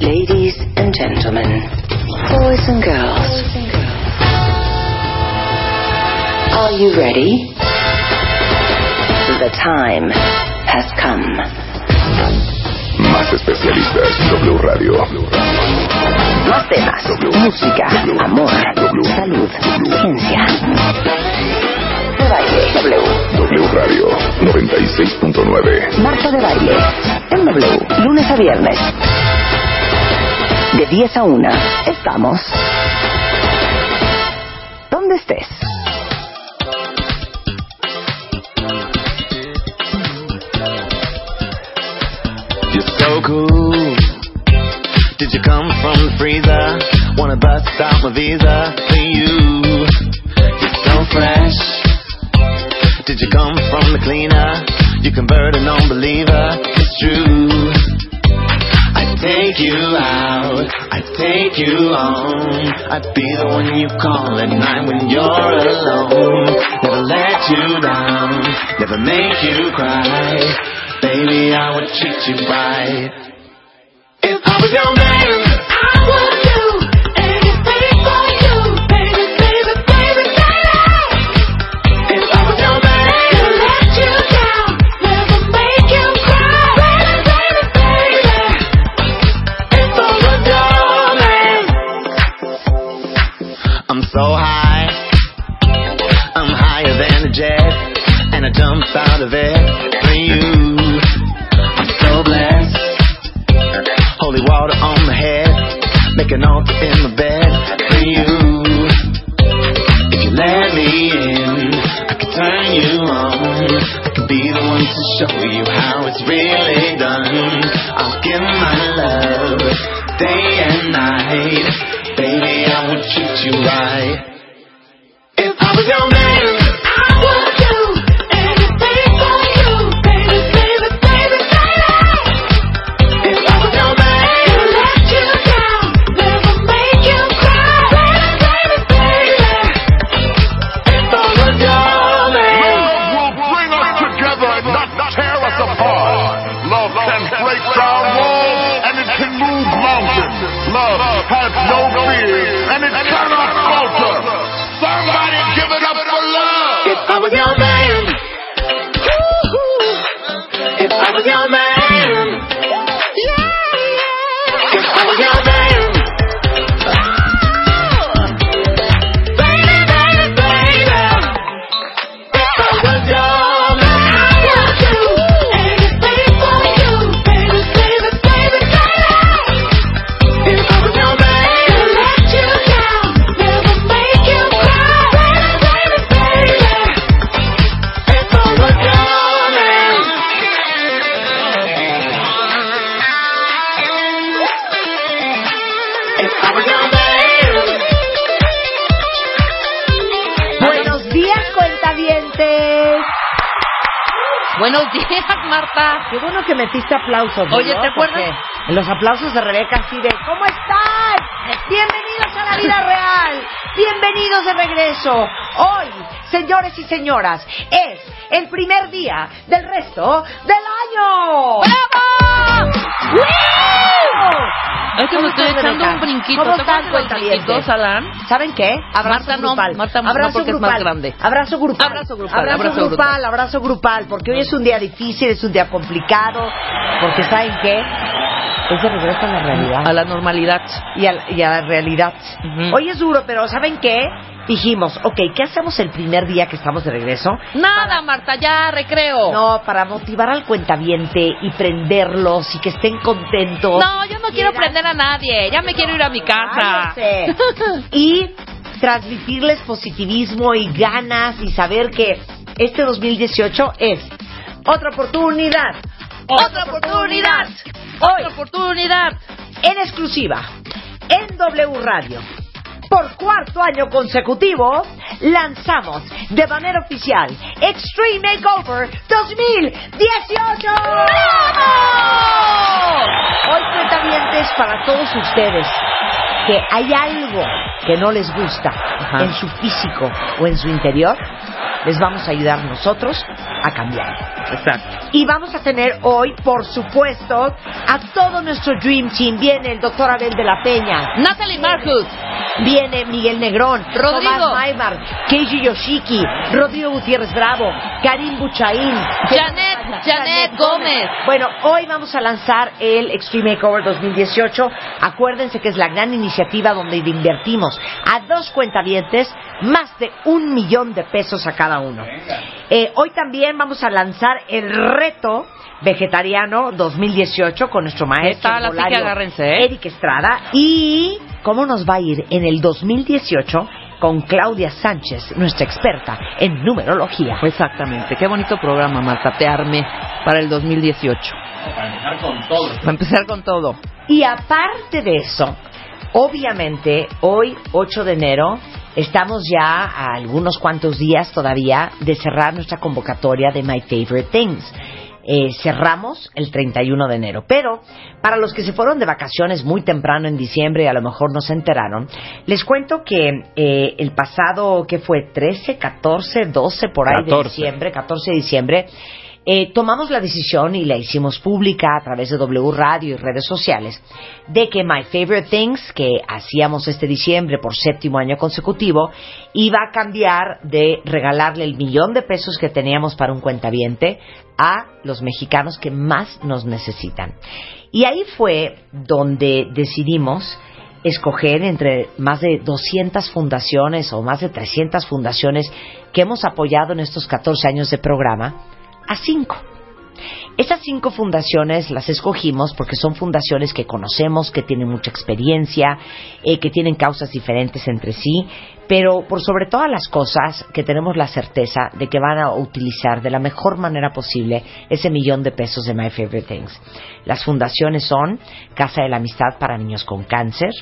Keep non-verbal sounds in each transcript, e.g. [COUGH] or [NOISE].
Ladies and gentlemen, boys and girls, are you ready? The time has come. Más especialistas, W Radio. Más temas, música, amor, salud, ciencia. De baile, W. W Radio 96.9. Marta de baile, en W, lunes a viernes. De 10 a 1, estamos. ¿Dónde estés? You're so cool. Did you come from the freezer? Wanna bust out my visa for you? You're so fresh. Did you come from the cleaner? You convert a non-believer. It's true. I take you out. I take you home. I'd be the one you call at night when you're alone. Never let you down. Never make you cry. Baby, I would treat you right. I'm so high, I'm higher than a jet, and I out of it for you. Holy water on my head, make an altar in my bed for you. If you let me in, I can turn you on. I can be the one to show you how it's really done. I'll give my love day and night. Baby, I would treat you right. If I was your man, Marta. Qué bueno que metiste aplausos. ¿no? Oye, ¿te acuerdas? En los aplausos de Rebeca así de ¿Cómo están? Bienvenidos a la vida [LAUGHS] real. Bienvenidos de regreso. Hoy, señores y señoras, es el primer día del resto del año. ¡Bravo! Es que me ¿Cómo estoy echando un brinquito. ¿Cómo ¿Te están, Alan? ¿Saben qué? Abrazo Marta no, grupal. Marta no, abrazo porque es grupal. más grande. Abrazo grupal. Abrazo grupal, Abrazo, abrazo grupal, grupal. abrazo grupal. Porque hoy es un día difícil, es un día complicado. Porque ¿saben qué? Es de regreso a la realidad. A la normalidad. Y a, la- y a la realidad. Ujú. Hoy es duro, pero ¿saben qué? Dijimos, ok, ¿qué hacemos el primer día que estamos de regreso? Nada, Marta, ya, recreo. No, para motivar al cuentaviente y prenderlos y que estén contentos. No, yo no quiero prender a nadie. Ya me quiero ir a mi casa. [LAUGHS] Y transmitirles positivismo y ganas y saber que este 2018 es otra oportunidad. ¡Otra oportunidad! ¡Otra oportunidad! En exclusiva, en W Radio. Por cuarto año consecutivo, lanzamos de manera oficial Extreme Makeover 2018. Hoy, cuentavientes, para todos ustedes que hay algo que no les gusta en su físico o en su interior, les vamos a ayudar nosotros a cambiar. Exacto. Y vamos a tener hoy, por supuesto, a todo nuestro Dream Team. Viene el doctor Abel de la Peña, Natalie Marcus. viene Miguel Negrón, Rodrigo. Tomás Maimar, Keiji Yoshiki, Rodrigo Gutiérrez Bravo, Karim Buchaín, Janet, Janet Gómez. Bueno, hoy vamos a lanzar el Extreme Makeover 2018. Acuérdense que es la gran iniciativa donde invertimos a dos cuentavientes más de un millón de pesos a cada uno. Eh, hoy también vamos a lanzar el reto vegetariano 2018 con nuestro maestro agárrense, ¿eh? Eric Estrada y cómo nos va a ir en el 2018 con Claudia Sánchez, nuestra experta en numerología. Exactamente. Qué bonito programa, Marta. Te armé para el 2018. Para empezar con todo. Para empezar con todo. Y aparte de eso, obviamente, hoy, 8 de enero, estamos ya a algunos cuantos días todavía de cerrar nuestra convocatoria de My Favorite Things. Eh, cerramos el 31 de enero. Pero para los que se fueron de vacaciones muy temprano en diciembre y a lo mejor no se enteraron, les cuento que eh, el pasado, que fue? 13, 14, 12 por ahí de 14. diciembre, 14 de diciembre, eh, tomamos la decisión y la hicimos pública a través de W Radio y redes sociales de que My Favorite Things, que hacíamos este diciembre por séptimo año consecutivo, iba a cambiar de regalarle el millón de pesos que teníamos para un cuentaviente a los mexicanos que más nos necesitan. Y ahí fue donde decidimos escoger entre más de 200 fundaciones o más de 300 fundaciones que hemos apoyado en estos 14 años de programa a cinco. Esas cinco fundaciones las escogimos porque son fundaciones que conocemos, que tienen mucha experiencia, eh, que tienen causas diferentes entre sí, pero por sobre todas las cosas que tenemos la certeza de que van a utilizar de la mejor manera posible ese millón de pesos de My Favorite Things. Las fundaciones son Casa de la Amistad para Niños con Cáncer,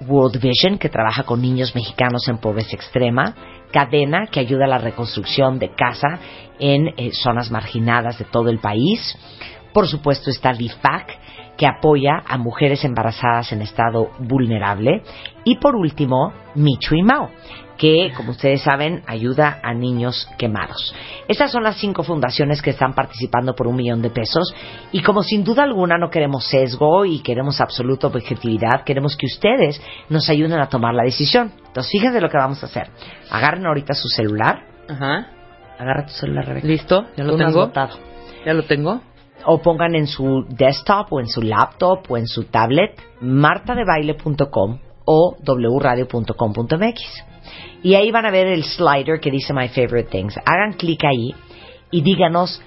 World Vision, que trabaja con niños mexicanos en pobreza extrema, Cadena, que ayuda a la reconstrucción de casa en eh, zonas marginadas de todo el país. Por supuesto está LIFPAC, que apoya a mujeres embarazadas en estado vulnerable. Y por último, Michu y Mao, que, como ustedes saben, ayuda a niños quemados. Estas son las cinco fundaciones que están participando por un millón de pesos y como sin duda alguna no queremos sesgo y queremos absoluta objetividad, queremos que ustedes nos ayuden a tomar la decisión. Entonces, fíjense lo que vamos a hacer. Agarren ahorita su celular. Ajá. Agarra tu celular, Rebeca. ¿Listo? ¿Ya lo Tú tengo? ¿Ya lo tengo? O pongan en su desktop o en su laptop o en su tablet martadebaile.com o wradio.com.mx y ahí van a ver el slider que dice My Favorite Things. Hagan clic ahí y díganos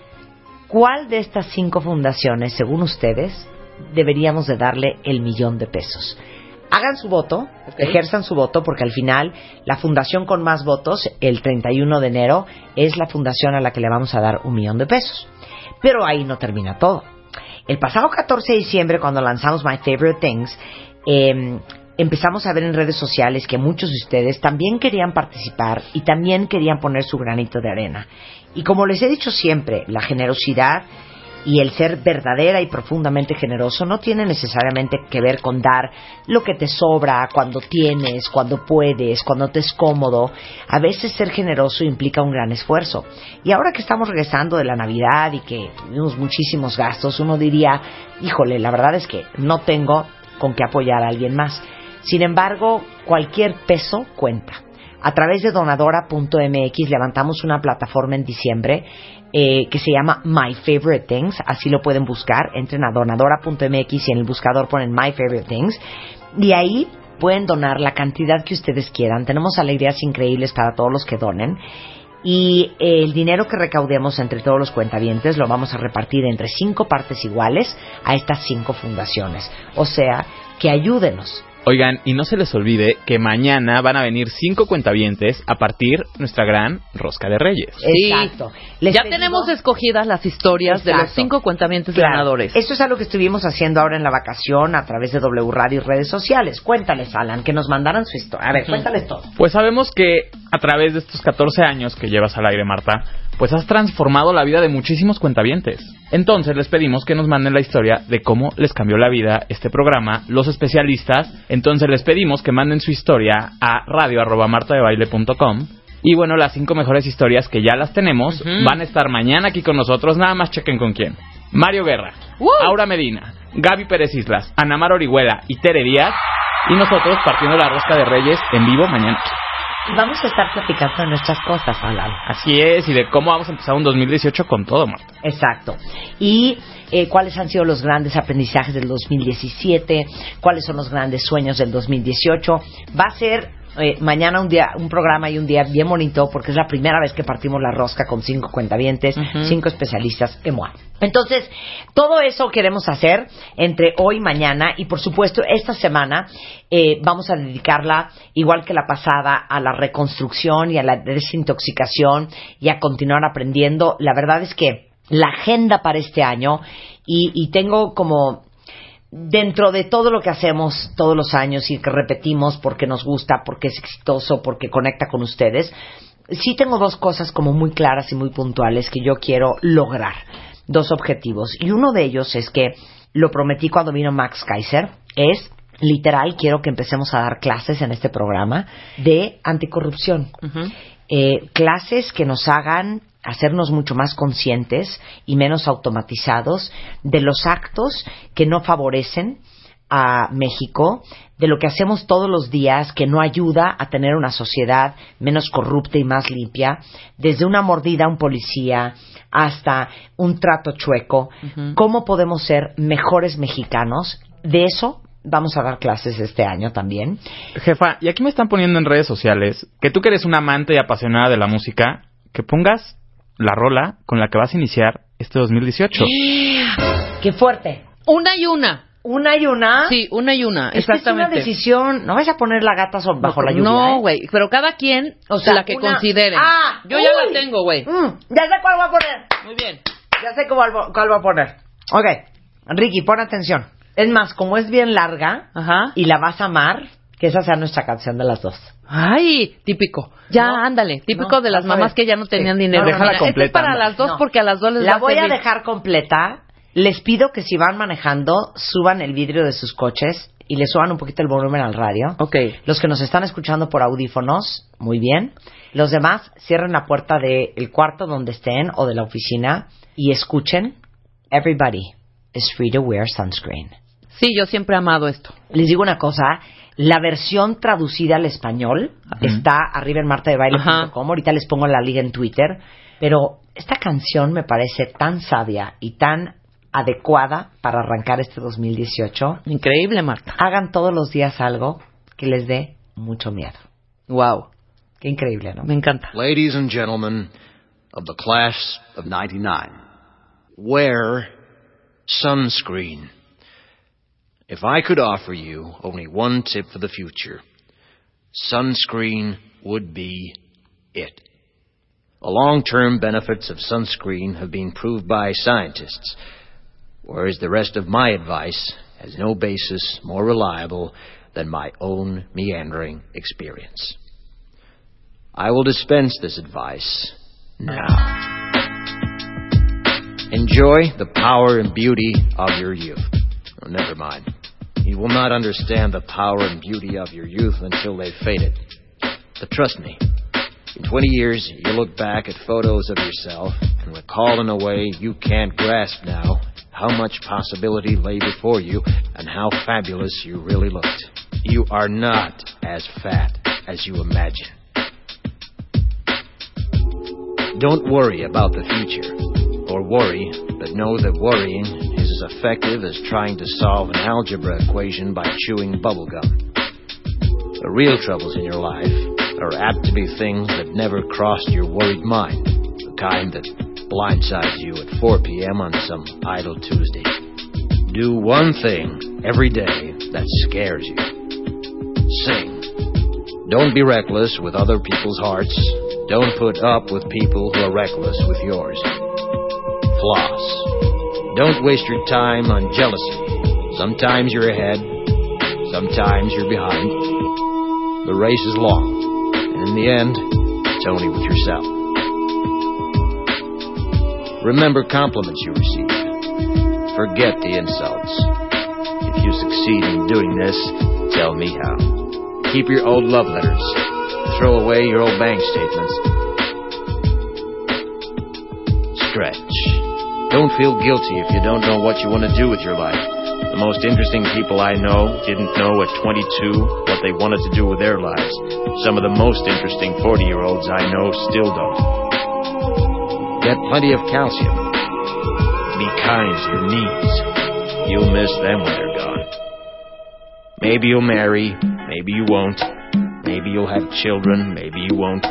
cuál de estas cinco fundaciones, según ustedes, deberíamos de darle el millón de pesos. Hagan su voto, ejerzan su voto, porque al final la fundación con más votos, el 31 de enero, es la fundación a la que le vamos a dar un millón de pesos. Pero ahí no termina todo. El pasado 14 de diciembre, cuando lanzamos My Favorite Things, eh, empezamos a ver en redes sociales que muchos de ustedes también querían participar y también querían poner su granito de arena. Y como les he dicho siempre, la generosidad y el ser verdadera y profundamente generoso no tiene necesariamente que ver con dar lo que te sobra, cuando tienes, cuando puedes, cuando te es cómodo. A veces ser generoso implica un gran esfuerzo. Y ahora que estamos regresando de la Navidad y que tuvimos muchísimos gastos, uno diría, híjole, la verdad es que no tengo con qué apoyar a alguien más. Sin embargo, cualquier peso cuenta. A través de donadora.mx levantamos una plataforma en diciembre eh, que se llama My Favorite Things. Así lo pueden buscar. Entren a donadora.mx y en el buscador ponen My Favorite Things. Y ahí pueden donar la cantidad que ustedes quieran. Tenemos alegrías increíbles para todos los que donen. Y eh, el dinero que recaudemos entre todos los cuentavientes lo vamos a repartir entre cinco partes iguales a estas cinco fundaciones. O sea, que ayúdenos Oigan, y no se les olvide que mañana van a venir cinco cuentavientes a partir nuestra gran rosca de Reyes. Exacto. Les ya pedimos- tenemos escogidas las historias de los cinco cuentamientos Claro. ganadores. Esto es algo que estuvimos haciendo ahora en la vacación a través de W Radio y redes sociales. Cuéntales, Alan, que nos mandaran su historia. A ver, cuéntales todo. Pues sabemos que a través de estos 14 años que llevas al aire, Marta, pues has transformado la vida de muchísimos cuentavientes. Entonces les pedimos que nos manden la historia de cómo les cambió la vida este programa, los especialistas. Entonces les pedimos que manden su historia a radio@martadebaile.com. Y bueno, las cinco mejores historias que ya las tenemos van a estar mañana aquí con nosotros. Nada más chequen con quién. Mario Guerra. Aura Medina, Gaby Pérez Islas, Anamar Orihuela y Tere Díaz. Y nosotros partiendo la rosca de Reyes en vivo mañana. Y vamos a estar platicando de nuestras cosas, Alan. Así es, y de cómo vamos a empezar un 2018 con todo, Marta. Exacto. Y eh, cuáles han sido los grandes aprendizajes del 2017, cuáles son los grandes sueños del 2018. Va a ser eh, mañana un día, un programa y un día bien bonito porque es la primera vez que partimos la rosca con cinco cuentavientes, cinco especialistas en MOA. Entonces, todo eso queremos hacer entre hoy y mañana y por supuesto esta semana eh, vamos a dedicarla, igual que la pasada, a la reconstrucción y a la desintoxicación y a continuar aprendiendo. La verdad es que la agenda para este año y, y tengo como dentro de todo lo que hacemos todos los años y que repetimos porque nos gusta, porque es exitoso, porque conecta con ustedes, sí tengo dos cosas como muy claras y muy puntuales que yo quiero lograr, dos objetivos. Y uno de ellos es que lo prometí cuando vino Max Kaiser, es literal, quiero que empecemos a dar clases en este programa de anticorrupción eh, clases que nos hagan hacernos mucho más conscientes y menos automatizados de los actos que no favorecen a México, de lo que hacemos todos los días que no ayuda a tener una sociedad menos corrupta y más limpia, desde una mordida a un policía hasta un trato chueco, cómo podemos ser mejores mexicanos. De eso vamos a dar clases este año también. Jefa, y aquí me están poniendo en redes sociales que tú que eres una amante y apasionada de la música, que pongas la rola con la que vas a iniciar este 2018. ¡Qué fuerte! Una y una. Una y una. Sí, una y una, Es que exactamente. Es una decisión. No vas a poner la gata so- bajo la lluvia. No, ¿eh? güey, pero cada quien, O sea, la que una- considere. Ah, Yo ya la tengo, güey. Mm, ya sé cuál voy a poner. Muy bien. Ya sé cuál, vo- cuál voy a poner. Ok. Ricky, pon atención. Es más, como es bien larga Ajá. y la vas a amar, que esa sea nuestra canción de las dos. Ay, típico. Ya, No, ándale. Típico no, de las mamás ver. que ya no tenían Sí. dinero. No, Déjala Mira, este es completa, para las dos No. porque a las dos les La va a voy a dejar completa. Les pido que si van manejando, suban el vidrio de sus coches y le suban un poquito el volumen al radio. Ok. Los que nos están escuchando por audífonos, muy bien. Los demás, cierren la puerta del cuarto donde estén o de la oficina y escuchen. Everybody is free to wear sunscreen. Sí, yo siempre he amado esto. Les digo una cosa, la versión traducida al español está arriba en martadebaile.com. Ahorita les pongo la liga en Twitter. Pero esta canción me parece tan sabia y tan adecuada para arrancar este 2018. Increíble, Marta. Hagan todos los días algo que les dé mucho miedo. Wow. Qué increíble, ¿no? Me encanta. Ladies and gentlemen of the class of 99, wear sunscreen. If I could offer you only one tip for the future, sunscreen would be it. The long-term benefits of sunscreen have been proved by scientists, whereas the rest of my advice has no basis more reliable than my own meandering experience. I will dispense this advice now. Enjoy the power and beauty of your youth. Oh, never mind. You will not understand the power and beauty of your youth until they've faded. But trust me, in 20 years, you'll look back at photos of yourself and recall in a way you can't grasp now how much possibility lay before you and how fabulous you really looked. You are not as fat as you imagine. Don't worry about the future, or worry, but know that worrying is as effective as trying to solve an algebra equation by chewing bubblegum. The real troubles in your life are apt to be things that never crossed your worried mind, the kind that blindsides you at 4 p.m. on some idle Tuesday. Do one thing every day that scares you. Sing. Don't be reckless with other people's hearts. Don't put up with people who are reckless with yours. Floss. Don't waste your time on jealousy. Sometimes you're ahead, sometimes you're behind. The race is long, and in the end, it's only with yourself. Remember compliments you receive. Forget the insults. If you succeed in doing this, tell me how. Keep your old love letters. Throw away your old bank statements. Don't feel guilty if you don't know what you want to do with your life. The most interesting people I know didn't know at 22 what they wanted to do with their lives. Some of the most interesting 40 year olds I know still don't. Get plenty of calcium. Be kind to your knees. You'll miss them when they're gone. Maybe you'll marry, maybe you won't. Maybe you'll have children, maybe you won't.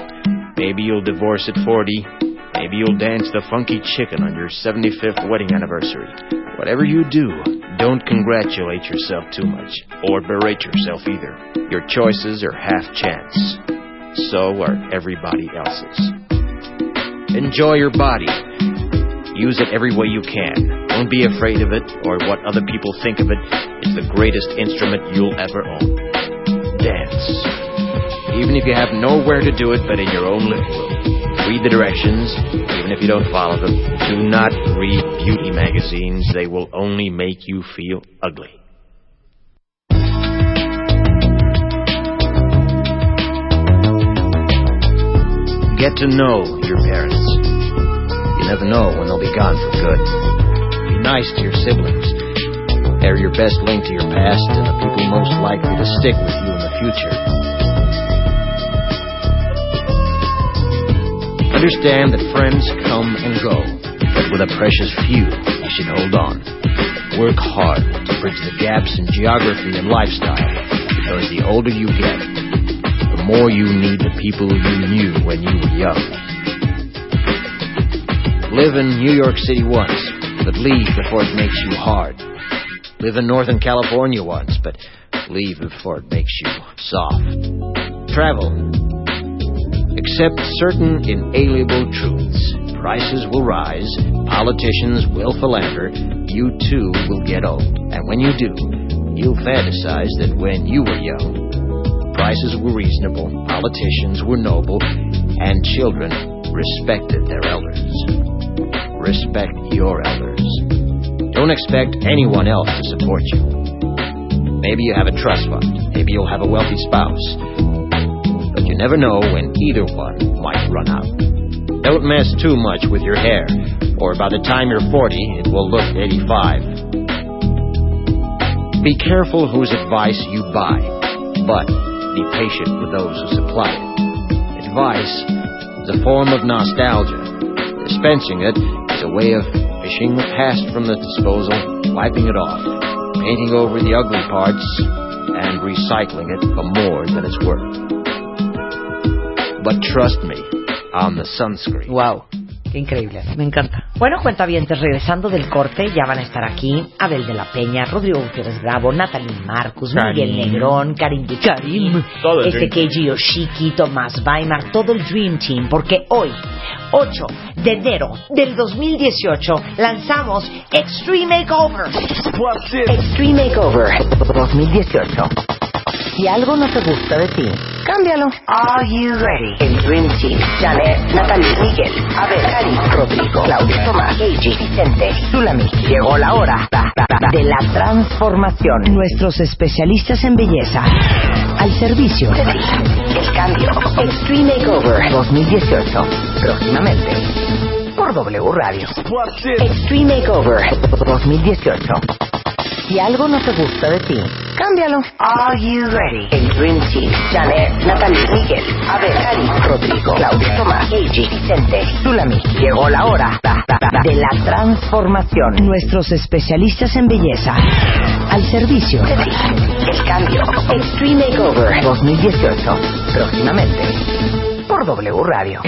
Maybe you'll divorce at 40. Maybe you'll dance the funky chicken on your 75th wedding anniversary. Whatever you do, don't congratulate yourself too much, or berate yourself either. Your choices are half chance. So are everybody else's. Enjoy your body. Use it every way you can. Don't be afraid of it or what other people think of it. It's the greatest instrument you'll ever own. Dance. Even if you have nowhere to do it but in your own living room. Read the directions, even if you don't follow them. Do not read beauty magazines. They will only make you feel ugly. Get to know your parents. You never know when they'll be gone for good. Be nice to your siblings. They're your best link to your past and the people most likely to stick with you in the future. Understand that friends come and go, but with a precious few, you should hold on. Work hard to bridge the gaps in geography and lifestyle, because the older you get, the more you need the people you knew when you were young. Live in New York City once, but leave before it makes you hard. Live in Northern California once, but leave before it makes you soft. Travel. Accept certain inalienable truths. Prices will rise, politicians will philander, you too will get old. And when you do, you'll fantasize that when you were young, prices were reasonable, politicians were noble, and children respected their elders. Respect your elders. Don't expect anyone else to support you. Maybe you have a trust fund. Maybe you'll have a wealthy spouse. Never know when either one might run out. Don't mess too much with your hair, or by the time you're 40, it will look 85. Be careful whose advice you buy, but be patient with those who supply it. Advice is a form of nostalgia. Dispensing it is a way of fishing the past from the disposal, wiping it off, painting over the ugly parts, and recycling it for more than it's worth. But trust me on the sunscreen. Wow, qué increíble. Me encanta. Bueno, cuentavientes, regresando del corte, ya van a estar aquí Abel de la Peña, Rodrigo Gutiérrez Bravo, Natalie Marcus, Miguel Karim. Negrón, Karim Karim, Todo el este Yoshiki, Tomás Weimar, todo el Dream Team, porque hoy, 8 de enero del 2018, lanzamos Extreme Makeover. Extreme Makeover 2018. Si algo no te gusta de ti, cámbialo. Are you ready? El Dream Team. Janet, Natalie, Miguel, Abel, Karim, Rodrigo, Claudia, Tomás, Keiji, Vicente, Zulami. Llegó la hora da, da, da, de la transformación. Nuestros especialistas en belleza al servicio de ti. El cambio. Extreme Makeover 2018. Próximamente. Por W Radio. Extreme Makeover 2018. Si algo no te gusta de ti, cámbialo. Are you ready? El Dream Team. Janet, Natalie, Miguel, Abel, Karim, Rodrigo, Claudia, Tomás, Keiji, Vicente, Zulami. Llegó la hora da, da, da, de la transformación. Nuestros especialistas en belleza al servicio de ti. El cambio. Extreme Makeover 2018. Próximamente. Por W Radio.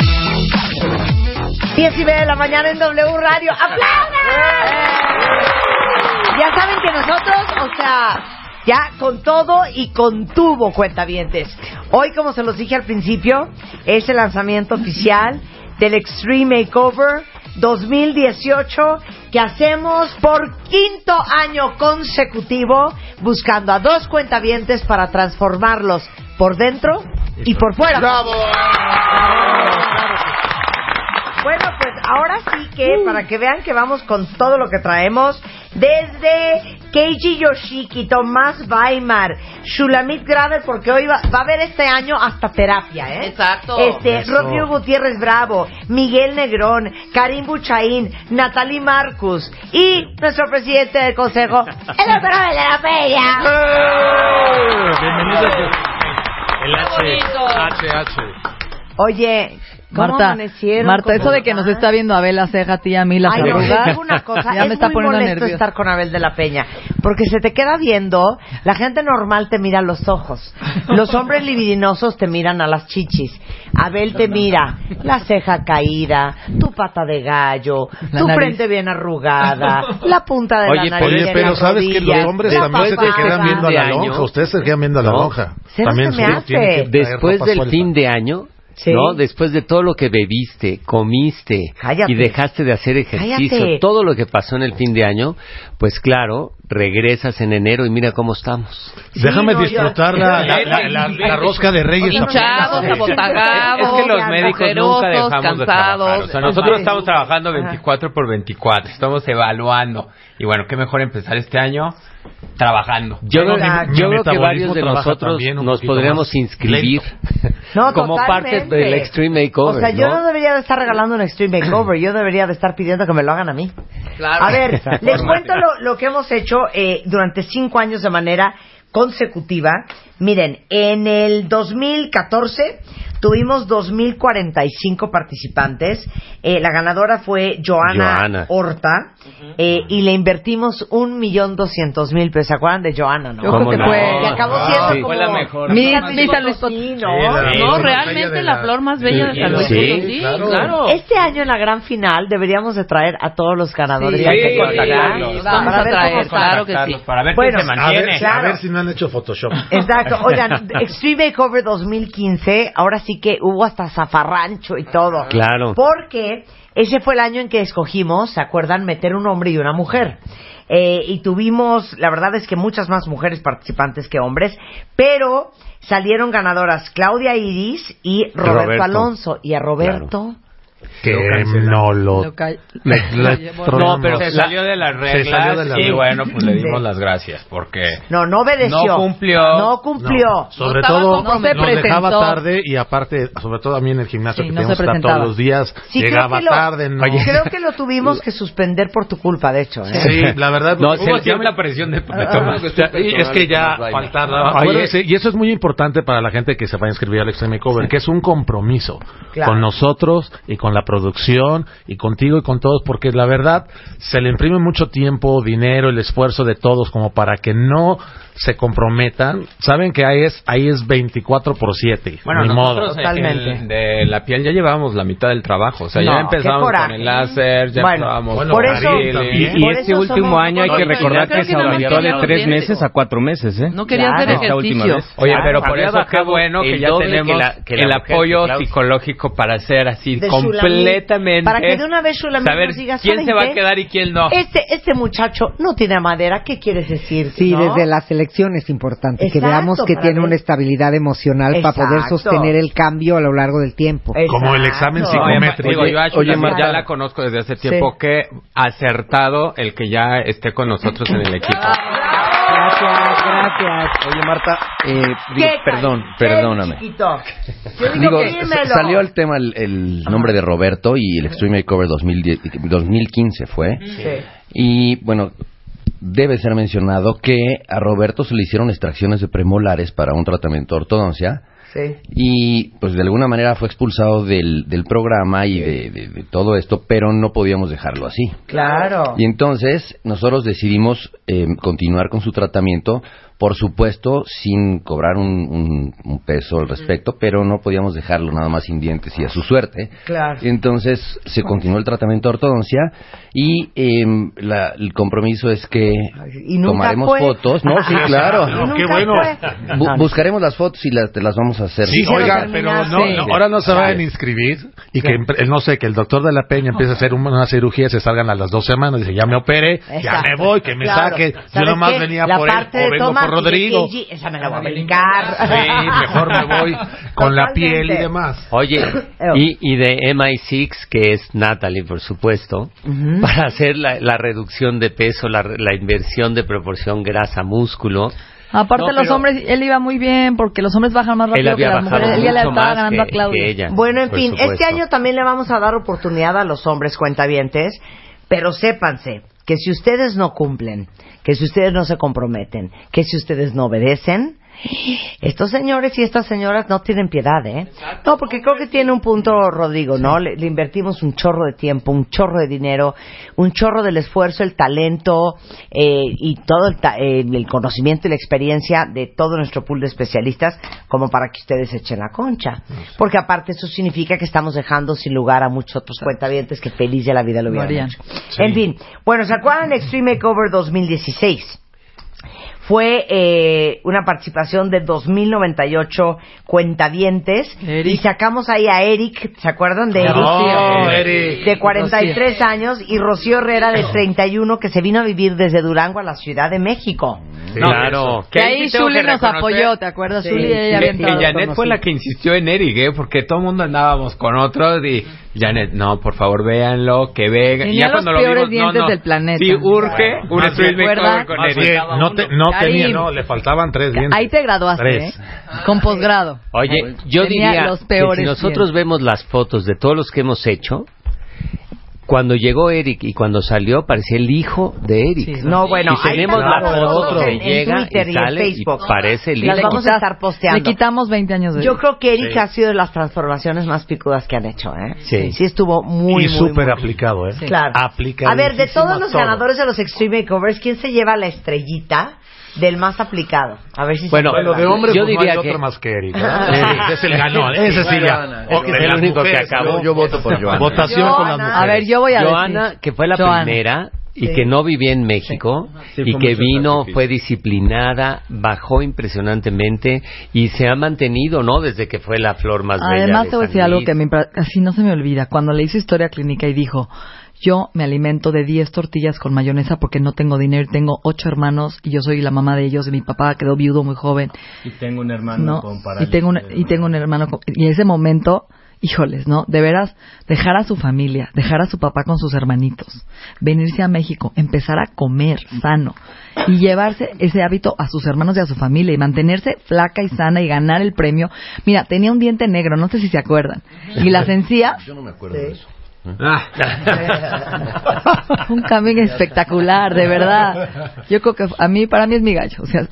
10 y media de la mañana en W Radio. ¡Aplaudan! Ya saben que nosotros, o sea, Ya con todo y con tubo, cuentavientes. Hoy, como se los dije al principio, es el lanzamiento oficial del Extreme Makeover 2018 que hacemos por quinto año consecutivo buscando a dos cuentavientes para transformarlos por dentro y por fuera. ¡Bravo! Bueno, pues ahora sí que, para que vean que vamos con todo lo que traemos, desde Keiji Yoshiki, Tomás Weimar, Shulamit Graver, porque hoy va, va a haber este año hasta terapia, ¿eh? Exacto. Este. Rodrigo Gutiérrez Bravo, Miguel Negrón, Karim Buchaín, Natalie Marcus y nuestro presidente del consejo, el doctor Abel de la Feria. Bienvenidos. El Qué bonito. HH. Oye, ¿cómo Marta? Marta, ¿Cómo eso de que nos está viendo Abel la ceja a ti y a mí las Ay, no, digo una cosa, ya es me está muy poniendo molesto nerviosa. estar con Abel de la Peña, porque se te queda viendo, la gente normal te mira a los ojos, los hombres libidinosos te miran a las chichis, Abel te mira la ceja caída, tu pata de gallo, La tu nariz. frente bien arrugada, la punta de Oye, la nariz oye, pero sabes que los rodillas, hombres también se te quedan viendo a la lonja. Ustedes se quedan viendo a la lonja. También se me hace. Después del fin de año, Sí. ¿no? Después de todo lo que bebiste, comiste Cállate. y dejaste de hacer ejercicio, Cállate. todo lo que pasó en el fin de año, pues claro, regresas en enero y mira cómo estamos. Déjame no, disfrutar la, la, la- la- la rosca de Reyes. Hinchados, también. abotagados, Es que los médicos nunca dejamos de cansados. trabajar. O sea, nosotros estamos trabajando 24 por 24. Estamos evaluando. Y bueno, qué mejor empezar este año trabajando. Yo, creo- yo que varios de nosotros nos podríamos más inscribir [LAUGHS] No, como parte del Extreme Makeover. O sea, yo no ¿no? debería de estar regalando un Extreme Makeover, yo debería de estar pidiendo que me lo hagan a mí. Claro. A ver, les cuento lo, lo que hemos hecho eh, durante cinco años de manera consecutiva. Miren, en el 2014 tuvimos 2.045 participantes. Eh, la ganadora fue Joana, Joana. Horta eh, y le invertimos un millón doscientos mil pesos. ¿Se acuerdan de Joana, no? Yo creo que no? fue- Que acabó Ah, siendo sí. como... Fue la mejor. Mi- Luis mi San Luis Potosí, Sí, ¿no? la- No, la realmente la, la- flor más bella de Sí, San Luis sí, Potosí, claro. claro. Este año en la gran final deberíamos de traer a todos los ganadores. Sí, Hay que contactarlos. Vamos Para a ver traer, claro que sí. Para ver Bueno, quién se A ver, mantiene. a ver si no han hecho Photoshop. Exacto. Oigan, [LAUGHS] Extreme Makeover 2015, ahora sí que hubo hasta zafarrancho y todo. Claro. Porque ese fue el año en que escogimos, ¿se acuerdan? Meter un hombre y una mujer. Eh, y tuvimos, la verdad es que muchas más mujeres participantes que hombres, pero salieron ganadoras Claudia Iris y Roberto, Roberto. Alonso. Y a Roberto, Que no lo... Lo le- [LAUGHS] le. No, pero Se salió de las se reglas. salió de las y bueno, pues le dimos las gracias. Porque no, no obedeció. No cumplió. No cumplió. No, sobre No todo no se nos dejaba tarde y aparte, sobre todo a mí en el gimnasio Sí, que no teníamos que estar todos los días, Sí, llegaba lo- tarde. No. Creo que lo tuvimos [LAUGHS] que suspender por tu culpa, de hecho. ¿eh? Sí, la verdad. No, hubo se- hubo cierta presión de, Ah, es que ya faltaba. Acuérdense, y eso es muy importante para la gente que se vaya a inscribir al Extreme Cover, que es un compromiso con nosotros y con la producción y contigo y con todos, porque la verdad se le imprime mucho tiempo, dinero, el esfuerzo de todos como para que no se comprometan. Saben que ahí es ahí es 24 por 7. Bueno, nosotros modo. en- Totalmente. en- de la piel ya llevábamos la mitad del trabajo. O sea, No, ya empezamos con el láser, ya Bueno, empezamos bueno, por eso-. Y Por este eso último somos año hay que recordar que que nada más quería los dientes. cuatro meses, ¿eh? No querían Claro. hacer Esta última ejercicio. vez. Oye, Claro, pero por eso qué bueno que ya que tenemos la- que la el apoyo psicológico para ser así de completamente. Para que de una vez saber nos diga, quién ¿saben se va a quedar y quién no. Este, este muchacho no tiene madera, ¿qué quieres decir? Sí, desde la selección es importante que Exacto, veamos que tiene ver. una estabilidad emocional para poder Exacto. sostener el cambio a lo largo del tiempo. Como el examen Exacto. Oye, psicométrico. Oye, Shulamit Marta. ya la conozco desde hace tiempo. Sí. Qué acertado el que ya esté con nosotros en el equipo. Gracias, gracias. Oye, Marta, eh, ¿Qué, digo, perdón, ¿Qué, perdóname. Yo digo, Digo, salió el tema, el, el nombre de Roberto y el Extreme Makeover 2010 2015 fue. Sí. Y bueno, debe ser mencionado que a Roberto se le hicieron extracciones de premolares para un tratamiento de ortodoncia Sí. y pues de alguna manera fue expulsado del, del programa y de, de- de todo esto, pero no podíamos dejarlo así. Claro. Y entonces nosotros decidimos eh, continuar con su tratamiento por supuesto, sin cobrar un, un- un peso al respecto, pero no podíamos dejarlo nada más sin dientes y a su suerte. Claro. Entonces se continuó el tratamiento de ortodoncia y em, la- el compromiso es que y nunca tomaremos fue. fotos. No, sí, claro. [LAUGHS] Y nunca Qué bueno. Bu- buscaremos las fotos y las, te las vamos a hacer. Sí, oiga, pero no, no, ahora no se vayan a inscribir y que, no sé, que el doctor de la Peña empiece a hacer un- una cirugía y se salgan a las dos semanas. Dice, ya me operé, ya me voy, que me Claro. saque. Yo ¿Sabes nomás qué? venía La por él o vengo por y Rodrigo. Esa me la voy a brincar. Sí, mejor me voy con la piel y demás. Oye, y, y de MI6, que es Natalie, por supuesto, para hacer la, la reducción de peso, la, la inversión de proporción grasa-músculo. Aparte, No, los pero hombres, él iba muy bien porque los hombres bajan más Él rápido que había las bajado mujeres. Él ya le mucho estaba más ganando que- a Claudia. que ella. Bueno, en fin, supuesto. este año también le vamos a dar oportunidad a los hombres cuentavientes, pero sépanse que si ustedes no cumplen, que si ustedes no se comprometen, que si ustedes no obedecen, estos señores y estas señoras no tienen piedad, ¿eh? No, porque creo que tiene un punto, Rodrigo, ¿no? Le, le invertimos un chorro de tiempo, un chorro de dinero, un chorro del esfuerzo, el talento eh, y todo el, ta- eh, el conocimiento y la experiencia de todo nuestro pool de especialistas como para que ustedes echen la concha. Porque aparte eso significa que estamos dejando sin lugar a muchos otros cuentavientes que feliz de la vida lo hubieran hecho. En fin, bueno, ¿se acuerdan de Extreme Makeover 2016? Fue eh, una participación de 2.098 cuentavientes y sacamos ahí a Eric, ¿se acuerdan de Eric? Oh, Sí. Eric. De 43 años y Rocío Herrera de 31 que se vino a vivir desde Durango a la Ciudad de México. claro. Que ahí sí Zuli nos apoyó, ¿te acuerdas? Sí, Zuli sí, ella que entrado Janet fue la que insistió en Eric, ¿eh? Porque todo el mundo andábamos con otros y Janet, no, por favor, véanlo, que venga. Y Tenía ya cuando los lo peores vimos, no, dientes no. del planeta. Sí, urge un Más street bien, makeover con bien, no, te- no Karim. tenía, no, le faltaban tres dientes. Ahí te graduaste, Tres. ¿eh? Con posgrado. Oye, yo Tenía diría los que peores si nosotros dientes. vemos las fotos de todos los que hemos hecho, cuando llegó Eric y cuando salió parecía el hijo de Eric. No, bueno, y tenemos la las foto que en- en llega Twitter y y en sale y Facebook. parece el Las hijo. vamos a estar posteando. Le quitamos 20 años de Yo creo que Eric Sí. ha sido de las transformaciones más picudas que han hecho, ¿eh? Sí. Sí estuvo muy, y muy, súper muy- aplicado, ¿eh? Claro. Aplicadísimo A ver, de todos los todo. ganadores de los Extreme Makeovers, ¿quién se lleva la estrellita del más aplicado? A ver si Bueno, se Bueno, de hombres Yo pues, no diría hay que- otro más que Eric. [LAUGHS] Eric es el ganón, ese sí ya. Es el único que acabó. Yo, voto por Joana. Votación con las mujeres. A ver, yo voy a Joana, decir. que fue la Joana. primera y Sí. que no vivía en México Sí, y fue que vino, sacrificio. fue disciplinada, bajó impresionantemente y se ha mantenido, ¿no? Desde que fue la flor más bella. Además, de te voy a decir algo que me así no se me olvida. Cuando le hice historia clínica y dijo, yo me alimento de 10 tortillas con mayonesa porque no tengo dinero, tengo 8 hermanos y yo soy la mamá de ellos y mi papá quedó viudo muy joven. Y tengo un hermano ¿no? con Y tengo, un, y tengo un hermano con- y en ese momento, híjoles, ¿no? De veras, dejar a su familia, dejar a su papá con sus hermanitos, venirse a México, empezar a comer sano y llevarse ese hábito a sus hermanos y a su familia y mantenerse flaca y sana y ganar el premio. Mira, tenía un diente negro, no sé si se acuerdan. Y las encías, Yo no me acuerdo de eso. Un cambio espectacular, de verdad. Yo creo que a mí, para mí es mi gallo. O sea,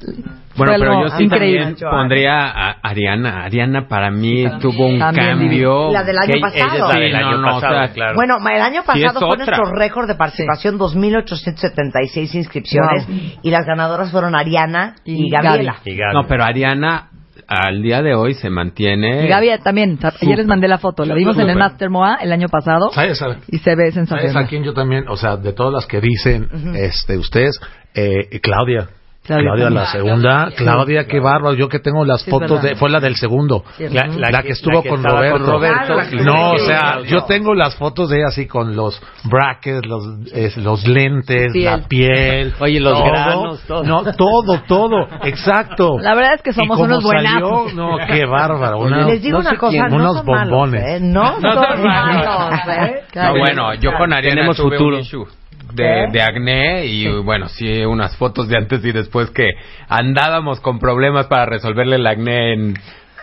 Bueno, pero yo sí increíble. también pondría a Ariana. Ariana para mí tuvo un cambio. La del año Que pasado. ella es la del Sí, año no, no, o pasado, sea, claro. Bueno, el año pasado fue otra. nuestro récord de participación, 2.876 inscripciones y las ganadoras fueron Ariana y, Y Gabriela. Y. No, pero Ariana al día de hoy se mantiene. Y Gaby también, o sea, ayer les mandé la foto, la vimos en el. Master MOA el año pasado ¿Sabes? Y se ve ¿Sabes a sensacional. quién yo también? O sea, de todas las que dicen este ustedes, eh, Claudia. Claudia Claudia, la segunda. Claudia, qué bárbaro. Yo que tengo las Sí, fotos de. Fue la del segundo. La, la La que que- estuvo la que con Roberto. con Roberto. Claro, No, o sea, yo tengo las fotos de ella así con los brackets, los, es, los lentes, Piel. la piel. Oye, los todo. granos, todo. No, todo, todo. Exacto. La verdad es que Y somos como unos buenazos. No, qué bárbaro. Una- Les digo no una cosa, quién, no unos son malos, bombones. ¿eh? No [LAUGHS] son malos, ¿eh? No, bueno, yo con Ariana Tenemos tuve futuro. un issue de, ¿Eh? de acné y bueno, sí, unas fotos de antes y después que andábamos con problemas para resolverle el acné en,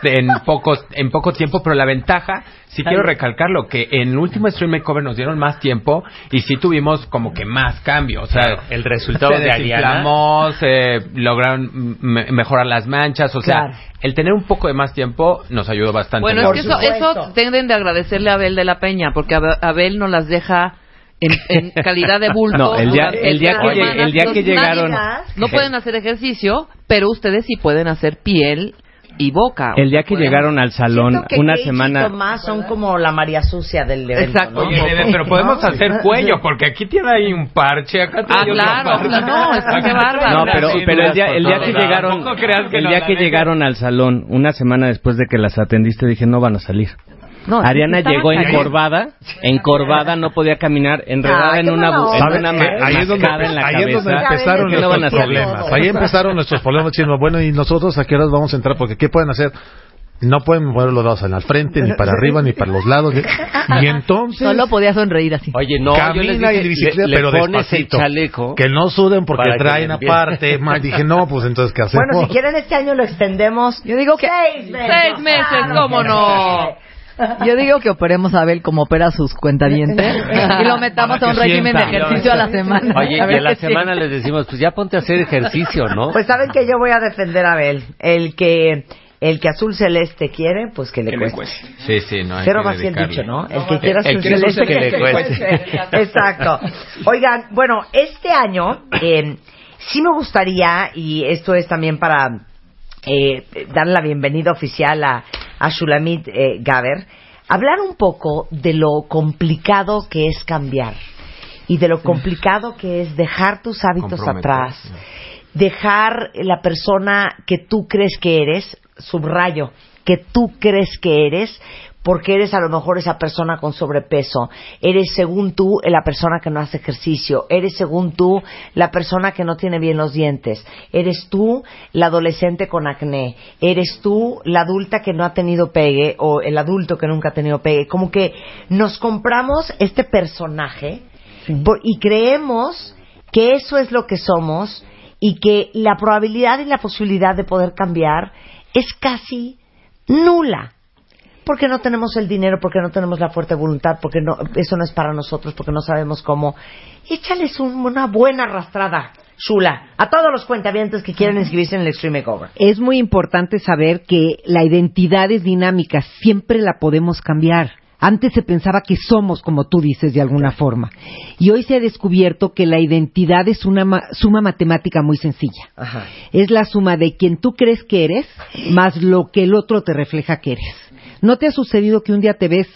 en, [LAUGHS] pocos, en poco tiempo, pero la ventaja, sí quiero recalcarlo, que en el último Stream Makeover nos dieron más tiempo y sí tuvimos como que más cambio, o sea, el resultado se de Ariana. se lograron me- mejorar las manchas, o sea, Claro. el tener un poco de más tiempo nos ayudó bastante. Bueno, en es que eso, eso tienden de agradecerle a Abel de la Peña, porque Abe- Abel nos las deja en, en calidad de bulto. [LAUGHS] No, el día- el día que el día llegaron- No pueden hacer ejercicio, pero ustedes sí pueden hacer piel y boca. El día que llegaron al salón, que una semana... Tomás son como la María Sucia del evento. Exacto. ¿no? Oye, Nene, pero podemos hacer [LAUGHS] cuello, porque aquí tiene ahí un parche, acá Ah, claro, parche. claro, no, es que bárbaro. No, pero, pero el día, el día que llegaron, Tampoco creas que el día que llegaron al salón, una semana después de que las atendiste, dije, no van a salir. No, Ariana llegó encorvada, encorvada, no podía caminar, enredada en una, en ¿Sabe una ahí es donde, en la ahí es donde cabeza. empezaron ¿Qué no van a nuestros hacer? problemas. Ahí empezaron nuestros problemas diciendo, bueno, ¿y nosotros a qué horas vamos a entrar? Porque ¿qué pueden hacer? No pueden mover los dedos en al frente, ni para arriba, ni para los lados. Y entonces... Solo podía sonreír así. Oye, no, yo les Camina dije, y bicicleta, le, le pero pones despacito. el chaleco. Que no suden porque traen aparte. Ma, Dije, no, pues entonces, ¿qué hacemos? Bueno, si quieren este año lo extendemos. Yo digo que seis meses. Seis meses, ¿cómo no? Yo digo que operemos a Abel como opera sus cuentavientes [LAUGHS] y lo metamos a un que régimen de ejercicio a la semana. Oye, A y a la semana les decimos, pues ya ponte a hacer ejercicio, ¿no? Pues saben que yo voy a defender a Abel. El que, el que azul celeste quiere, pues que le Que le cueste. cueste. Sí, sí, no hay Cero que va así el dicho, ¿no? El que quiera azul que celeste azul que le cueste. [LAUGHS] Exacto. Oigan, bueno, este año eh, sí me gustaría, y esto es también para eh, dar la bienvenida oficial a, a Shulamit eh, Gaber, hablar un poco de lo complicado que es cambiar y de lo complicado que es dejar tus hábitos atrás, dejar la persona que tú crees que eres, subrayo, que tú crees que eres, porque eres a lo mejor esa persona con sobrepeso, eres según tú la persona que no hace ejercicio, eres según tú la persona que no tiene bien los dientes, eres tú la adolescente con acné, eres tú la adulta que no ha tenido pegue o el adulto que nunca ha tenido pegue, como que nos compramos este personaje por- y creemos que eso es lo que somos y que la probabilidad y la posibilidad de poder cambiar es casi nula. Porque no tenemos el dinero, porque no tenemos la fuerte voluntad, porque no, eso no es para nosotros, porque no sabemos cómo. Échales un- una buena arrastrada, Shula, a todos los cuentavientes que quieren inscribirse en el Extreme Makeover. Es muy importante saber que la identidad es dinámica, siempre la podemos cambiar. Antes se pensaba que somos, como tú dices, de alguna forma. Y hoy se ha descubierto que la identidad es una ma- suma matemática muy sencilla. Ajá. Es la suma de quien tú crees que eres más lo que el otro te refleja que eres. ¿No te ha sucedido que un día te ves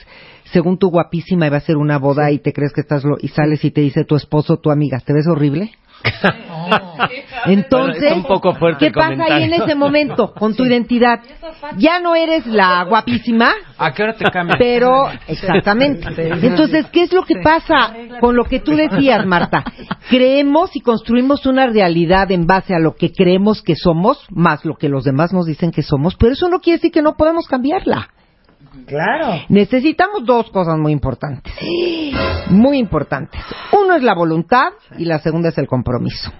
según tu guapísima y va a ser una boda y te crees que estás lo, y sales y te dice tu esposo, tu amiga, ¿te ves horrible? [LAUGHS] Entonces, Bueno, es un poco fuerte ¿qué pasa ahí en ese momento con tu identidad? Ya no eres la guapísima, ¿A qué hora te cambias? pero exactamente. Entonces, ¿qué es lo que pasa con lo que tú decías, Marta? Creemos y construimos una realidad en base a lo que creemos que somos, más lo que los demás nos dicen que somos, pero eso no quiere decir que no podemos cambiarla. Claro. Necesitamos dos cosas muy importantes. Muy importantes. Uno es la voluntad y la segunda es el compromiso.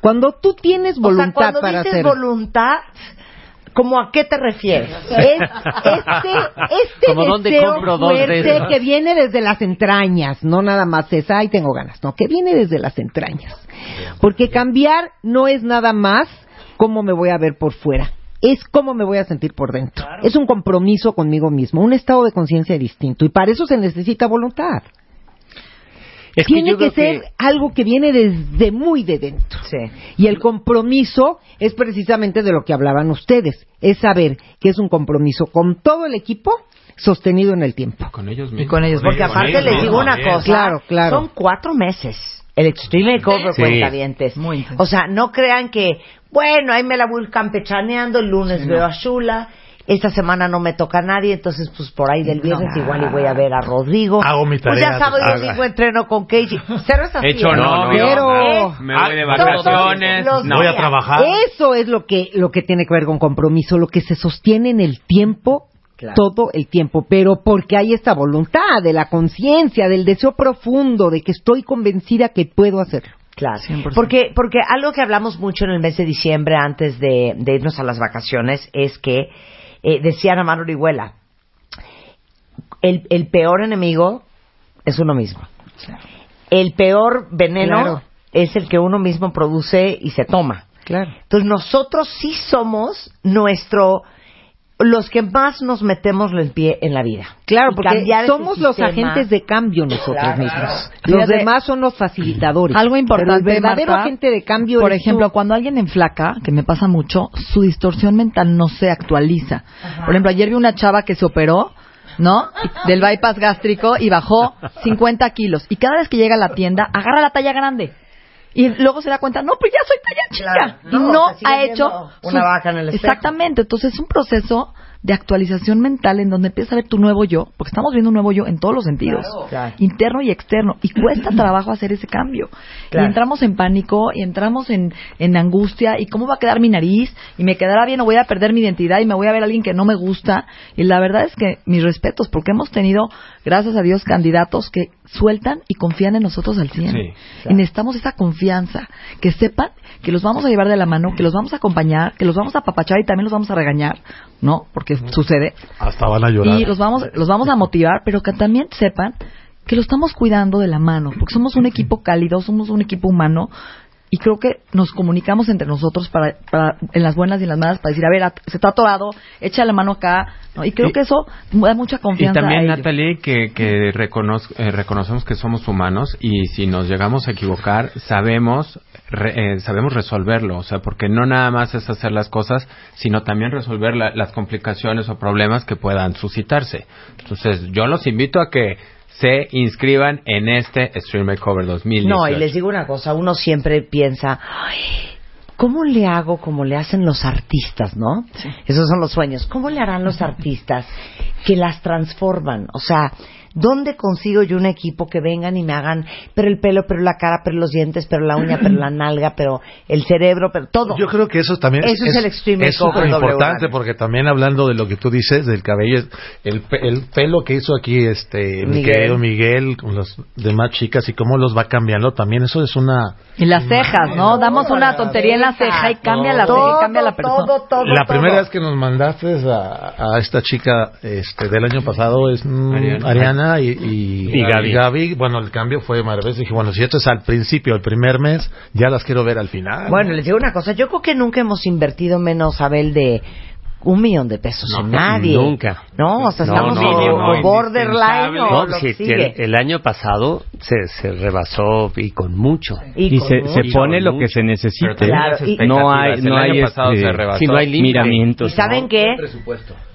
Cuando tú tienes O sea, voluntad cuando para dices hacer voluntad, ¿cómo a qué te refieres? [LAUGHS] es este, este Como dónde deseo compro dos de fuerte esos. que viene desde las entrañas, no nada más es, ay, tengo ganas, no, que viene desde las entrañas. Porque cambiar no es nada más cómo me voy a ver por fuera, es cómo me voy a sentir por dentro. Es un compromiso conmigo mismo, un estado de conciencia distinto, y para eso se necesita voluntad. Es que Tiene que, ser algo que viene desde muy de dentro. Y el compromiso es precisamente de lo que hablaban ustedes. Es saber que es un compromiso con todo el equipo sostenido en el tiempo. Con ellos Y con ellos Porque mismos. aparte Con ellos les digo mismos, una bien. cosa. Claro, claro. Son cuatro meses. El Extreme Makeover Sí. cuentavientes. O sea, no crean que, bueno, ahí me la voy campechaneando, el lunes veo a Shula, esta semana no me toca a nadie, entonces pues por ahí del viernes igual y voy a ver a Rodrigo. Hago mi Pues ya tarea. sábado y domingo entreno con Keiji. Cero es así. Hecho ¿eh? novio. Pero... Me voy de vacaciones. No. Voy a trabajar. Eso es lo que, lo que tiene que ver con compromiso, lo que se sostiene en el tiempo, todo el tiempo, pero porque hay esta voluntad de la conciencia, del deseo profundo, de que estoy convencida que puedo hacerlo. Claro. Porque, porque algo que hablamos mucho en el mes de diciembre antes de, de irnos a las vacaciones es que, eh, decía Ana Manuel Orihuela, el, el peor enemigo es uno mismo. El peor veneno Claro. es el que uno mismo produce y se toma. Claro. Entonces nosotros sí somos nuestro los que más nos metemos el pie en la vida. Claro, porque ese somos los agentes de cambio nosotros Claro. mismos. Fíjate, los demás son los facilitadores. Algo importante, Pero el verdadero Marta, agente de cambio Por ejemplo, tú. cuando alguien enflaca, que me pasa mucho, su distorsión mental no se actualiza. Por ejemplo, ayer vi una chava que se operó, ¿no? Del bypass gástrico y bajó 50 kilos. Y cada vez que llega a la tienda, agarra la talla grande. Y luego se da cuenta, no, pues ya soy talla chica. Claro. y No, ha hecho una vaca en el espejo. Exactamente. Entonces es un proceso de actualización mental en donde empiezas a ver tu nuevo yo, porque estamos viendo un nuevo yo en todos los sentidos, Claro. interno y externo, y cuesta [CLEARS THROAT] trabajo hacer ese cambio. Claro. Y entramos en pánico, y entramos en, en angustia, y cómo va a quedar mi nariz, y me quedará bien, o voy a perder mi identidad, y me voy a ver a alguien que no me gusta. Y la verdad es que mis respetos, porque hemos tenido, gracias a Dios, candidatos que sueltan y confían en nosotros al 100. Sí, Y necesitamos esa confianza, que sepan que los vamos a llevar de la mano, que los vamos a acompañar, que los vamos a apapachar y también los vamos a regañar, ¿no? Porque sucede. Hasta van a llorar. Y los vamos, los vamos a motivar, pero que también sepan que lo estamos cuidando de la mano, porque somos un equipo cálido, somos un equipo humano, y creo que nos comunicamos entre nosotros para, para en las buenas y en las malas para decir, a ver, at- se está atorado, echa la mano acá, ¿no? y creo Y- que eso da mucha Y confianza también, a ellos. Natalie, que, que reconoz- eh, reconocemos que somos humanos y si nos llegamos a equivocar, sabemos, re- eh, sabemos resolverlo. O sea, porque no nada más es hacer las cosas, sino también resolver la- las complicaciones o problemas que puedan suscitarse. Entonces, yo los invito a que se inscriban en este Stream Makeover 2018. No, y les digo una cosa, uno siempre piensa, "Ay, ¿cómo le hago como le hacen los artistas, no? Esos son los sueños. ¿Cómo le harán los artistas que las transforman? O sea, ¿dónde consigo yo un equipo que vengan y me hagan, pero el pelo, pero la cara, pero los dientes, pero la uña, pero la [CLEARS THROAT] nalga, pero el cerebro, pero todo? Yo creo que eso también Eso es el Extreme es súper importante porque también hablando de lo que tú dices del cabello, el, pe- el pelo que hizo aquí este mi Miguel. querido Miguel con las demás chicas y cómo los va cambiando también eso es una Y las cejas, ¿no? Damos una tontería en la ceja y cambia la ceja y cambia la persona. la primera vez que nos mandaste a, a esta chica este del año pasado es mm, Ariana. Ariana, y, y, Y Gaby. bueno el cambio fue maravilloso dije bueno si esto es al principio el primer mes ya las quiero ver al final Bueno, les digo una cosa, yo creo que nunca hemos invertido menos, Abel, de un millón de pesos en nadie. Nunca. No, o sea, No, estamos no, o- no, o borderline o No, lo sí, que sigue. el, el año pasado se, se rebasó y con mucho. Y Y con se, se pone lo que se las Y no hay, expectativas. no El año hay pasado este, se rebasó. Sí, no hay límite. miramientos. ¿Y saben qué?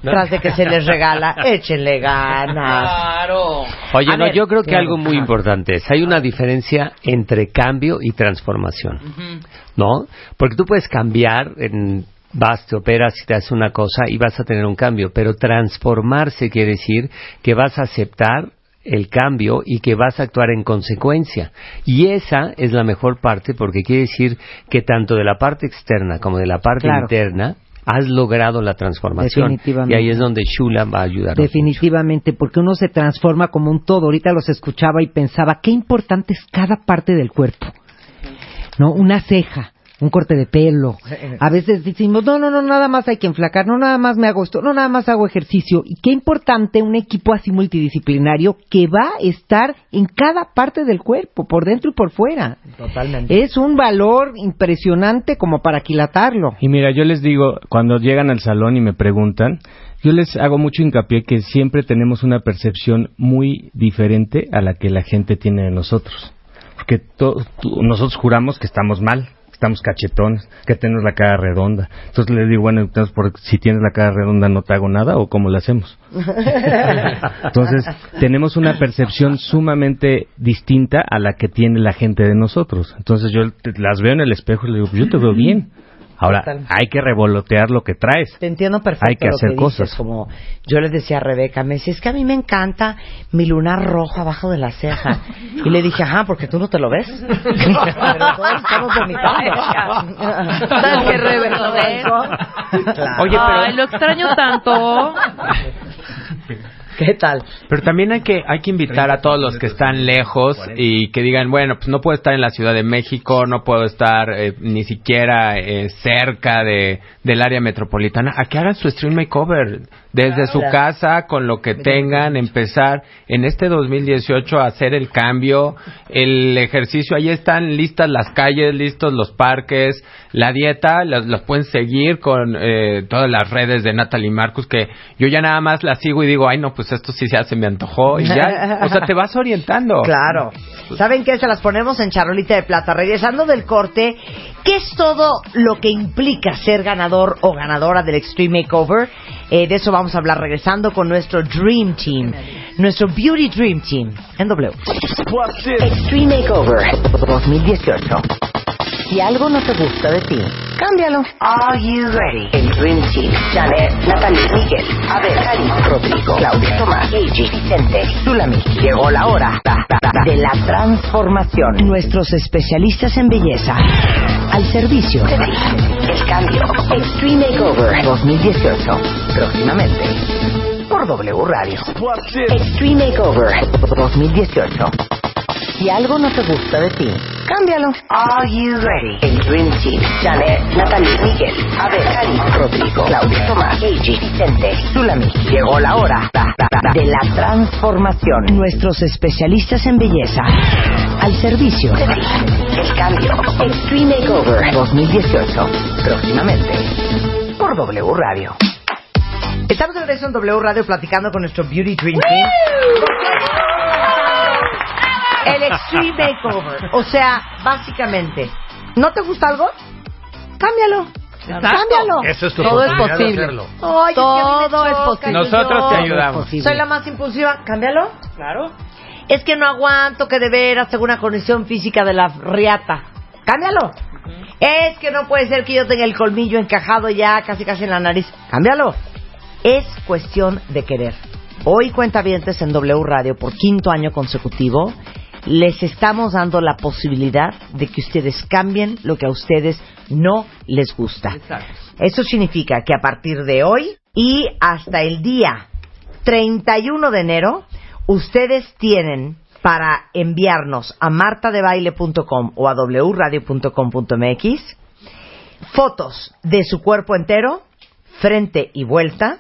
Tras de que se les regala, [LAUGHS] échenle ganas. Claro. Oye, A no, ver, yo creo que claro, algo muy importante es, hay una diferencia entre cambio y transformación, ¿no? Porque tú puedes cambiar, en, vas, te operas y te haces una cosa y vas a tener un cambio, pero transformarse quiere decir que vas a aceptar el cambio y que vas a actuar en consecuencia. Y esa es la mejor parte porque quiere decir que tanto de la parte externa como de la parte Claro. interna has logrado la transformación. Definitivamente. Y ahí es donde Shula va a ayudar. Definitivamente, porque uno se transforma como un todo. Ahorita los escuchaba y pensaba, qué importante es cada parte del cuerpo. ¿No? Una ceja, un corte de pelo. [LAUGHS] A veces decimos, no, no, no, nada más hay que enflacar, no, nada más me hago esto, no, nada más hago ejercicio. Y qué importante un equipo así multidisciplinario que va a estar en cada parte del cuerpo, por dentro y por fuera. Totalmente. Es un valor impresionante como para aquilatarlo. Y mira, yo les digo, cuando llegan al salón y me preguntan, yo les hago mucho hincapié que siempre tenemos una percepción muy diferente a la que la gente tiene de nosotros. Porque nosotros juramos que estamos mal, estamos cachetones, que tenemos la cara redonda. Entonces les digo, bueno, entonces por- si tienes la cara redonda no te hago nada o cómo le hacemos. [LAUGHS] Entonces, tenemos una percepción sumamente distinta a la que tiene la gente de nosotros. Entonces, yo te- las veo en el espejo y le digo, yo te veo bien. Ahora, hay que revolotear lo que traes. Te entiendo perfecto. Hay que lo hacer dices, cosas. Como yo les decía a Rebeca, me decía, es que a mí me encanta mi lunar rojo abajo de la ceja. [LAUGHS] Y le dije, ajá, porque tú no te lo ves. [LAUGHS] Pero todos estamos vomitando. [LAUGHS] Claro. Oye, pero- Ay, lo extraño tanto. ¿Qué tal? Pero también hay que hay que invitar a todos los que están lejos y que digan, bueno, pues no puedo estar en la Ciudad de México, no puedo estar eh, ni siquiera eh, cerca de del área metropolitana, a que hagan su stream makeover. Desde su casa, con lo que tengan, empezar en este 2018 a hacer el cambio, el ejercicio, ahí están listas las calles, listos los parques, la dieta, las, las pueden seguir con eh, todas las redes de Natalie Marcus, que yo ya nada más las sigo y digo, ay no, pues esto sí ya se me antojó, y ya, o sea, te vas orientando. [LAUGHS] Claro. ¿Saben qué? Se las ponemos en charolita de plata. Regresando del corte, ¿qué es todo lo que implica ser ganador o ganadora del Extreme Makeover? Eh, de eso vamos a hablar regresando con nuestro Dream Team, nuestro Beauty Dream Team en. Extreme Makeover 2018. Si algo no te gusta de ti, cámbialo. Are you ready? El Dream Team. Janet, Natalie, Miguel, Abel, Karim, Rodrigo, Claudia, Tomás, Gigi, Vicente, Zulami. Llegó la hora da, da, da, de la transformación. Nuestros especialistas en belleza. Al servicio. El cambio. Extreme Makeover 2018. Próximamente. Por W Radio. Extreme Makeover 2018. Si algo no te gusta de ti, cámbialo. Are you ready? El Dream Team. Janet, Natalie, Miguel, Abel, Karim, Rodrigo, Claudia, Tomás, Gigi, Vicente, Zulami. Llegó la hora da, da, da, de la transformación. Nuestros especialistas en belleza. Al servicio. El cambio. Extreme Makeover 2018. Próximamente. Por W Radio. Estamos de regreso en W Radio platicando con nuestro Beauty Dream Team. El Extreme Makeover. O sea, básicamente, ¿no te gusta algo? Cámbialo. Cámbialo. Eso es tu Todo es posible. Ay, es que Todo es posible. Nosotros te ayudamos. Soy la más impulsiva. Cámbialo. Claro. Es que no aguanto que de veras tengo una condición física de la riata. Cámbialo. Es que no puede ser que yo tenga el colmillo encajado ya casi casi en la nariz. Cámbialo. Es cuestión de querer. Hoy cuentavientes en W Radio por quinto año consecutivo les estamos dando la posibilidad de que ustedes cambien lo que a ustedes no les gusta. Eso significa que a partir de hoy y hasta el día 31 de enero, ustedes tienen para enviarnos a martadebaile.com o a wradio.com.mx fotos de su cuerpo entero, frente y vuelta,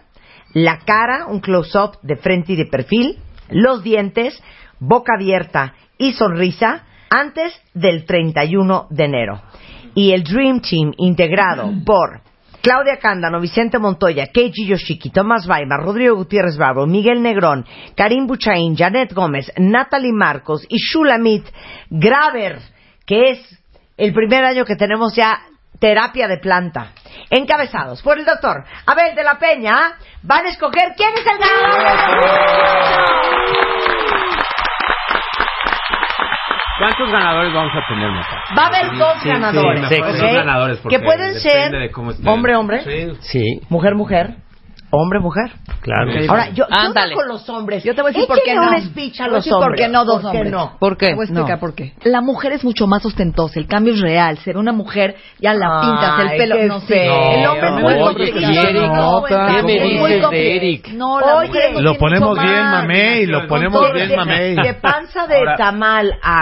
la cara, un close-up de frente y de perfil, los dientes, boca abierta y sonrisa antes del 31 de enero. Y el Dream Team integrado por Claudia Cándano, Vicente Montoya, Keiji Yoshiki, Tomás Baima, Rodrigo Gutiérrez Bravo, Miguel Negrón, Karim Buchaín, Janet Gómez, Natalie Marcos y Shulamit Graver, que es el primer año que tenemos ya terapia de planta. Encabezados por el doctor Abel de la Peña, van a escoger quién es el ¿Cuántos ganadores vamos a tener, Marta? Va a haber dos Sí, sí, ganadores, ¿ok? dos ganadores, que pueden ser de cómo esté. hombre, hombre, Sí, mujer, mujer, hombre, mujer. claro. Ahora, yo, yo Ándale. no con los hombres. Yo te voy a decir por qué no. un speech a los decir por hombres. qué no dos ¿Por qué hombres. no? ¿Por qué? Te voy a explicar No. por qué. La mujer es mucho más ostentosa, el cambio es real. Se ve una mujer, ya la pintas, el pelo, no sé. el hombre es muy Oye, complicado. ¿qué me dices de Eric? No, la Oye, Lo ponemos bien, mamey, lo ponemos bien, mamey. De panza de tamal a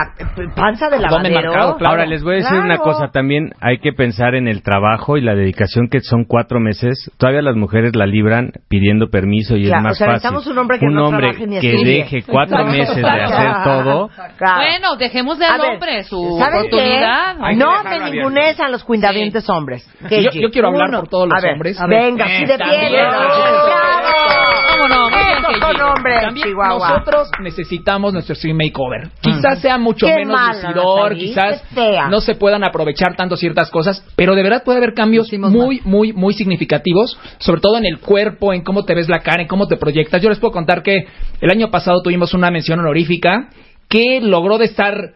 panza de lavadero. Ahora les voy a decir una cosa, también hay que pensar en el trabajo y la dedicación que son cuatro meses. Todavía las mujeres la libran pidiendo permiso y Claro, es más o sea, fácil. necesitamos un hombre que no hombre trabaje ni que deje cuatro meses de hacer todo. Claro. Bueno, dejemos al A ver, hombre su ¿saben oportunidad. qué? No me ningunes a los cuindavientes hombres. Yo, quiero hablar Uno. por todos los A ver, hombres. Venga, así de. ¿Cómo no? Hombres, También Chihuahua. nosotros necesitamos nuestro stream makeover. Quizás sea mucho Qué menos mala, lucidor, Natalie, quizás no se puedan aprovechar tanto ciertas cosas, pero de verdad puede haber cambios Hicimos muy, muy, muy significativos, sobre todo en el cuerpo, en cómo te ves la cara, en cómo te proyectas. Yo les puedo contar que el año pasado tuvimos una mención honorífica que logró de estar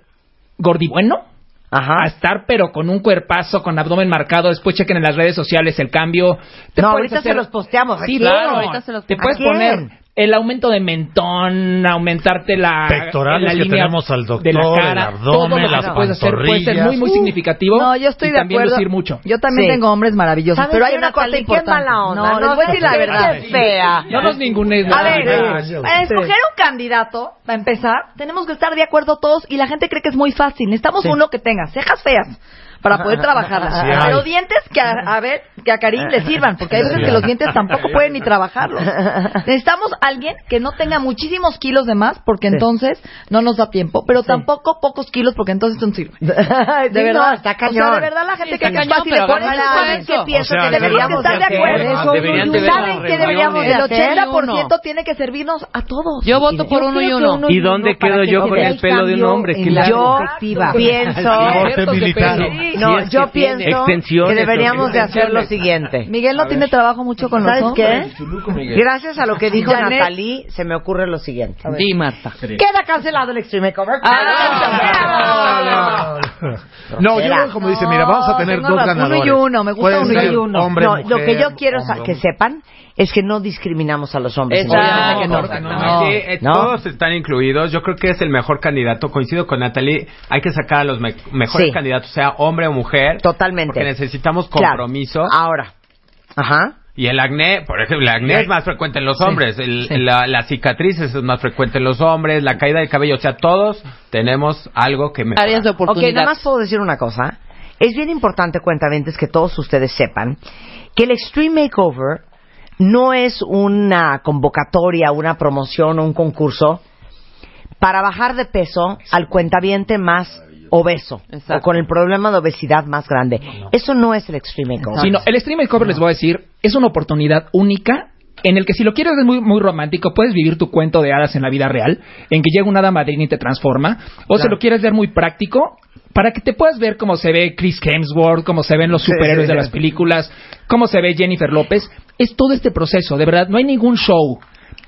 gordibueno a estar pero con un cuerpazo, con abdomen marcado. Después chequen en las redes sociales el cambio. Te No, ahorita se los posteamos. ¿A Sí, claro. Ahorita se los Te ¿A puedes poner el aumento de mentón, aumentarte la Pectorales la que línea tenemos al doctor, de la cara, el abdomen, todo lo que las se puede hacer puede ser muy muy Uh. significativo. No, yo estoy y de también acuerdo. lucir mucho. Yo también Sí. tengo hombres maravillosos, ¿Sabes pero hay una cosa importante. mala onda, No, les no, voy a decir la verdad. fea. No nos ningunes. A ver, para escoger un candidato, para empezar, tenemos que estar de acuerdo todos y la gente cree que es muy fácil. Necesitamos Sí. uno que tenga cejas feas para poder trabajarlas. Sí pero hay. dientes que a, a ver, que a Karim le sirvan, porque hay veces Sí que los dientes tampoco pueden ni trabajarlos. [LAUGHS] Necesitamos alguien que no tenga muchísimos kilos de más, porque entonces no nos da tiempo, pero tampoco pocos kilos, porque entonces no sirve. [LAUGHS] Sí, De no, verdad, está O sea, cañón. de verdad la gente Sí, que está es cañón, fácil ¿saben eso. qué pienso O sea, que deberíamos de deberíamos de ver ¿Saben qué deberíamos de hacer? El Uno. 80% tiene que servirnos a todos. Yo voto por uno y uno. ¿Y dónde quedo que yo con el pelo de un hombre? la Yo pienso Corte no, yo pienso que deberíamos de hacer lo siguiente. Miguel no tiene trabajo mucho con los ¿Sabes hombres. qué? Gracias a lo que dijo Janet. Natalie, se me ocurre lo siguiente. Di, Marta. Queda cancelado el Extreme Cover. Ah, No, yo como dice, mira, vamos a tener dos ganadores. Uno y uno, me gusta uno y uno. hombre, no, lo que yo quiero hombre, que sepan es que no discriminamos a los hombres. Exacto. Obviamente que no. No, sí, eh, ¿No? Todos están incluidos. Yo creo que es el mejor candidato. Coincido con Natalie. Hay que sacar a los me- mejores Sí. candidatos, sea hombre o mujer. Totalmente. Porque necesitamos Claro. compromiso. Ahora. Ajá. Y el acné, por ejemplo, el acné es más frecuente en los hombres. El- sí. La, la cicatrices es más frecuente en los hombres. La caída del cabello. O sea, todos tenemos algo que mejorar. Áreas de Ok, oportunidad. nada más puedo decir una cosa. Es bien importante, cuentamente, que todos ustedes sepan que el Extreme Makeover no es una convocatoria, una promoción o un concurso para bajar de peso al cuentaviente más obeso Exacto. o con el problema de obesidad más grande. Eso no es el Extreme Makeover. Sino, el Stream Makeover, les voy a decir, es una oportunidad única en el que si lo quieres es muy, muy romántico, puedes vivir tu cuento de hadas en la vida real, en que llega una hada madrina y te transforma, o si lo quieres ver muy práctico, para que te puedas ver cómo se ve Chris Hemsworth, cómo se ven los superhéroes de las películas, cómo se ve Jennifer López, es todo este proceso, de verdad, no hay ningún show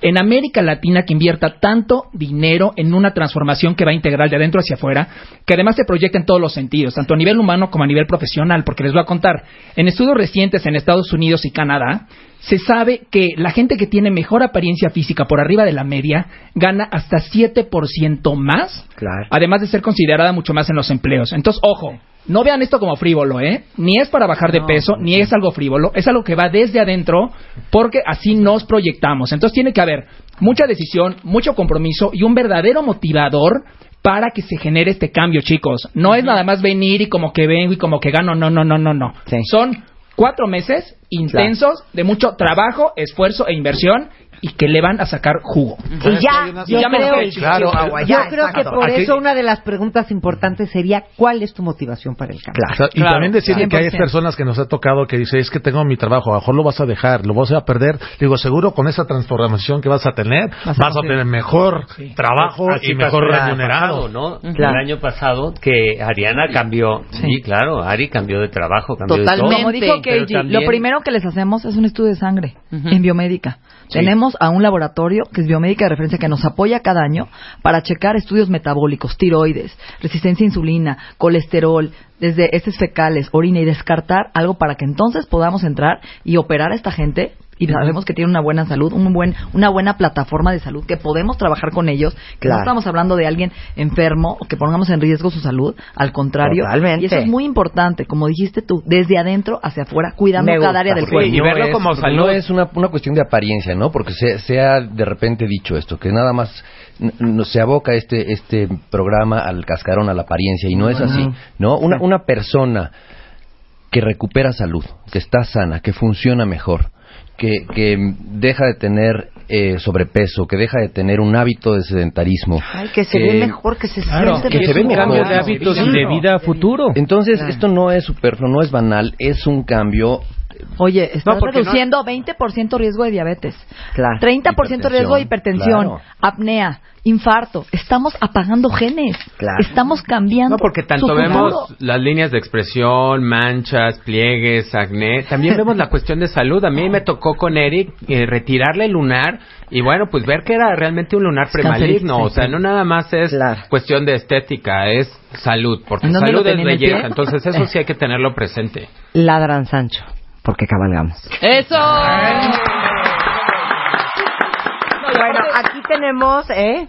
en América Latina que invierta tanto dinero en una transformación que va integral de adentro hacia afuera, que además se proyecta en todos los sentidos, tanto a nivel humano como a nivel profesional, porque les voy a contar, en estudios recientes en Estados Unidos y Canadá, se sabe que la gente que tiene mejor apariencia física por arriba de la media gana hasta 7% más, Claro. además de ser considerada mucho más en los empleos. Entonces, ojo, no vean esto como frívolo, ¿eh? Ni es para bajar de peso, ni es algo frívolo, es algo que va desde adentro, porque así nos proyectamos. Entonces tiene que haber mucha decisión, mucho compromiso y un verdadero motivador para que se genere este cambio, chicos. No es nada más venir y como que vengo y como que gano, no, no, no, no, no. Sí. Son cuatro meses intensos de mucho trabajo, esfuerzo e inversión y que le van a sacar jugo. Y ya, Y ya me creo, Claro, Chihuahua, Yo ya, creo que por eso una de las preguntas importantes sería ¿cuál es tu motivación para el cambio? O sea, y Claro, también decirle que hay 100%. personas que nos ha tocado que dice, es que tengo mi trabajo, a lo mejor lo vas a dejar, lo vas a perder. Digo, seguro con esa transformación que vas a tener, vas a, tener mejor trabajo Así y mejor remunerado. pasado, ¿no? Claro. El año pasado que Ariana cambió, sí. claro, Ari cambió de trabajo, cambió Totalmente. de todo. Como dijo Keiji, también- lo primero que les hacemos es un estudio de sangre en biomédica. Tenemos a un laboratorio que es biomédica de referencia que nos apoya cada año para checar estudios metabólicos, tiroides, resistencia a insulina, colesterol, desde heces fecales, orina y descartar algo para que entonces podamos entrar y operar a esta gente y sabemos que tiene una buena salud, un buen, una buena plataforma de salud, que podemos trabajar con ellos, que Claro. no estamos hablando de alguien enfermo o que pongamos en riesgo su salud, al contrario. Totalmente. Y eso es muy importante, como dijiste tú, desde adentro hacia afuera, cuidando cada área del Sí, cuerpo. y verlo es- como porque salud. No es una, una cuestión de apariencia, ¿no? Porque se, se ha de repente dicho esto, que nada más se aboca este, este programa al cascarón, a la apariencia, y no es así, ¿no? Una, una persona que recupera salud, que está sana, que funciona mejor, que, que deja de tener eh, sobrepeso, que deja de tener un hábito de sedentarismo. Ay, que se ve mejor, que se Claro, siente que se ve un mejor. cambio de hábitos y de vida a futuro. Entonces, esto no es superfluo, no es banal, es un cambio Oye, estás No, porque no- reduciendo 20% riesgo de diabetes, Claro. 30% riesgo de hipertensión, claro. apnea, infarto. Estamos apagando genes. Claro. Estamos cambiando. No, porque tanto vemos las líneas de expresión, manchas, pliegues, acné, también vemos la cuestión de salud. A mí me tocó con Eric eh, retirarle el lunar y bueno, pues ver que era realmente un lunar premaligno. O sea, no nada más es cuestión de estética, es salud, porque ¿En dónde salud es belleza. Entonces eso sí hay que tenerlo presente. Ladran Sancho, porque cabalgamos. ¡Eso! No, Bueno, aquí tenemos, ¿eh?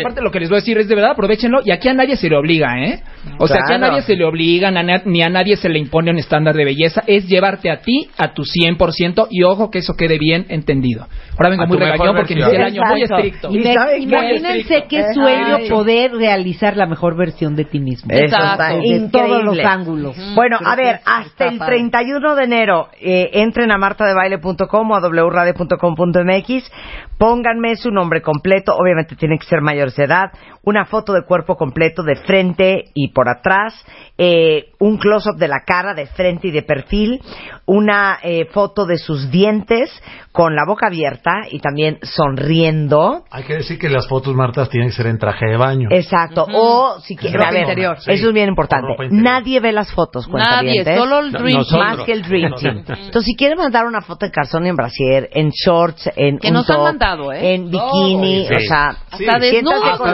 Aparte lo que les voy a decir es de verdad, aprovechenlo y aquí a nadie se le obliga, ¿eh? O sea, aquí a nadie se le obliga, ni a nadie se le impone un estándar de belleza, es llevarte a ti a tu 100% y ojo que eso quede bien entendido. Ahora vengo A muy regañón porque inicié el año muy estricto. Y me- imagínense qué Ay. sueño poder realizar la mejor versión de ti mismo. Eso está Desde increíble. todos los ángulos. Bueno, a que ver, hasta el padre. 31 de enero eh, entren a martadebaile.com o a wradio.com.mx, pónganme su nombre completo, obviamente tienen que ser mayores de edad, una foto de cuerpo completo de frente y por atrás, eh, un close-up de la cara de frente y de perfil, una eh, foto de sus dientes con la boca abierta y también sonriendo. Hay que decir que las fotos, Marta, tienen que ser en traje de baño. Exacto. O si quieres, Ropa a ver, interior. eso Sí. es bien importante. Nadie ve las fotos, Nadie, cuentavientes. solo el Dream Team. Más que el Dream Team. Entonces, si quieren mandar una foto en calzón y en brasier, en shorts, en Que un nos han top, mandado, ¿eh? en bikini, Sí. o sea, Hasta siéntate desnudos con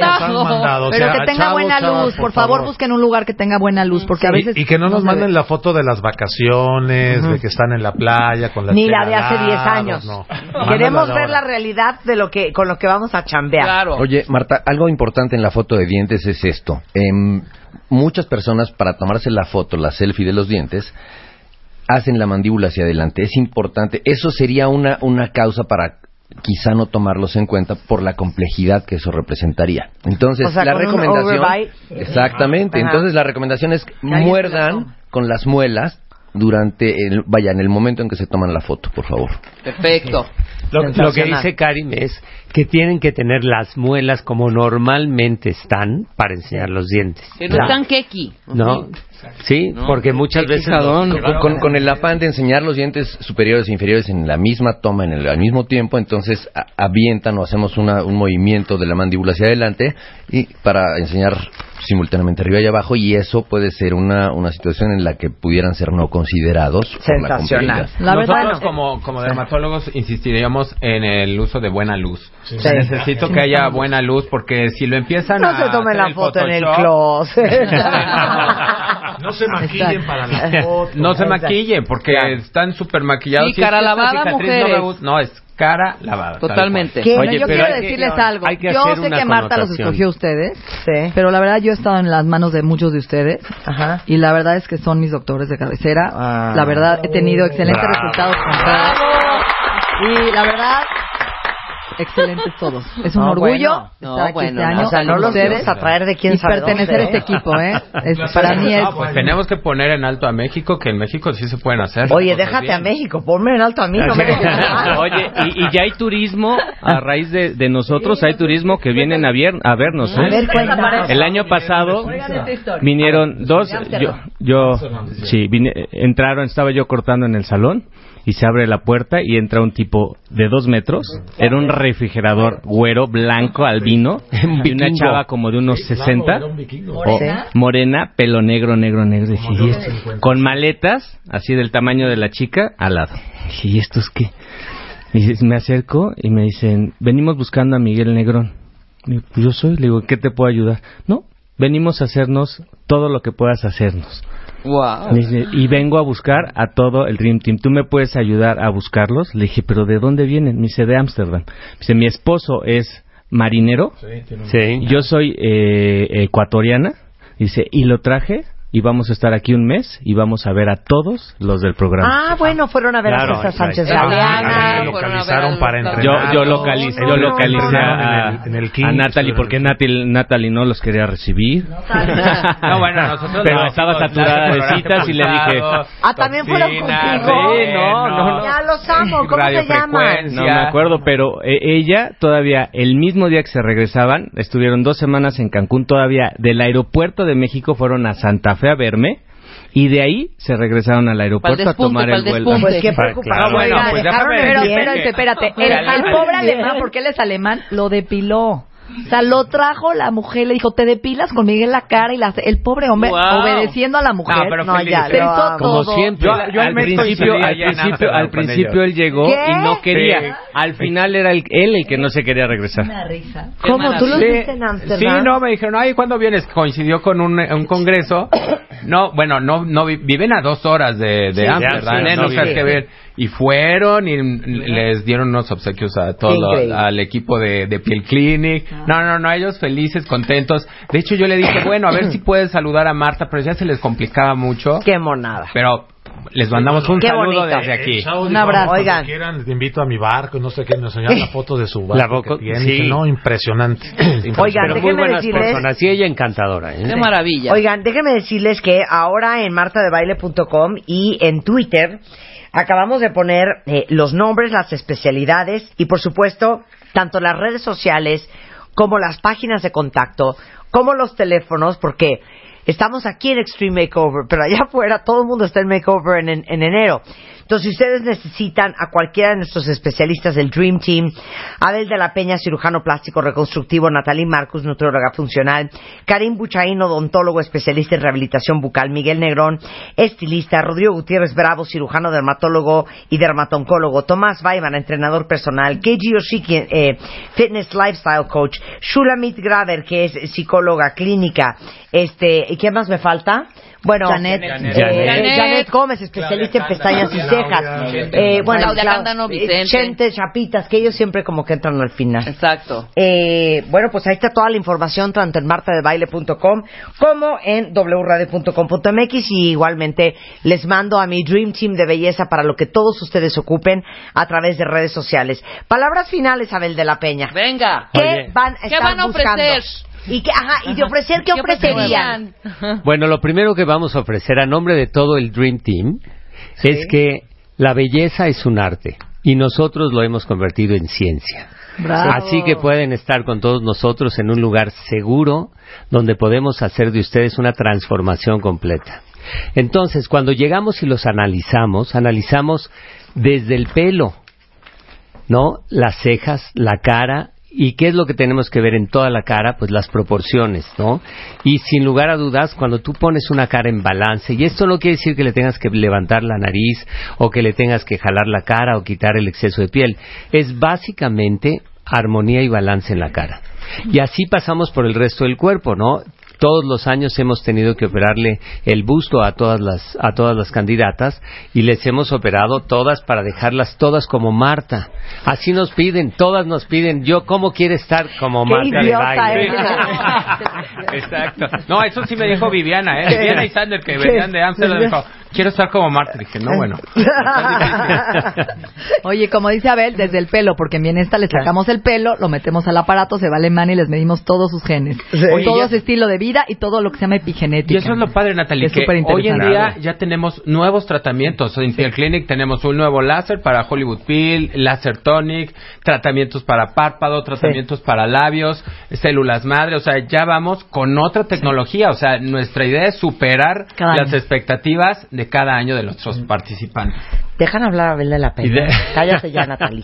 nos la han confianza. mandado. mandado, o Pero sea, que tenga chavos, buena luz, por, por favor, favor. busquen un lugar que tenga buena luz, porque a Y- veces y, que no nos manden la foto de las vacaciones, de que están en la playa con la Ni la de hace al 10 lado, años. no. Queremos ver la realidad de lo que con lo que vamos a chambear. Oye, Marta, algo importante en la foto de dientes es esto. Em, muchas personas, para tomarse la foto, la selfie de los dientes, hacen la mandíbula hacia adelante. Es importante. Eso sería una, una causa para quizá no tomarlos en cuenta por la complejidad que eso representaría. Entonces, O sea, la recomendación... overbite. Exactamente. Ajá. Entonces, la recomendación es muerdan con las muelas durante el, vaya, en el momento en que se toman la foto, por favor. Perfecto. Lo, lo que dice Karim es que tienen que tener las muelas como normalmente están para enseñar los dientes. Que no están keki. ¿No? Sí, No, porque muchas veces... quijadón. Con, con- con el afán de enseñar los dientes superiores e inferiores en la misma toma, en el, al mismo tiempo, entonces a- avientan o hacemos una- un movimiento de la mandíbula hacia adelante y para enseñar simultáneamente arriba y abajo y eso puede ser una, una situación en la que pudieran ser no considerados por la Sensacional. complejidad. La verdad, Nosotros como, como dermatólogos insistiríamos en el uso de buena luz. Sí. Necesito que haya buena luz porque si lo empiezan No a se tomen la foto en el Photoshop, closet. [LAUGHS] [LAUGHS] No se maquillen para la foto. No se maquillen porque están súper maquillados. Sí, cara lavada, No, mujeres. gusta- no, es cara lavada. tal Totalmente. Oye, yo pero quiero que- decirles algo. que yo sé que Marta los escogió a ustedes, Sí. pero la verdad yo he estado en las manos de muchos de ustedes Ajá. y la verdad es que son mis doctores de cabecera. Ah. La verdad he tenido excelentes Bravo. resultados con todos. Y la verdad, excelentes todos. Es un No, orgullo bueno. No, estar aquí bueno, este año O sea, no los ustedes vamos a traer de quién y sabe pertenecer dónde, a este ¿eh? equipo, ¿eh? [LAUGHS] Es- para mí es... Pues tenemos que poner en alto a México, que en México sí se pueden hacer. Oye, déjate bien. a México, ponme en alto a mí, no me. [LAUGHS] Oye, y, y ya hay turismo a raíz de, de nosotros, hay turismo que vienen a, vier- a vernos. ¿eh? A ver. El año pasado vinieron dos, yo, yo sí, vine- entraron, estaba yo cortando en el salón y se abre la puerta y entra un tipo de dos metros, era un refrigerador güero, blanco, albino, y una chava como de unos 60, Era un vikingo. o- morena, pelo negro, negro, negro, dije, "¿Y esto?". con maletas, así del tamaño de la chica, al lado. Dije, ¿y esto es qué? Y me acerco y me dicen, venimos buscando a Miguel Negrón. "Pues yo soy, le digo, ¿qué te puedo ayudar? No, venimos a hacernos todo lo que puedas hacernos. Wow. Y vengo a buscar a todo el Dream Team. ¿Tú me puedes ayudar a buscarlos? Le dije, ¿pero de dónde vienen? Me dice, de Ámsterdam. Dice, mi esposo es marinero. Sí. Yo soy eh, ecuatoriana. Dice, y lo traje y vamos a estar aquí un mes y vamos a ver a todos los del programa. Ah, bueno, fueron a ver Claro, a César Sánchez. Galeana. localizaron para entrenar. Yo, yo localicé, yo localicé a, En el- en el a Kings, Natalie porque Natalie, Natalie no los quería recibir. No, bueno, [LAUGHS] nosotros Pero lo estaba saturada de citas y le dije, Ah, también fueron contigo. Sí, no, no, no. Ya los amo, ¿cómo se llaman? No me acuerdo, pero eh, ella todavía, el mismo día que se regresaban, estuvieron dos semanas en Cancún, todavía del aeropuerto de México fueron a Santa Fe a verme. Y de ahí se regresaron al aeropuerto Pa'l a tomar despunte, el vuelo. despunte. Pues qué preocupado. claro. bueno, pues Pero espérate, espérate. El, el pobre alemán, porque él es alemán, lo depiló. O sea, lo trajo la mujer, le dijo, te depilas con Miguel la cara y la, el pobre hombre Wow. obedeciendo a la mujer. No, pero No, feliz. ya, lo hizo todo. Como siempre. Yo- yo al principio, al principio, Amsterdam al principio él llegó ¿Qué? y no quería. Sí. Al final era el- él el que no se quería regresar. Una risa. ¿Cómo? ¿Tú los Sí, viste en Sí, Ámsterdam? no, me dijeron, ay, ¿cuándo vienes? Coincidió con un, un congreso [COUGHS] No, bueno, no, no vi- viven a dos horas de, Sí, de Ámsterdam, ¿eh? no No sabes qué ver. Y fueron y les dieron unos obsequios a todo al equipo de, de Piel Clinic. No, no, no, ellos felices, contentos. De hecho, yo le dije, bueno, a ver si puedes saludar a Marta, pero ya se les complicaba mucho. Qué monada. Pero les mandamos un Qué saludo bonito. desde aquí. Eh, Chao, Un abrazo. Oigan. quieran, te invito a mi barco no sé qué, me enseñaron la [LAUGHS] foto de su barco La boca- que tiene. sí. No, impresionante. [CLEARS THROAT] Oigan, Pero muy buenas decirles... personas. Y ella encantadora. ¿eh? Qué maravilla. Oigan, déjenme decirles que ahora en martadebaile.com y en Twitter acabamos de poner eh, los nombres, las especialidades y por supuesto tanto las redes sociales como las páginas de contacto, como los teléfonos, porque estamos aquí en Extreme Makeover, pero allá afuera todo el mundo está en Makeover en, en- en enero. Entonces, si ustedes necesitan a cualquiera de nuestros especialistas del Dream Team, Abel de la Peña, cirujano plástico reconstructivo, Natalie Marcus, nutrióloga funcional, Karim Buchaín, odontólogo especialista en rehabilitación bucal, Miguel Negrón, estilista, Rodrigo Gutiérrez Bravo, cirujano dermatólogo y dermatoncólogo, Tomás Baiman, entrenador personal, Keiji Yoshiki, eh, fitness lifestyle coach, Shulamit Graver, que es psicóloga clínica, este, ¿y quién más me falta? Bueno, Janet. Janet. eh, Janet Gómez, especialista en pestañas y cejas. Eh, bueno, Claudia Clau- Cándano, Vicente. Chente, Chapitas, que ellos siempre como que entran al final. Exacto. Eh, bueno, pues ahí está toda la información tanto en martadebaile.com como en wradio.com.mx y igualmente les mando a mi Dream Team de belleza para lo que todos ustedes ocupen a través de redes sociales. Palabras finales, Abel de la Peña. Venga. ¿Qué Oye. van a ¿Qué van a buscando? Y que, ajá, y de ofrecer, ¿qué, ofrecerían? Bueno, lo primero que vamos a ofrecer a nombre de todo el Dream Team es que la belleza es un arte y nosotros lo hemos convertido en ciencia. Bravo. Así que pueden estar con todos nosotros en un lugar seguro donde podemos hacer de ustedes una transformación completa. Entonces, cuando llegamos y los analizamos, analizamos desde el pelo, ¿no? Las cejas, la cara. ¿Y qué es lo que tenemos que ver en toda la cara? Pues las proporciones, ¿no? Y sin lugar a dudas, cuando tú pones una cara en balance, y esto no quiere decir que le tengas que levantar la nariz o que le tengas que jalar la cara o quitar el exceso de piel, es básicamente armonía y balance en la cara. Y así pasamos por el resto del cuerpo, ¿no? Todos los años hemos tenido que operarle el busto a todas las a todas las candidatas y les hemos operado todas para dejarlas todas como Marta. Así nos piden, todas nos piden, yo cómo quiere estar como Qué Marta de baile. [LAUGHS] Exacto. No, eso sí me dijo Viviana, ¿eh? Viviana y Sander, que venían de Amsterdam, dijo, quiero estar como Marta. Dije, no, bueno. [LAUGHS] Oye, como dice Abel, desde el pelo, porque en esta le sacamos el pelo, lo metemos al aparato, se va alemán y les medimos todos sus genes. Oye, todo ya- su estilo de vida y todo lo que se llama epigenética. Y eso es lo padre, Natalie, Es que hoy en día ya tenemos nuevos tratamientos. En Piel Clinic tenemos un nuevo láser para Hollywood Peel, láser tonic, tratamientos para párpado, tratamientos para labios, células madre. O sea, ya vamos con otra tecnología. O sea, nuestra idea es superar Cada las año. expectativas de cada año de nuestros participantes. Dejan hablar a Abel de la Peña. De- [LAUGHS] Cállate ya, Natalie.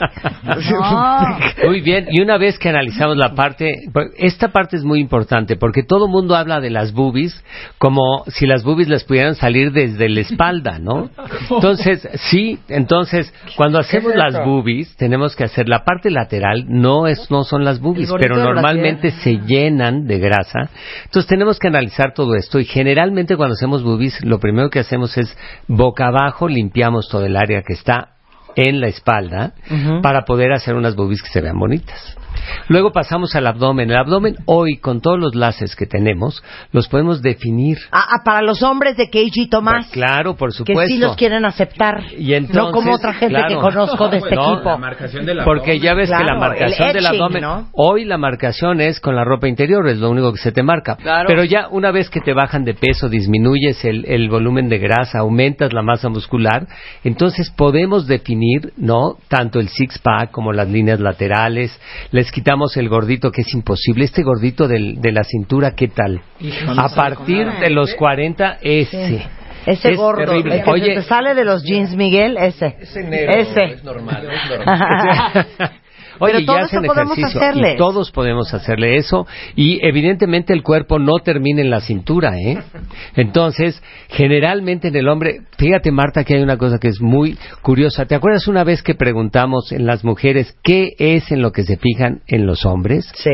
Muy bien, y una vez que analizamos la parte, pues, esta parte es muy importante porque todo el mundo habla de las boobies como si las boobies les pudieran salir desde la espalda, ¿no? Entonces, sí, entonces cuando hacemos es las boobies tenemos que hacer la parte lateral, no es no son las boobies, pero normalmente se llenan de grasa. Entonces tenemos que analizar todo esto y generalmente cuando hacemos boobies lo primero que hacemos es boca abajo limpiamos todo el área que está en la espalda para poder hacer unas boobies que se vean bonitas. Luego pasamos al abdomen. El abdomen hoy, con todos los láseres que tenemos, los podemos definir. Ah, ah, para los hombres de Keiji Tomás. Pues claro, por que supuesto. sí los quieren aceptar. Y entonces, no como otra gente claro. que conozco de este No, equipo. la marcación del Porque ya ves que la marcación el del abdomen, ¿no? hoy la marcación es con la ropa interior, es lo único que se te marca. Claro. Pero ya una vez que te bajan de peso, disminuyes el, el volumen de grasa, aumentas la masa muscular, entonces podemos definir, ¿no? Tanto el six pack como las líneas laterales, les quitamos el gordito que es imposible, este gordito del- de la cintura, ¿qué tal? A partir de los 40, ese. Ese Es gordo, terrible. el que Oye, se te sale de los jeans, Miguel, ese. Ese negro Ese. es normal, es normal. [LAUGHS] [LAUGHS] Oye, Pero todo ya eso podemos ejercicio hacerle. y todos podemos hacerle eso y evidentemente el cuerpo no termina en la cintura, ¿eh? Entonces, generalmente en el hombre, fíjate Marta que hay una cosa que es muy curiosa. ¿Te acuerdas una vez que preguntamos en las mujeres qué es en lo que se fijan en los hombres? Sí.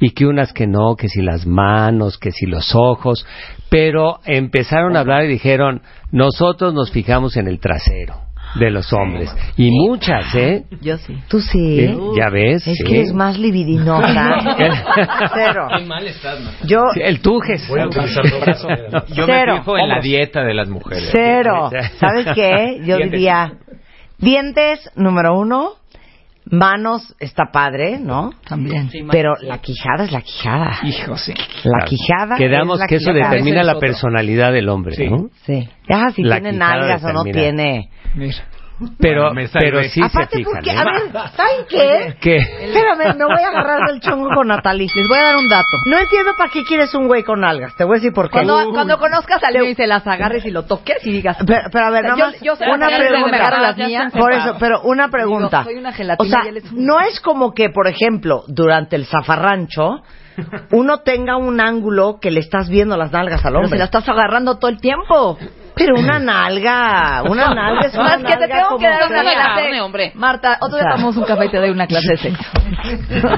Y que unas que no, que si las manos, que si los ojos, pero empezaron a hablar y dijeron, nosotros nos fijamos en el trasero de los hombres. Y muchas, ¿eh? Yo sí. Tú sí. Eh, ¿Ya ves? Es Sí. que eres más libidinosa. [LAUGHS] Cero. Qué mal estás, Marta. Yo, Sí, el tujes. Voy a utilizar tu brazo. Yo Cero. me fijo en la dieta de las mujeres. cero. ¿Sabes qué? Yo Dientes. diría, dientes, número uno. Manos, está padre, ¿no? También. Pero la quijada es la quijada. Hijo, sí. La quijada. Quedamos es la que eso quijada. determina la personalidad del hombre, Sí. ¿no? Sí. Ya si La tiene nalgas o no tiene. Mira. Pero, Bueno, pero sí Aparte, se fijan. porque, ¿eh? a ver, ¿saben qué? ¿Qué? Espérame, me voy a agarrar del chongo con Natalie. Les voy a dar un dato. No entiendo para qué quieres un güey con algas. Te voy a decir por qué. Cuando, cuando conozcas a alguien y se las agarres y lo toques y digas... Pero, pero a ver, O sea, nada yo- más yo sé una pregunta. me las mías. Por eso, pero una pregunta. Digo, soy una gelatina o sea, y él es un- no es como que, por ejemplo, durante el zafarrancho, [LAUGHS] uno tenga un ángulo que le estás viendo las nalgas al Pero hombre. se la estás agarrando todo el tiempo. Pero una nalga, una nalga es [LAUGHS] una Más que te nalga tengo que dar una clase. hombre. Marta, otro día tomamos un café y te doy una clase de sexo. [LAUGHS]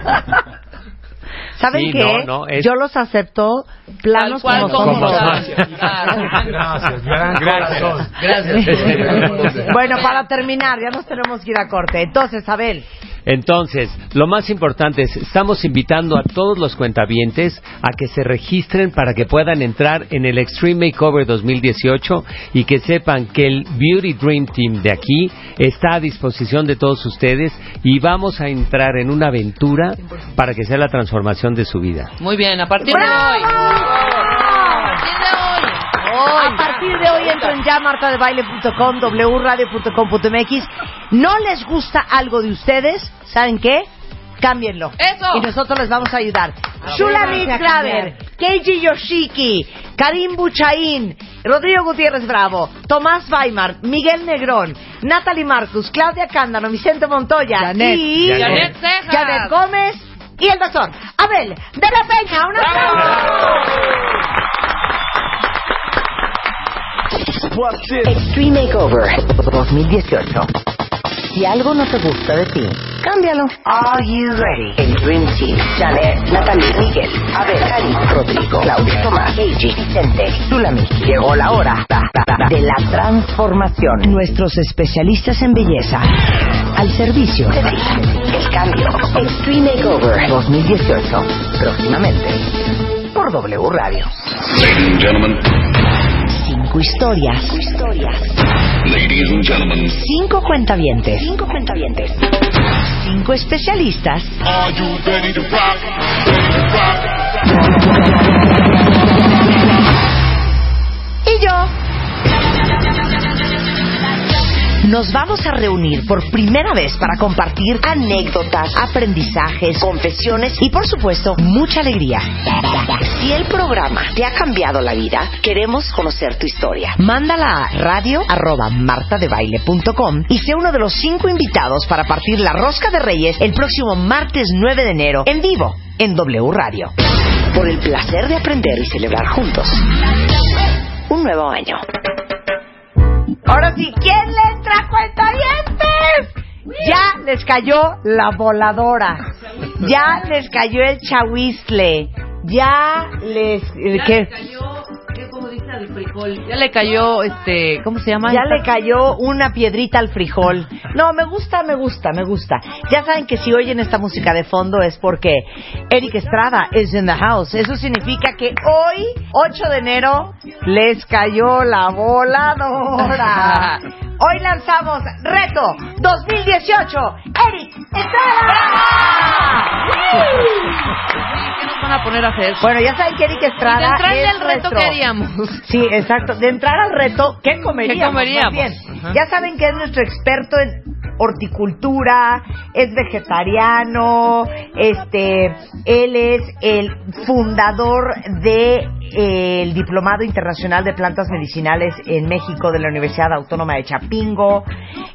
¿Saben Sí, qué? no, no, es- Yo los acepto planos cual como como. Claro. Gracias, gran corazón. Gracias. Bueno, para terminar, ya nos tenemos que ir a corte. Entonces, Abel, Entonces, lo más importante es, estamos invitando a todos los cuentavientes a que se registren para que puedan entrar en el Extreme Makeover 2018 y que sepan que el Beauty Dream Team de aquí está a disposición de todos ustedes y vamos a entrar en una aventura para que sea la transformación de su vida. Muy bien, a partir de hoy. A partir de hoy entro en ya martadebaile.com, wradio.com.mx. ¿No les gusta algo de ustedes? ¿Saben qué? Cámbienlo. Eso. Y nosotros les vamos a ayudar. Shulamit Graver, Keiji Yoshiki, Karim Buchaín, Rodrigo Gutiérrez Bravo, Tomás Weimar, Miguel Negrón, Natalie Marcus, Claudia Cándano, Vicente Montoya Janet. y Janet. Janet Cejas. Janet Gómez y el doctor Abel de la Peña. ¡Un aplauso! Extreme Makeover 2018. Si algo no te gusta de ti, cámbialo. Are you ready? El Dream Team. Janet, Natalie, Miguel, Abel, Karim, Rodrigo, Claudia, Tomás, Eiji, Vicente, Zulami. Llegó la hora de la transformación. Nuestros especialistas en belleza al servicio de ti. El cambio. Extreme Makeover 2018. Próximamente por W Radio. Ladies and gentlemen. Cinco historias. Ladies and gentlemen. Cinco cuentavientes. Cinco cuentavientes. Cinco especialistas. Are you ready to rock? Ready to rock? Nos vamos a reunir por primera vez para compartir anécdotas, aprendizajes, confesiones y por supuesto mucha alegría. Si el programa te ha cambiado la vida, queremos conocer tu historia. Mándala a radio martadebaile.com y sé uno de los cinco invitados para partir la rosca de reyes el próximo martes 9 de enero en vivo en W Radio. Por el placer de aprender y celebrar juntos. Un nuevo año. Ahora sí, ¿quién le entra cuentavientes? Ya les cayó la voladora. Ya les cayó el chahuizle. Ya les... ¿qué? ¿Cómo dice al frijol? Ya le cayó, este, ¿cómo se llama? Ya le cayó una piedrita al frijol. No, me gusta, me gusta, me gusta. Ya saben que si oyen esta música de fondo es porque Eric Estrada is in the house. Eso significa que hoy, 8 de enero, les cayó la voladora. [LAUGHS] Hoy lanzamos Reto 2018. Eric Estrada. ¿Qué nos van a poner a hacer? Bueno, ya saben que Eric Estrada es del reto, nuestro- ¿qué Sí, exacto. De entrar al reto, ¿qué comeríamos? ¿Qué comeríamos? Bien. Ya saben que es nuestro experto en horticultura, es vegetariano, este, él es el fundador de el Diplomado Internacional de Plantas Medicinales en México de la Universidad Autónoma de Chapingo.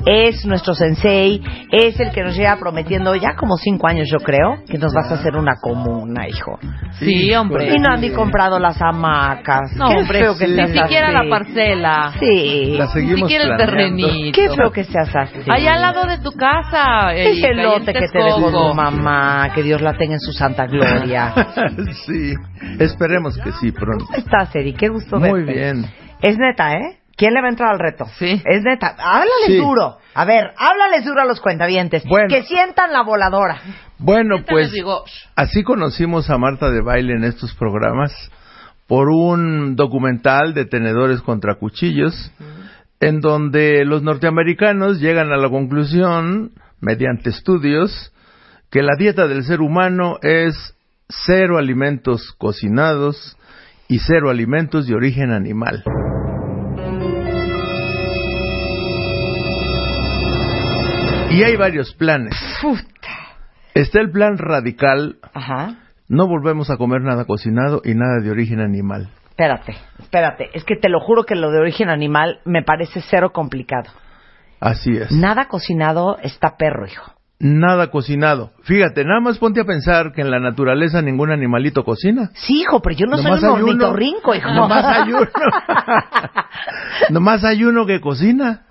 Es nuestro sensei. Es el que nos lleva prometiendo ya como cinco años, yo creo, que nos vas a hacer una comuna, hijo. Sí, hombre. Y no han ni comprado las hamacas. No, Qué hombre, feo que ni seas siquiera así. la parcela. Sí. La seguimos Ni siquiera el terrenito. Qué feo que seas así. Allá al lado de tu casa. Y en elote que te dejó tu mamá, que Dios la tenga en su santa gloria. [LAUGHS] sí, esperemos que sí pronto. ¿Cómo estás, Eri? Qué gusto Muy verte. bien. Es neta, ¿eh? ¿Quién le va a entrar al reto? Sí. Es neta. Háblales Sí. duro. A ver, háblales duro a los cuentavientes. Que sientan la voladora. Bueno, pues digo. así conocimos a Marta de Baile en estos programas por un documental de tenedores contra cuchillos, en donde los norteamericanos llegan a la conclusión, mediante estudios, que la dieta del ser humano es cero alimentos cocinados y cero alimentos de origen animal. Y hay varios planes. Está el plan radical. No volvemos a comer nada cocinado y nada de origen animal. Espérate, espérate. Es que te lo juro que lo de origen animal me parece cero complicado. Así es. Nada cocinado está perro, hijo. Nada cocinado. Fíjate, nada más ponte a pensar que en la naturaleza ningún animalito cocina. Sí, hijo, pero yo no Nomás soy un ornitorrinco, hijo. Nomás hay uno. [LAUGHS] Nomás hay uno que cocina.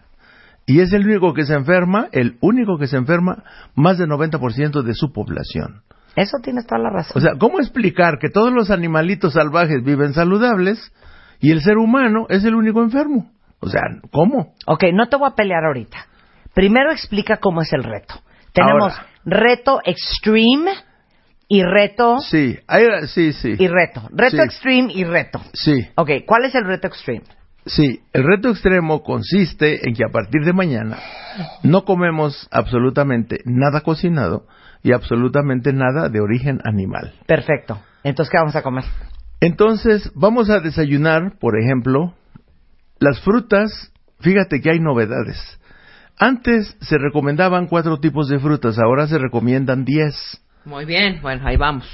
Y es el único que se enferma, el único que se enferma, más del 90% de su población. Eso tienes toda la razón. O sea, ¿cómo explicar que todos los animalitos salvajes viven saludables y el ser humano es el único enfermo? O sea, ¿cómo? Ok, no te voy a pelear ahorita. Primero explica cómo es el reto. Tenemos Ahora. reto extreme y reto Sí, hay- sí, sí. y reto. Reto Sí. extreme y reto. Sí. Ok, ¿cuál es el reto extreme? Sí, el reto extremo consiste en que a partir de mañana no comemos absolutamente nada cocinado y absolutamente nada de origen animal. Perfecto. Entonces, ¿qué vamos a comer? Entonces, vamos a desayunar, por ejemplo, las frutas. Fíjate que hay novedades. Antes se recomendaban cuatro tipos de frutas, ahora se recomiendan diez. Muy bien, bueno, ahí vamos.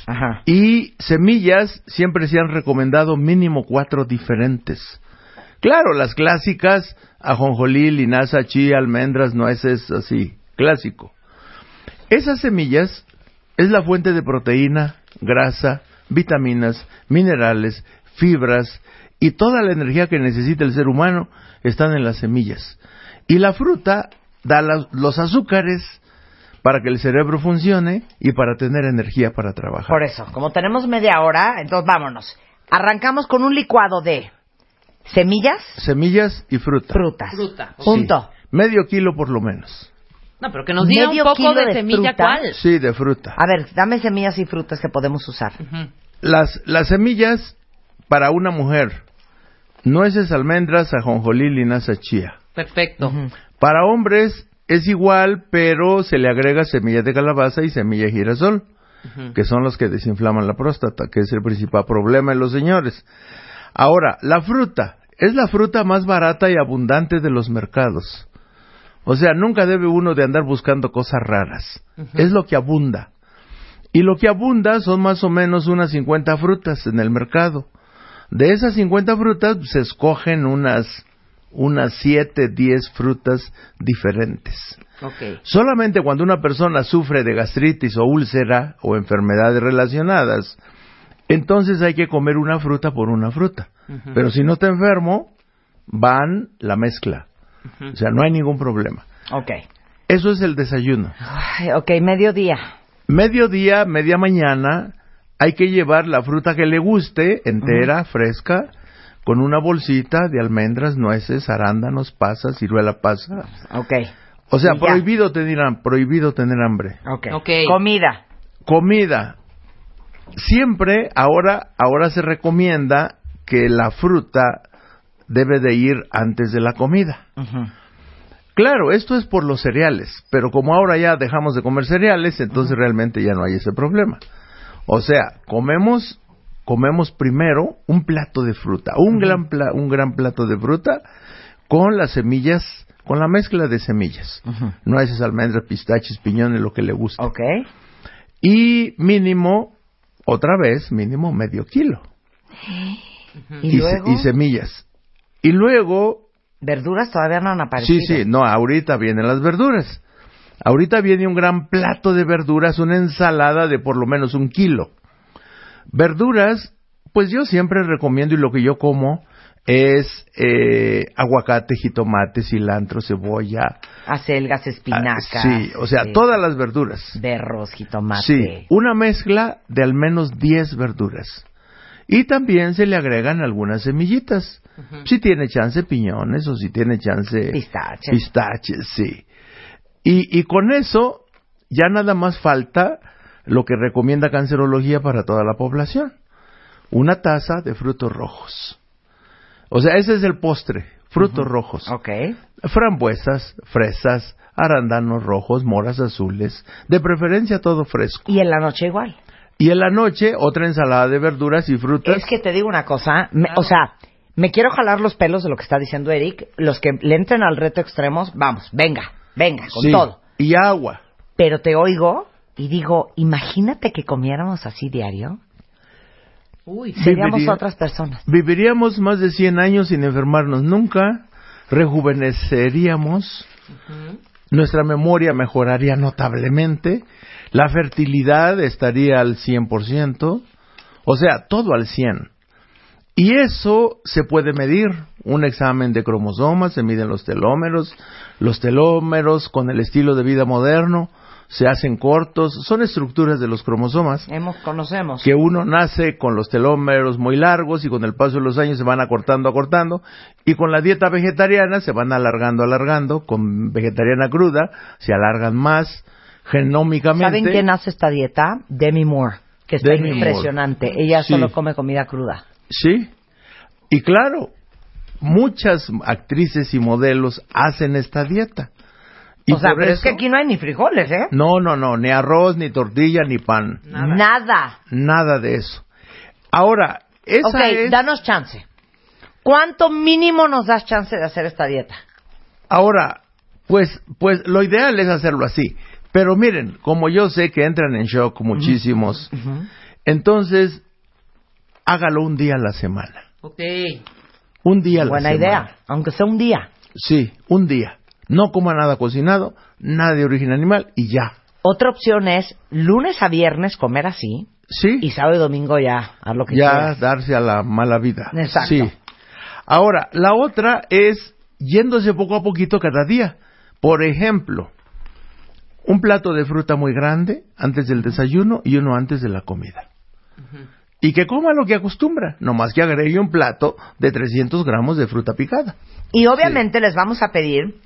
Y semillas siempre se han recomendado mínimo cuatro diferentes. Claro, las clásicas, ajonjolí, linaza, chía, almendras, nueces, así, clásico. Esas semillas es la fuente de proteína, grasa, vitaminas, minerales, fibras y toda la energía que necesita el ser humano están en las semillas. Y la fruta da la- los azúcares para que el cerebro funcione y para tener energía para trabajar. Por eso, como tenemos media hora, entonces vámonos. Arrancamos con un licuado de semillas, Semillas y fruta. frutas. Fruta. Sí. Punto. Medio kilo por lo menos. No, pero que nos diga un Medio poco kilo de, de semilla fruta. cuál. Sí, de fruta. A ver, dame semillas y frutas que podemos usar. Las, las semillas para una mujer. Nueces, almendras, ajonjolí, linaza, chía. Perfecto. Para hombres es igual, pero se le agrega semilla de calabaza y semilla de girasol, que son los que desinflaman la próstata, que es el principal problema en los señores. Ahora, la fruta es la fruta más barata y abundante de los mercados. O sea, nunca debe uno de andar buscando cosas raras. Es lo que abunda. Y lo que abunda son más o menos unas 50 frutas en el mercado. De esas 50 frutas se escogen unas unas 7, 10 frutas diferentes. Ok. Solamente cuando una persona sufre de gastritis o úlcera o enfermedades relacionadas, entonces hay que comer una fruta por una fruta. Pero si no está enfermo, van la mezcla. O sea, no hay ningún problema. Ok. Eso es el desayuno. Ay, ok, mediodía. Mediodía, media mañana, hay que llevar la fruta que le guste, entera, fresca, con una bolsita de almendras, nueces, arándanos, pasas, ciruela pasa. Ok. O sea, prohibido tener, prohibido tener hambre. Ok. Comida. Comida. Siempre, ahora, ahora se recomienda que la fruta debe de ir antes de la comida. Claro, esto es por los cereales, pero como ahora ya dejamos de comer cereales, entonces realmente ya no hay ese problema. O sea, comemos comemos primero un plato de fruta, un gran pla- un gran plato de fruta con las semillas, con la mezcla de semillas. Nueces, almendras, pistaches, piñones, lo que le guste. Ok. Y mínimo, otra vez, mínimo medio kilo. ¿Y luego? y semillas. Y luego Verduras todavía no han aparecido. Sí, sí, no, ahorita vienen las verduras. Ahorita viene un gran plato de verduras, una ensalada de por lo menos un kilo. Verduras, pues yo siempre recomiendo y lo que yo como es eh, aguacate, jitomate, cilantro, cebolla. Acelgas, espinacas. Ah, sí, o sea, todas las verduras. Berros, jitomate. Sí, una mezcla de al menos 10 verduras. Y también se le agregan algunas semillitas. Si tiene chance piñones o si tiene chance Pistaches. pistaches, sí. Y, y con eso ya nada más falta lo que recomienda cancerología para toda la población. Una taza de frutos rojos. O sea, ese es el postre, frutos rojos. Ok. Frambuesas, fresas, arándanos rojos, moras azules, de preferencia todo fresco. Y en la noche igual. Y en la noche otra ensalada de verduras y frutas. Es que te digo una cosa, me- o sea, me quiero jalar los pelos de lo que está diciendo Eric. Los que le entren al reto extremos, vamos, venga, venga, con Sí, todo. Y agua. Pero te oigo y digo, imagínate que comiéramos así diario. Uy, Seríamos Viviría- otras personas. Viviríamos más de 100 años sin enfermarnos nunca, rejuveneceríamos, nuestra memoria mejoraría notablemente, la fertilidad estaría al 100%, o sea, todo al 100. Y eso se puede medir. Un examen de cromosomas, se miden los telómeros, los telómeros con el estilo de vida moderno se hacen cortos, son estructuras de los cromosomas Hemos, conocemos. que uno nace con los telómeros muy largos y con el paso de los años se van acortando, acortando, y con la dieta vegetariana se van alargando, alargando, con vegetariana cruda se alargan más genómicamente. ¿Saben quién hace esta dieta? Demi Moore, que está Demi Moore. impresionante. Ella Sí. solo come comida cruda. Sí, y claro, muchas actrices y modelos hacen esta dieta. Y o sea, es que aquí no hay ni frijoles, ¿eh? No, no, no, ni arroz, ni tortilla, ni pan. Nada. Nada de eso. Ahora, esa ok, es... danos chance. ¿Cuánto mínimo nos das chance de hacer esta dieta? Ahora, pues, pues lo ideal es hacerlo así. Pero miren, como yo sé que entran en shock muchísimos, entonces hágalo un día a la semana. Ok. Un día a la Buena semana. idea, aunque sea un día. Sí, un día. No coma nada cocinado, nada de origen animal y ya. Otra opción es lunes a viernes comer así. Sí. Y sábado y domingo ya, haz lo que ya quieras. darse a la mala vida. Exacto. Sí. Ahora, la otra es yéndose poco a poquito cada día. Por ejemplo, un plato de fruta muy grande antes del desayuno y uno antes de la comida. Y que coma lo que acostumbra, no más que agregue un plato de 300 gramos de fruta picada. Y obviamente les vamos a pedir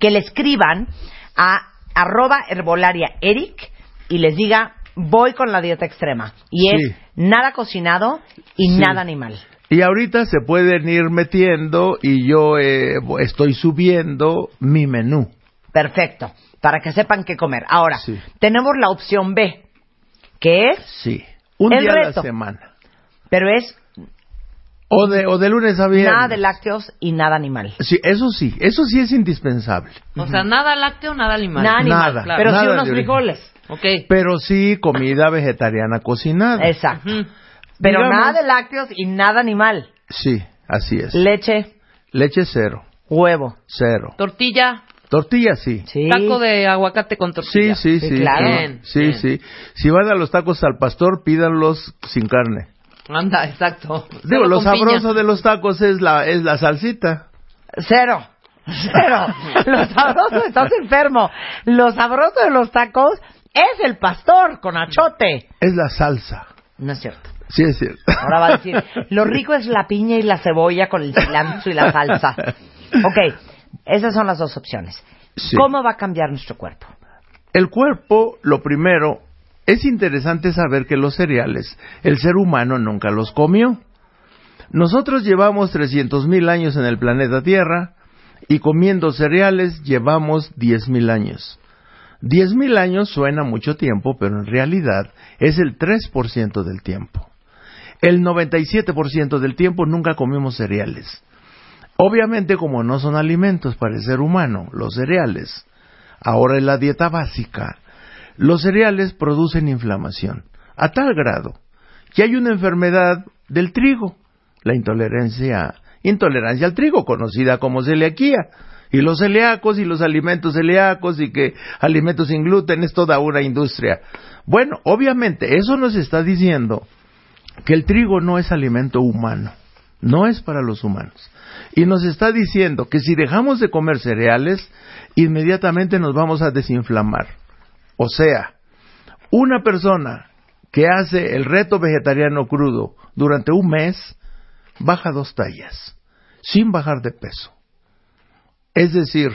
que le escriban a arroba herbolaria Eric y les diga voy con la dieta extrema. Y Sí. es nada cocinado y Sí. nada animal. Y ahorita se pueden ir metiendo y yo eh, estoy subiendo mi menú. Perfecto. Para que sepan qué comer. Ahora, Sí. tenemos la opción B, que es, Sí. Un El día a la semana. pero es O de, o de lunes a viernes. nada de lácteos y nada animal. Sí, eso sí, eso sí es indispensable. O sea, nada lácteo, nada animal. Nada animal, Nada, pero sí nada unos de origen. frijoles. Ok. Pero sí comida vegetariana cocinada. Exacto. Pero Digamos- nada de lácteos y nada animal. Sí, así es. Leche, Leche cero, huevo. cero. Tortilla, Tortilla sí. Sí. taco de aguacate con Sí, tortilla. sí, sí. Sí, claro. Bien, sí, bien. sí. Si van a los tacos al pastor, pídanlos sin carne. Anda, exacto. Digo, Solo lo piña. sabroso de los tacos es la, es la salsita. Cero. Cero. [LAUGHS] Lo sabroso, estás enfermo. Lo sabroso de los tacos es el pastor con achote. Es la salsa. No es cierto. Sí, es cierto. Ahora va a decir, lo [LAUGHS] rico es la piña y la cebolla con el cilantro y la salsa. [LAUGHS] Ok, esas son las dos opciones. Sí. ¿Cómo va a cambiar nuestro cuerpo? El cuerpo, lo primero, es interesante saber que los cereales, el ser humano nunca los comió. Nosotros llevamos 300.000 años en el planeta Tierra y comiendo cereales llevamos 10.000 años. 10.000 años suena mucho tiempo, pero en realidad es el 3% del tiempo. El 97% del tiempo nunca comimos cereales. Obviamente como no son alimentos para el ser humano, los cereales, ahora en la dieta básica, los cereales producen inflamación, a tal grado que hay una enfermedad del trigo, la intolerancia, intolerancia al trigo, conocida como celiaquía. Y los celíacos y los alimentos celíacos y que alimentos sin gluten es toda una industria. Bueno, obviamente eso nos está diciendo que el trigo no es alimento humano, no es para los humanos. Y nos está diciendo que si dejamos de comer cereales, inmediatamente nos vamos a desinflamar. O sea, una persona que hace el reto vegetariano crudo durante un mes, baja dos tallas, sin bajar de peso. Es decir,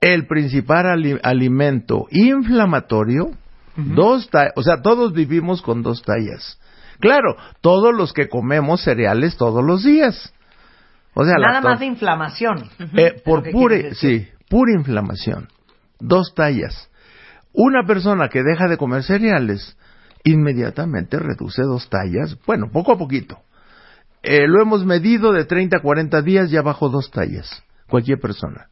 el principal ali- alimento inflamatorio, dos ta- o sea, todos vivimos con dos tallas. Claro, todos los que comemos cereales todos los días. O sea, Nada más de inflamación. eh, por pura, sí, pura inflamación. Dos tallas. Una persona que deja de comer cereales inmediatamente reduce dos tallas. Bueno, poco a poquito. Eh, lo hemos medido de 30 a 40 días, ya bajo dos tallas. Cualquier persona.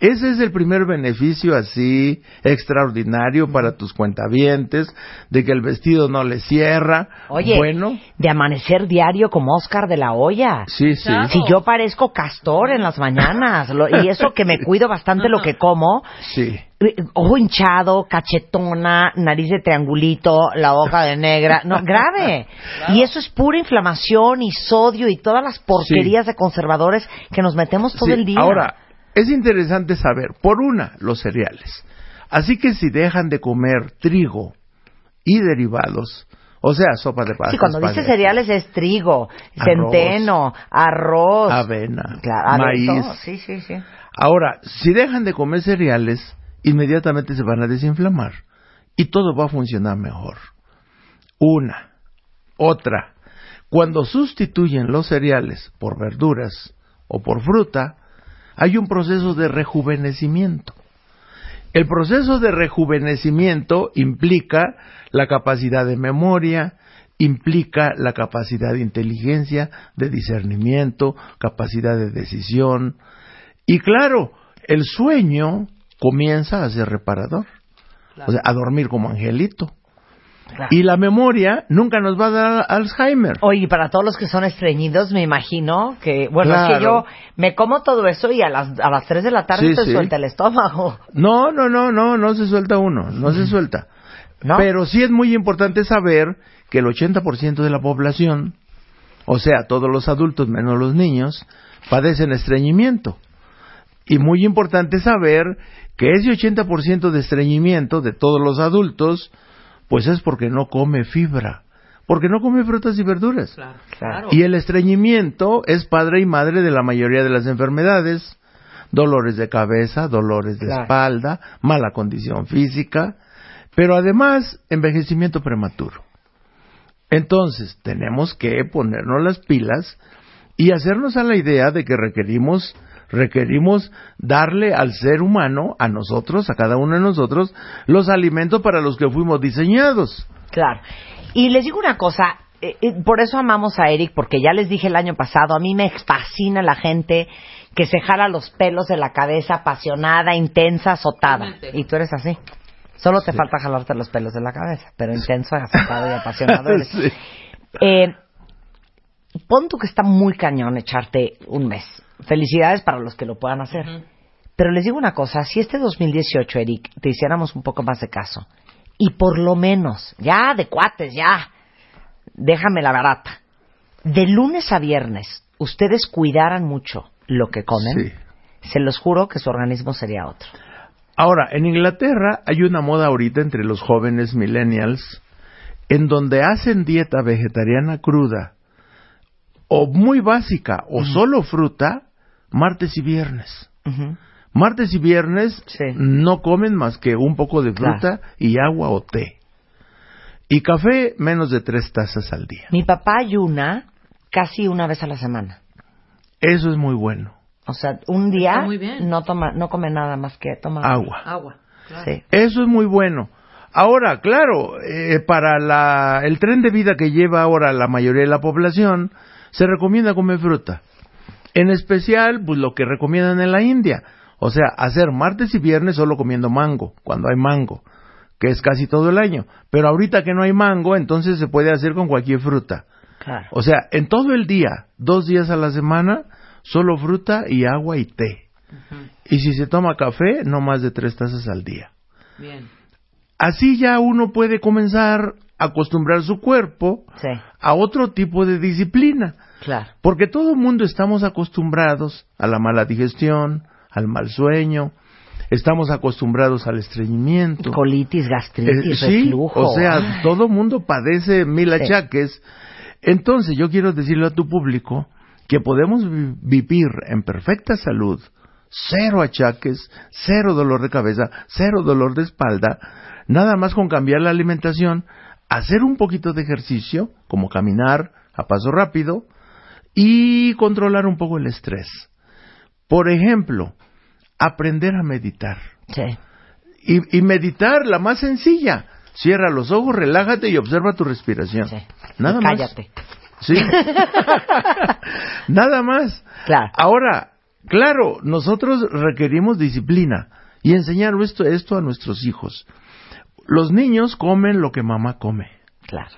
Ese es el primer beneficio así extraordinario para tus cuentavientes, de que el vestido no le cierra. Oye, bueno, de amanecer diario como Oscar de la Olla. sí, sí. Si yo parezco castor en las mañanas, lo- y eso que me cuido bastante lo que como, Sí. eh, ojo hinchado, cachetona, nariz de triangulito, la boca de negra, no, grave. Y eso es pura inflamación y sodio y todas las porquerías de conservadores que nos metemos todo Sí, el día. Ahora, es interesante saber, por una, los cereales. Así que si dejan de comer trigo y derivados, o sea, sopa de pasta, Sí, cuando dice cereales es trigo, Arroz. centeno, arroz, avena, claro, maíz. sí, sí. Ahora, si dejan de comer cereales, inmediatamente se van a desinflamar y todo va a funcionar mejor. Una. Otra. Cuando sustituyen los cereales por verduras o por fruta, hay un proceso de rejuvenecimiento. El proceso de rejuvenecimiento implica la capacidad de memoria, implica la capacidad de inteligencia, de discernimiento, capacidad de decisión. Y claro, el sueño comienza a ser reparador, o sea, a dormir como angelito. Y la memoria nunca nos va a dar Alzheimer. Oye, para todos los que son estreñidos, me imagino que, bueno, es que yo me como todo eso y a las, a las 3 de la tarde Sí, sí. suelta el estómago. [LAUGHS] No, no, no, no, no se suelta uno, no se suelta. Pero sí es muy importante saber que el 80% de la población, o sea, todos los adultos menos los niños, padecen estreñimiento. Y muy importante saber que ese 80% de estreñimiento de todos los adultos, pues es porque no come fibra, porque no come frutas y verduras. Claro. Y el estreñimiento es padre y madre de la mayoría de las enfermedades. Dolores de cabeza, dolores de Claro. espalda, mala condición física, pero además envejecimiento prematuro. Entonces, tenemos que ponernos las pilas y hacernos a la idea de que requerimos requerimos darle al ser humano, a nosotros, a cada uno de nosotros, los alimentos para los que fuimos diseñados. Claro. Y les digo una cosa, eh, eh, por eso amamos a Eric, porque ya les dije el año pasado, a mí me fascina la gente que se jala los pelos de la cabeza, apasionada, intensa, azotada. Y tú eres así. Solo te falta jalarte los pelos de la cabeza, pero intenso, azotado y apasionado eres. [LAUGHS] Sí. Eh, pon tú que está muy cañón echarte un mes. Felicidades para los que lo puedan hacer. Pero les digo una cosa, si este 2018, Eric, te hiciéramos un poco más de caso, y por lo menos, ya de cuates, ya, déjame la barata, de lunes a viernes, ustedes cuidaran mucho lo que comen, se los juro que su organismo sería otro. Ahora, en Inglaterra hay una moda ahorita entre los jóvenes millennials en donde hacen dieta vegetariana cruda o muy básica o solo fruta martes y viernes. Martes y viernes no comen más que un poco de fruta y agua o té. Y café menos de tres tazas al día. Mi papá ayuna casi una vez a la semana. Eso es muy bueno. O sea, un día Está muy bien. no toma, no come nada más que toma Agua. Agua. claro. Sí. Eso es muy bueno. Ahora, claro, eh, para la, el tren de vida que lleva ahora la mayoría de la población, se recomienda comer fruta. En especial, pues lo que recomiendan en la India. O sea, hacer martes y viernes solo comiendo mango, cuando hay mango, que es casi todo el año. Pero ahorita que no hay mango, entonces se puede hacer con cualquier fruta. Claro. O sea, en todo el día, dos días a la semana, solo fruta y agua y té. Y si se toma café, no más de tres tazas al día. Bien. Así ya uno puede comenzar acostumbrar su cuerpo Sí, a otro tipo de disciplina. claro. Porque todo el mundo estamos acostumbrados a la mala digestión, al mal sueño, estamos acostumbrados al estreñimiento. Colitis, gastritis, Eh, sí, reflujo. o sea, todo mundo padece mil Sí. achaques. Entonces, yo quiero decirle a tu público que podemos vi- vivir en perfecta salud, cero achaques, cero dolor de cabeza, cero dolor de espalda, nada más con cambiar la alimentación, hacer un poquito de ejercicio, como caminar a paso rápido, y controlar un poco el estrés. Por ejemplo, aprender a meditar. Sí. Y, y meditar, la más sencilla. Cierra los ojos, relájate y observa tu respiración. Nada Y más. cállate. Sí. [LAUGHS] Nada más. Claro. Ahora, claro, nosotros requerimos disciplina y enseñar esto, esto a nuestros hijos. Los niños comen lo que mamá come. Claro.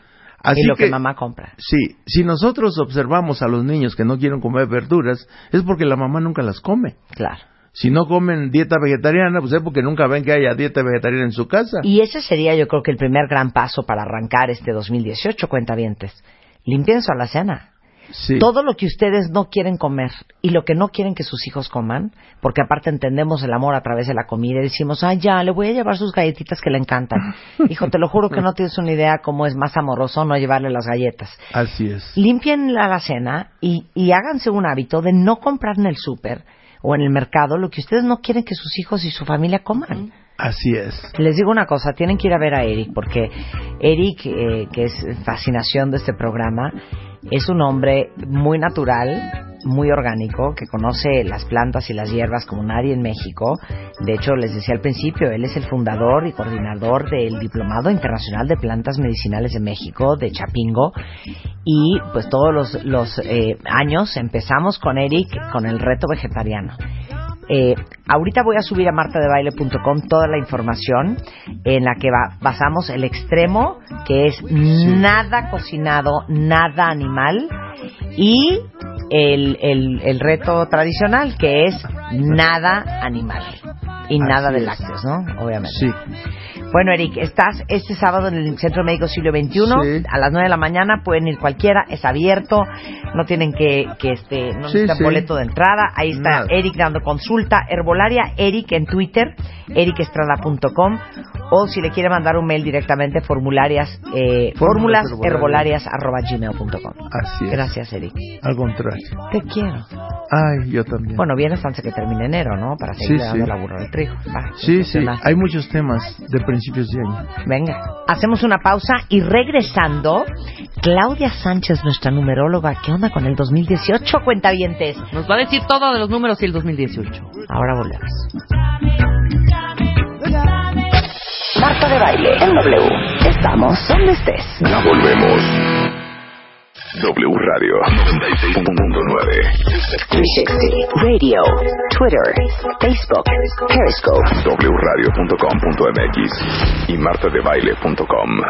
Así y lo que, que- mamá compra. Sí, si nosotros observamos a los niños que no quieren comer verduras, es porque la mamá nunca las come. Claro. Si no comen dieta vegetariana, pues es porque nunca ven que haya dieta vegetariana en su casa. Y ese sería, yo creo que el primer gran paso para arrancar este 2018, cuentavientes. Limpien su alacena. Sí. Todo lo que ustedes no quieren comer y lo que no quieren que sus hijos coman, porque aparte entendemos el amor a través de la comida y decimos, ah, ya, le voy a llevar sus galletitas que le encantan. [LAUGHS] Hijo, te lo juro que no tienes una idea cómo es más amoroso no llevarle las galletas. Así es. Limpien la alacena y, y háganse un hábito de no comprar en el súper o en el mercado lo que ustedes no quieren que sus hijos y su familia coman. Así es. Les digo una cosa, tienen que ir a ver a Eric, porque Eric, eh, que es fascinación de este programa, es un hombre muy natural, muy orgánico, que conoce las plantas y las hierbas como nadie en México. De hecho, les decía al principio, él es el fundador y coordinador del Diplomado Internacional de Plantas Medicinales de México, de Chapingo. Y pues todos los, eh, años empezamos con Eric con el reto vegetariano. Eh, ahorita voy a subir a martadebaile.com toda la información en la que ba- basamos el extremo, que es nada cocinado, nada animal, y el, el, el reto tradicional, que es nada animal. Y nada de lácteos, ¿no? Obviamente. Sí. Bueno, Eric, estás este sábado en el Centro Médico Siglo XXI a las 9 de la mañana. Pueden ir cualquiera, es abierto, no tienen que, que este, no Sí, necesitan sí. boleto de entrada. Ahí está. Eric dando consulta. Herbolaria Eric en Twitter, ericestrada.com. O si le quiere mandar un mail directamente, formularias, eh, Fórmulas herbolaриas arroba gmail.com. Así es. Gracias, Eric. Al contrario. Te quiero. Ay, yo también. Bueno, vienes antes que termine enero, ¿no? Para seguir Sí, dando sí. la burra del trigo. Va, Sí, sí, hay muchos temas de principios de año. Venga, hacemos una pausa y regresando, Claudia Sánchez, nuestra numeróloga, ¿qué onda con el 2018, cuentavientes? Nos va a decir todo de los números y el 2018. Ahora volvemos. Marta de baile en W. Estamos donde estés. Ya volvemos. W Radio 96.9. 360 Radio, Twitter, Facebook, Periscope. wradio.com.mx y martadebaile.com.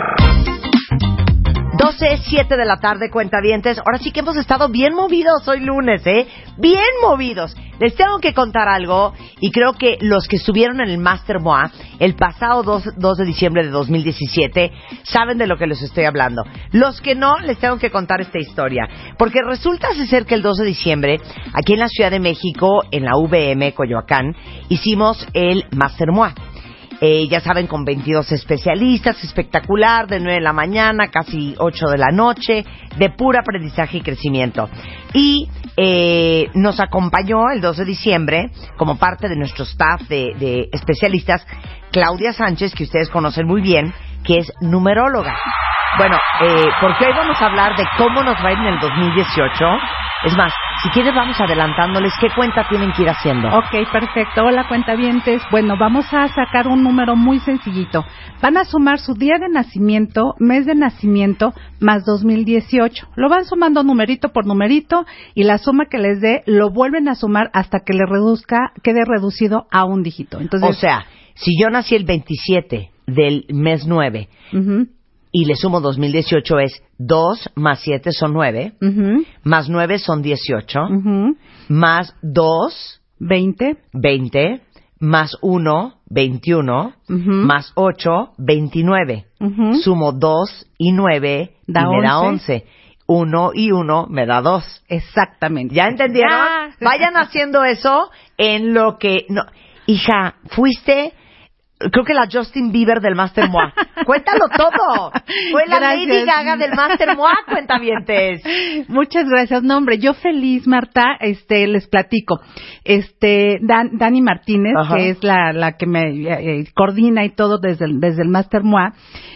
12, 7 de la tarde, cuentavientes. Ahora sí que hemos estado bien movidos hoy lunes, ¿eh? Bien movidos. Les tengo que contar algo y creo que los que estuvieron en el Master MOA el pasado 2, 2 de diciembre de 2017 saben de lo que les estoy hablando. Los que no, les tengo que contar esta historia. Porque resulta ser que el 2 de diciembre, aquí en la Ciudad de México, en la VM Coyoacán, hicimos el Master MOA. Eh, ya saben, con 22 especialistas, espectacular, de 9 de la mañana, casi 8 de la noche, de puro aprendizaje y crecimiento. Y eh, nos acompañó el 2 de diciembre, como parte de nuestro staff de, de especialistas, Claudia Sánchez, que ustedes conocen muy bien, que es numeróloga. Bueno, eh, porque hoy vamos a hablar de cómo nos va a ir en el 2018. Es más, si quieres vamos adelantándoles qué cuenta tienen que ir haciendo. Ok, perfecto. Hola, cuentavientes. Bueno, vamos a sacar un número muy sencillito. Van a sumar su día de nacimiento, mes de nacimiento, más 2018. Lo van sumando numerito por numerito y la suma que les dé lo vuelven a sumar hasta que le reduzca, quede reducido a un dígito. Entonces, o sea, si yo nací el 27 del mes 9 ujú, y le sumo 2018 es 2 más 7 son 9, más 9 son 18, más 2, 20, 20, más 1, 21, más 8, 29. Sumo 2 y 9 Da y me da 11. 11. 1 y 1 me da 2. Exactamente. ¿Ya entendieron? Ya. Vayan haciendo eso en lo que... No. Hija, fuiste... Creo que la Justin Bieber del Master Moi. [LAUGHS] Cuéntalo todo. Fue la Gracias. Lady Gaga del Master Moi, cuentavientes. [LAUGHS] Muchas gracias. No, hombre, yo feliz, Marta, este, les platico. Este, Dan- Dani Martínez, Ajá. que es la, la que me eh, eh, coordina y todo desde el, desde el Master MOA,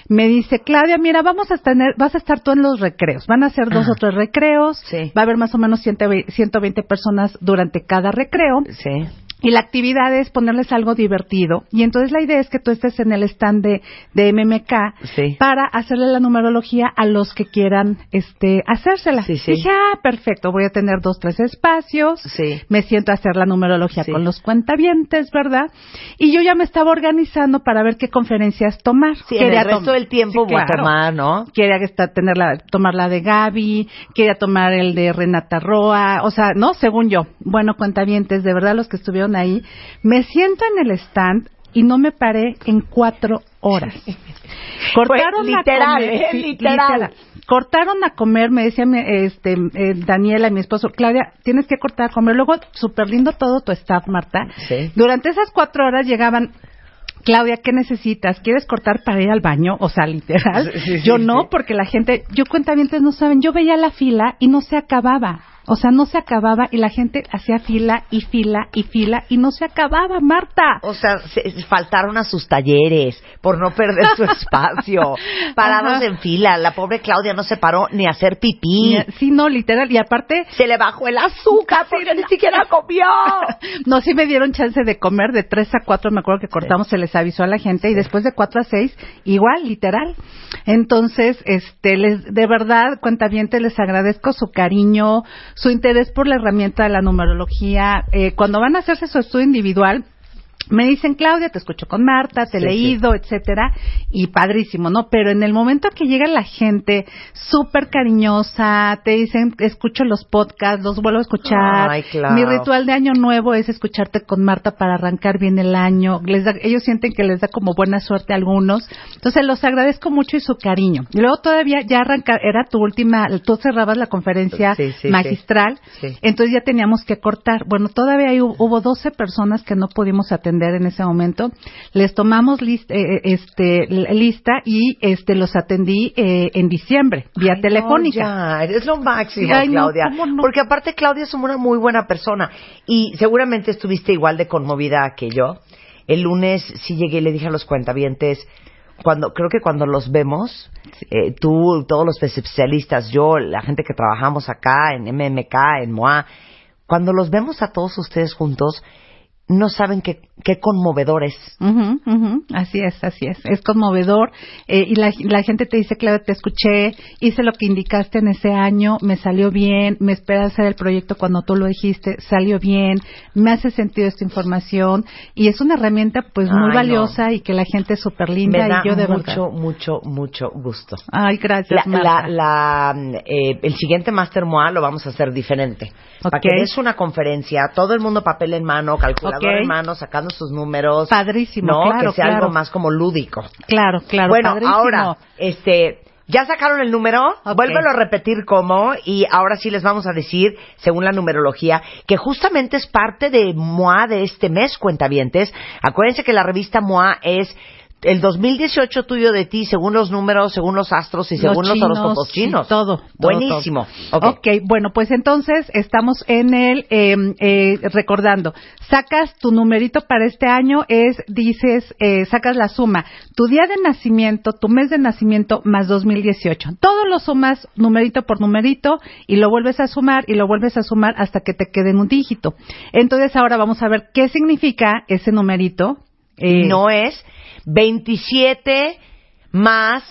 me dice, Claudia, mira, vamos a tener, vas a estar tú en los recreos. Van a ser dos o tres recreos. Va a haber más o menos 120, 120 personas durante cada recreo. Sí. Y la actividad es ponerles algo divertido. Y entonces la idea es que tú estés en el stand de, de MMK Sí. para hacerle la numerología a los que quieran este, hacérsela. Sí, sí. Dije, ah, perfecto, voy a tener dos, tres espacios. Me siento a hacer la numerología con los cuentavientes, ¿verdad? Y yo ya me estaba organizando para ver qué conferencias tomar. En el Quería resto del tiempo a tomar, ¿no? Quería tener la, tomar la de Gaby, quería tomar el de Renata Roa, o sea, no, según yo. Bueno, cuentavientes, de verdad los que estuvieron ahí, me siento en el stand y no me paré en cuatro horas. [LAUGHS] Cortaron a comer, ¿eh? Literal. Cortaron a comer, me decía mi- este, eh, Daniela, mi esposo, Claudia, tienes que cortar a comer. Luego, súper lindo todo tu staff, Marta. Sí. Durante esas cuatro horas llegaban Claudia, ¿qué necesitas? ¿Quieres cortar para ir al baño? O sea, literal. Sí, sí, yo sí. no, porque la gente, yo cuentavientes no saben, yo veía la fila y no se acababa. O sea, no se acababa y la gente hacía fila y fila y fila y no se acababa, Marta. O sea, se- faltaron a sus talleres por no perder su [LAUGHS] espacio. Parados Ajá. en fila. La pobre Claudia no se paró ni a hacer pipí. Sí, no, literal. Y aparte... Se le bajó el azúcar porque ni siquiera comió. [LAUGHS] No, sí me dieron chance de comer de 3 a 4, me acuerdo que cortamos, se les avisó a la gente y después de 4 a 6, igual, literal. Entonces, este, les, de verdad, cuentavientes, les agradezco su cariño, su interés por la herramienta de la numerología. Eh, cuando van a hacerse su estudio individual, me dicen, Claudia, te escucho con Marta, te he Sí, leído, etcétera, y padrísimo, ¿no? Pero en el momento que llega la gente súper cariñosa, te dicen, escucho los podcasts, los vuelvo a escuchar. Ay, Clau. Mi ritual de año nuevo es escucharte con Marta para arrancar bien el año. Les da- ellos sienten que les da como buena suerte a algunos. Entonces, los agradezco mucho y su cariño. Y luego todavía ya arranca, era tu última, tú cerrabas la conferencia Sí, magistral. Entonces ya teníamos que cortar. Bueno, todavía hay- hubo 12 personas que no pudimos atender en ese momento. Les tomamos list- eh, eh, este, lista y este, los atendí eh, en diciembre, vía Ay, telefónica. No, ya, eres lo máximo, Ay, Claudia. Porque aparte Claudia es una muy buena persona y seguramente estuviste igual de conmovida que yo. El lunes sí llegué y le dije a los cuentavientes, cuando creo que cuando los vemos, eh, tú, todos los especialistas, yo, la gente que trabajamos acá en MMK, en MOA, cuando los vemos a todos ustedes juntos, no saben qué, qué conmovedores. Ujú, ujú, Así es, así es. Es conmovedor. eh, y la, la gente te dice, claro, te escuché, hice lo que indicaste en ese año, me salió bien, me esperé hacer el proyecto cuando tú lo dijiste, salió bien, me hace sentido esta información. Y es una herramienta, pues, muy Ay, no. valiosa y que la gente es súper linda. Me da y yo de mucho, verdad. mucho, mucho gusto. Ay, gracias, La, Marta. la, la, eh, el siguiente Master MOA lo vamos a hacer diferente. Para Ok. que des una conferencia, todo el mundo papel en mano, calculador En mano, sacando sus números. Padrísimo, No, claro, que sea claro. algo más como lúdico. Claro, claro. bueno, padrísimo. ahora, este, ya sacaron el número, vuélvelo a repetir cómo, y ahora sí les vamos a decir, según la numerología, que justamente es parte de MOA de este mes, cuentavientes. Acuérdense que la revista MOA es el 2018 tuyo de ti, según los números, según los astros y según los, chinos, horóscopos sí, chinos. todo, todo, Buenísimo. todo. Ok. ok, bueno, pues entonces estamos en el, eh, eh, recordando, sacas tu numerito para este año, es, dices, eh, sacas la suma, tu día de nacimiento, tu mes de nacimiento más 2018. Todo lo sumas numerito por numerito y lo vuelves a sumar y lo vuelves a sumar hasta que te quede en un dígito. Entonces ahora vamos a ver qué significa ese numerito. Eh, no es 27 más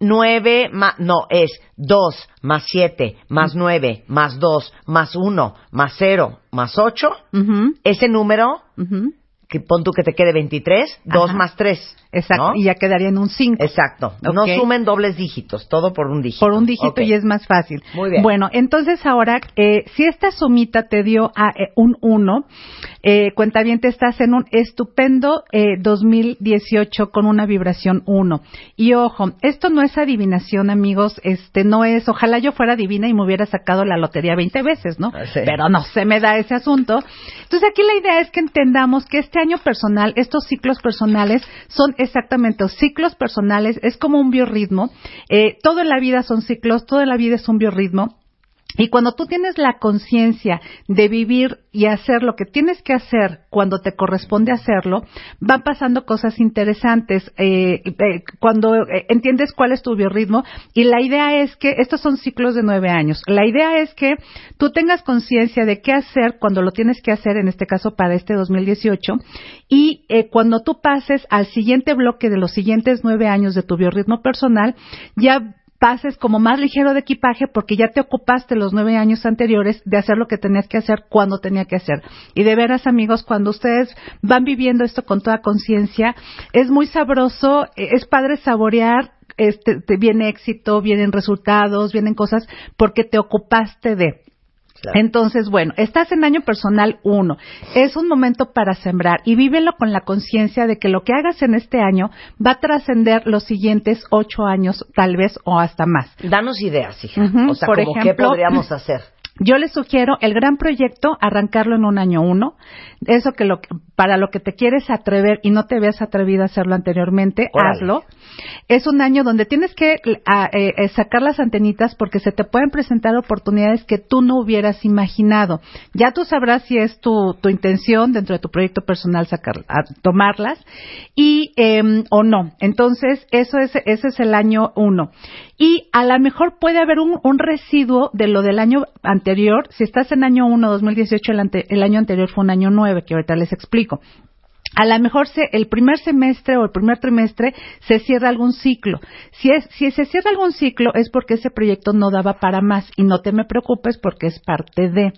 9 más, no, es 2 más 7 más 9 más 2 más 1 más 0 más 8. Ujú, Ese número ujú. que pon tú que te quede 23, 2 Ajá. más 3. Exacto, y ya quedaría en un 5. Exacto. No sumen dobles dígitos, todo por un dígito. Por un dígito y es más fácil. Muy bien. Bueno, entonces ahora, eh, si esta sumita te dio a, eh, un 1, eh, cuenta bien, te estás en un estupendo eh, 2018 con una vibración 1. Y ojo, esto no es adivinación, amigos, este no es, ojalá yo fuera divina y me hubiera sacado la lotería 20 veces, ¿no? sí. Pero no se me da ese asunto. Entonces aquí la idea es que entendamos que este año personal, estos ciclos personales son exactamente ciclos personales, es como un biorritmo. Eh, todo en la vida son ciclos, toda la vida es un biorritmo. Y cuando tú tienes la conciencia de vivir y hacer lo que tienes que hacer cuando te corresponde hacerlo, van pasando cosas interesantes. eh, eh, cuando eh, entiendes cuál es tu biorritmo, y la idea es que estos son ciclos de nueve años. La idea es que tú tengas conciencia de qué hacer cuando lo tienes que hacer, en este caso para este 2018, y eh, cuando tú pases al siguiente bloque de los siguientes nueve años de tu biorritmo personal, ya pases como más ligero de equipaje porque ya te ocupaste los nueve años anteriores de hacer lo que tenías que hacer cuando tenía que hacer. Y de veras, amigos, cuando ustedes van viviendo esto con toda conciencia, es muy sabroso, eh, es padre saborear, este, te viene éxito, vienen resultados, vienen cosas porque te ocupaste de. Entonces, bueno, estás en año personal 1. Es un momento para sembrar y vívelo con la conciencia de que lo que hagas en este año va a trascender los siguientes ocho años, tal vez, o hasta más. Danos ideas, hija. O sea, por como qué ejemplo, podríamos [LAUGHS] hacer. Yo les sugiero el gran proyecto, arrancarlo en un año uno. Eso que lo, para lo que te quieres atrever y no te habías atrevido a hacerlo anteriormente, Órale. hazlo. Es un año donde tienes que a- eh, eh, sacar las antenitas porque se te pueden presentar oportunidades que tú no hubieras imaginado. Ya tú sabrás si es tu, tu intención dentro de tu proyecto personal sacar, a- tomarlas y em, o no. Entonces, eso es, ese es el año uno. Y a lo mejor puede haber un, un residuo de lo del año anterior. Si estás en año 1, 2018, el, ante- el año anterior fue un año 9, que ahorita les explico. A lo mejor el primer semestre o el primer trimestre se cierra algún ciclo. Si, es, si se cierra algún ciclo es porque ese proyecto no daba para más y no te me preocupes porque es parte de.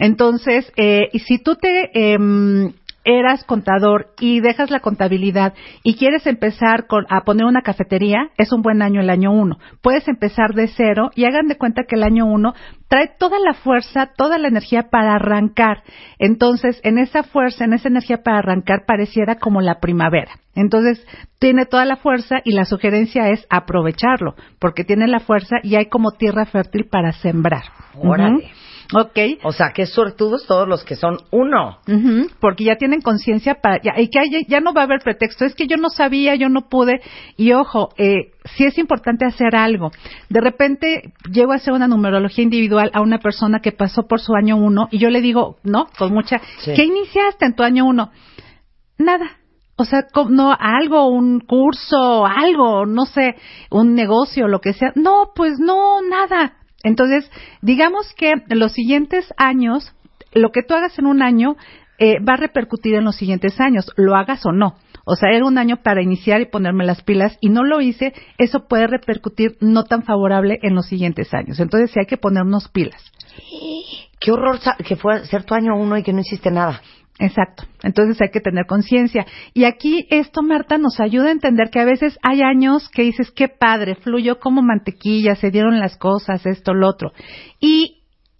Entonces, eh, y si tú te em, eras contador y dejas la contabilidad y quieres empezar con, a poner una cafetería, es un buen año el año uno. Puedes empezar de cero y hagan de cuenta que el año uno trae toda la fuerza, toda la energía para arrancar. Entonces, en esa fuerza, en esa energía para arrancar, pareciera como la primavera. Entonces, tiene toda la fuerza y la sugerencia es aprovecharlo, porque tiene la fuerza y hay como tierra fértil para sembrar. Órale. Ok. O sea, qué suertudos todos los que son uno. Porque ya tienen conciencia para ya, y que hay- ya no va a haber pretexto es que yo no sabía yo no pude y ojo eh, sí es importante hacer algo de repente llego a hacer una numerología individual a una persona que pasó por su año uno y yo le digo no con mucha Sí. qué iniciaste en tu año uno nada o sea, no, algo, un curso, algo, no sé, un negocio, lo que sea. No, pues no, nada. Entonces, digamos que los siguientes años, lo que tú hagas en un año eh, va a repercutir en los siguientes años, lo hagas o no. O sea, era un año para iniciar y ponerme las pilas y no lo hice, eso puede repercutir no tan favorable en los siguientes años. Entonces, sí hay que ponernos pilas. Qué horror que fue ser tu año uno y que no hiciste nada. Exacto. Entonces hay que tener conciencia. Y aquí esto, Marta, nos ayuda a entender que a veces hay años que dices, qué padre, fluyó como mantequilla, se dieron las cosas, esto, lo otro. Y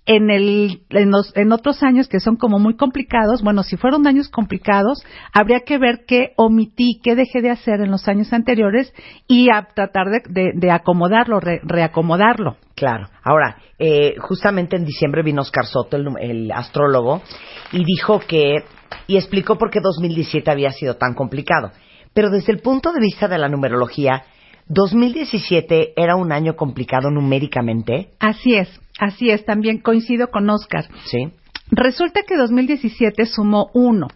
en, el, en, los, en otros años que son como muy complicados, bueno, si fueron años complicados, habría que ver qué omití, qué dejé de hacer en los años anteriores y a tratar de, de- de acomodarlo, re- reacomodarlo. Claro. Ahora, eh, justamente en diciembre vino Oscar Soto, el, el astrólogo, y dijo que, y explicó por qué 2017 había sido tan complicado. Pero desde el punto de vista de la numerología, 2017 era un año complicado numéricamente. Así es, así es, también coincido con Oscar. Sí. Resulta que 2017 sumó uno.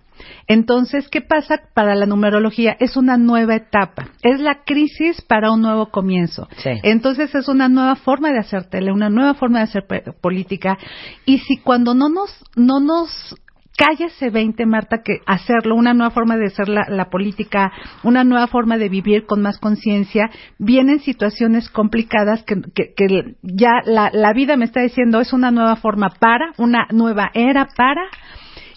Entonces, ¿qué pasa para la numerología? Es una nueva etapa, es la crisis para un nuevo comienzo. Sí. Entonces, es una nueva forma de hacer tele, una nueva forma de hacer política. Y si cuando no nos, no nos cae ese 20, Marta, que hacerlo, una nueva forma de hacer la, política, una nueva forma de vivir con más conciencia, vienen situaciones complicadas que ya la, la vida me está diciendo es una nueva forma para, una nueva era para,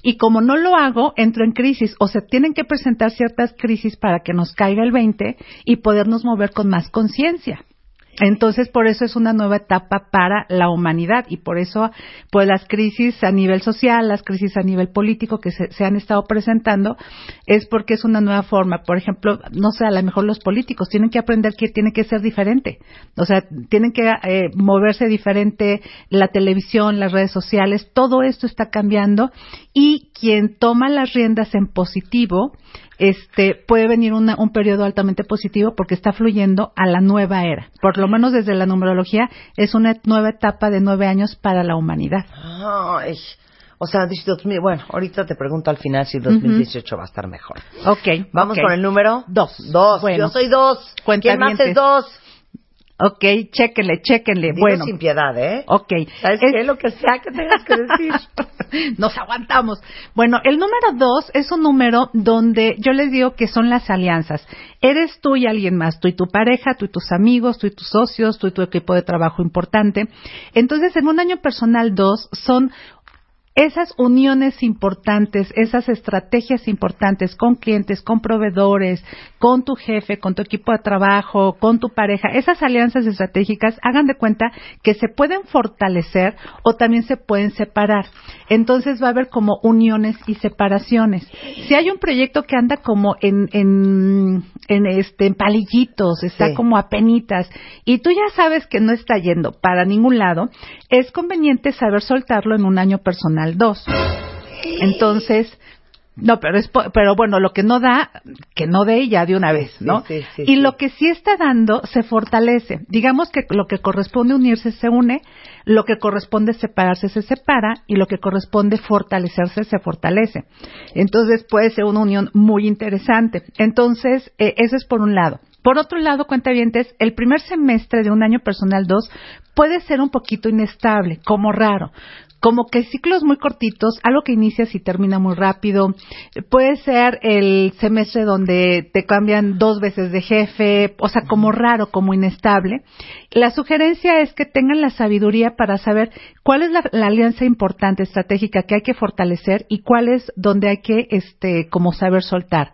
y como no lo hago, entro en crisis o se tienen que presentar ciertas crisis para que nos caiga el 20 y podernos mover con más conciencia. Entonces, por eso es una nueva etapa para la humanidad y por eso, pues las crisis a nivel social, las crisis a nivel político que se, se han estado presentando, es porque es una nueva forma. Por ejemplo, no sé, a lo mejor los políticos tienen que aprender que tiene que ser diferente. O sea, tienen que eh, moverse diferente, la televisión, las redes sociales, todo esto está cambiando y quien toma las riendas en positivo, este puede venir una- un periodo altamente positivo porque está fluyendo a la nueva era. Por lo menos desde la numerología es una nueva etapa de nueve años para la humanidad. Ay, o sea, dice 2000, bueno, ahorita te pregunto al final si 2018 va a estar mejor. Ok. Vamos con el número dos. Dos. Bueno. Yo soy dos. ¿Quién más es dos? Ok, chéquenle, chéquenle. Dilo bueno. sin piedad, ¿eh? Ok. ¿Sabes qué? Lo que sea que tengas que decir. [LAUGHS] Nos aguantamos. Bueno, el número dos es un número donde yo les digo que son las alianzas. Eres tú y alguien más, tú y tu pareja, tú y tus amigos, tú y tus socios, tú y tu equipo de trabajo importante. Entonces, en un año personal dos son esas uniones importantes, esas estrategias importantes con clientes, con proveedores, con tu jefe, con tu equipo de trabajo, con tu pareja, esas alianzas estratégicas, hagan de cuenta que se pueden fortalecer o también se pueden separar. Entonces va a haber como uniones y separaciones. Si hay un proyecto que anda como en, en, en este, en palillitos, está Sí. como a penitas, y tú ya sabes que no está yendo para ningún lado, es conveniente saber soltarlo en un año personal 2. Entonces, no, pero es, pero bueno, lo que no da, que no dé ya de una vez, ¿no? sí, sí, y lo que sí está dando se fortalece. Digamos que lo que corresponde unirse se une, lo que corresponde separarse se separa y lo que corresponde fortalecerse se fortalece. Entonces puede ser una unión muy interesante. Entonces, eh, eso es por un lado. Por otro lado, cuentavientes, el primer semestre de un año personal 2 puede ser un poquito inestable, como raro. Como que ciclos muy cortitos, algo que inicia y termina muy rápido. Puede ser el semestre donde te cambian dos veces de jefe, o sea, como raro, como inestable. La sugerencia es que tengan la sabiduría para saber cuál es la, la alianza importante, estratégica que hay que fortalecer y cuál es donde hay que, este, como saber soltar.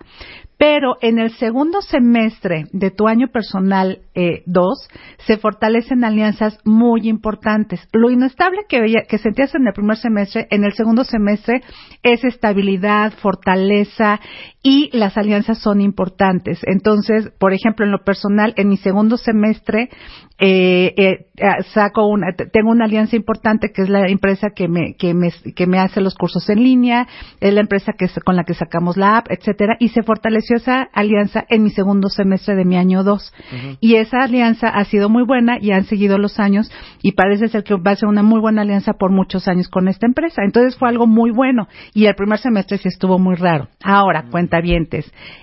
Pero en el segundo semestre de tu año personal 2 se fortalecen alianzas muy importantes. Lo inestable que, veía, que sentías en el primer semestre, en el segundo semestre es estabilidad, fortaleza y las alianzas son importantes. Entonces, por ejemplo, en lo personal, en mi segundo semestre eh, eh, eh, saco una, tengo una alianza importante que es la empresa que me, que me, que me hace los cursos en línea, es la empresa que, con la que sacamos la app, etcétera, y se fortaleció esa alianza en mi segundo semestre de mi año 2. Y esa alianza ha sido muy buena y han seguido los años y parece ser que va a ser una muy buena alianza por muchos años con esta empresa. Entonces fue algo muy bueno y el primer semestre sí estuvo muy raro. Ahora,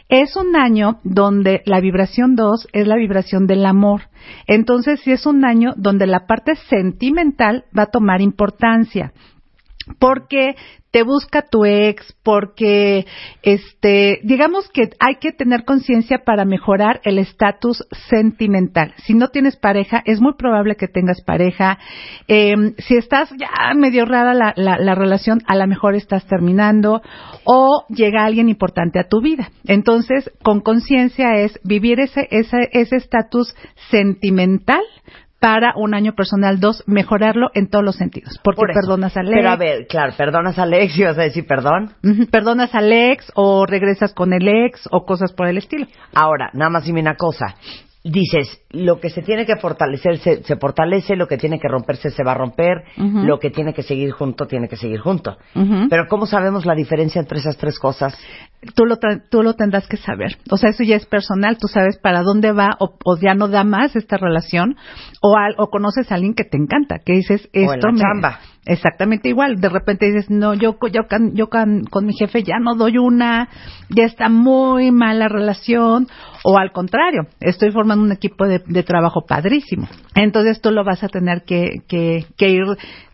es un año donde la vibración 2 es la vibración del amor. Entonces sí es un año donde la parte sentimental va a tomar importancia porque te busca tu ex, porque este, digamos que hay que tener conciencia para mejorar el estatus sentimental. Si no tienes pareja, es muy probable que tengas pareja. Eh, si estás ya medio rara la, la, la relación, a lo mejor estás terminando o llega alguien importante a tu vida. Entonces, con conciencia es vivir ese ese ese estatus sentimental para un año personal, dos, mejorarlo en todos los sentidos. Porque Por perdonas al ex. Pero a ver, claro, perdonas al ex y vas a decir perdón. Perdonas al ex o regresas con el ex o cosas por el estilo. Ahora, nada más dime una cosa. Dices, lo que se tiene que fortalecer se, se fortalece, lo que tiene que romperse se va a romper, lo que tiene que seguir junto tiene que seguir junto. Pero ¿cómo sabemos la diferencia entre esas tres cosas? Tú lo, tra- tú lo tendrás que saber. O sea, eso ya es personal. Tú sabes para dónde va o, o ya no da más esta relación o, al- o conoces a alguien que te encanta, que dices, esto me... chamba. Exactamente igual. De repente dices, no, yo, yo, can- yo can- con mi jefe ya no doy una, ya está muy mala relación. O al contrario, estoy formando un equipo de, de trabajo padrísimo. Entonces tú lo vas a tener que, que, que ir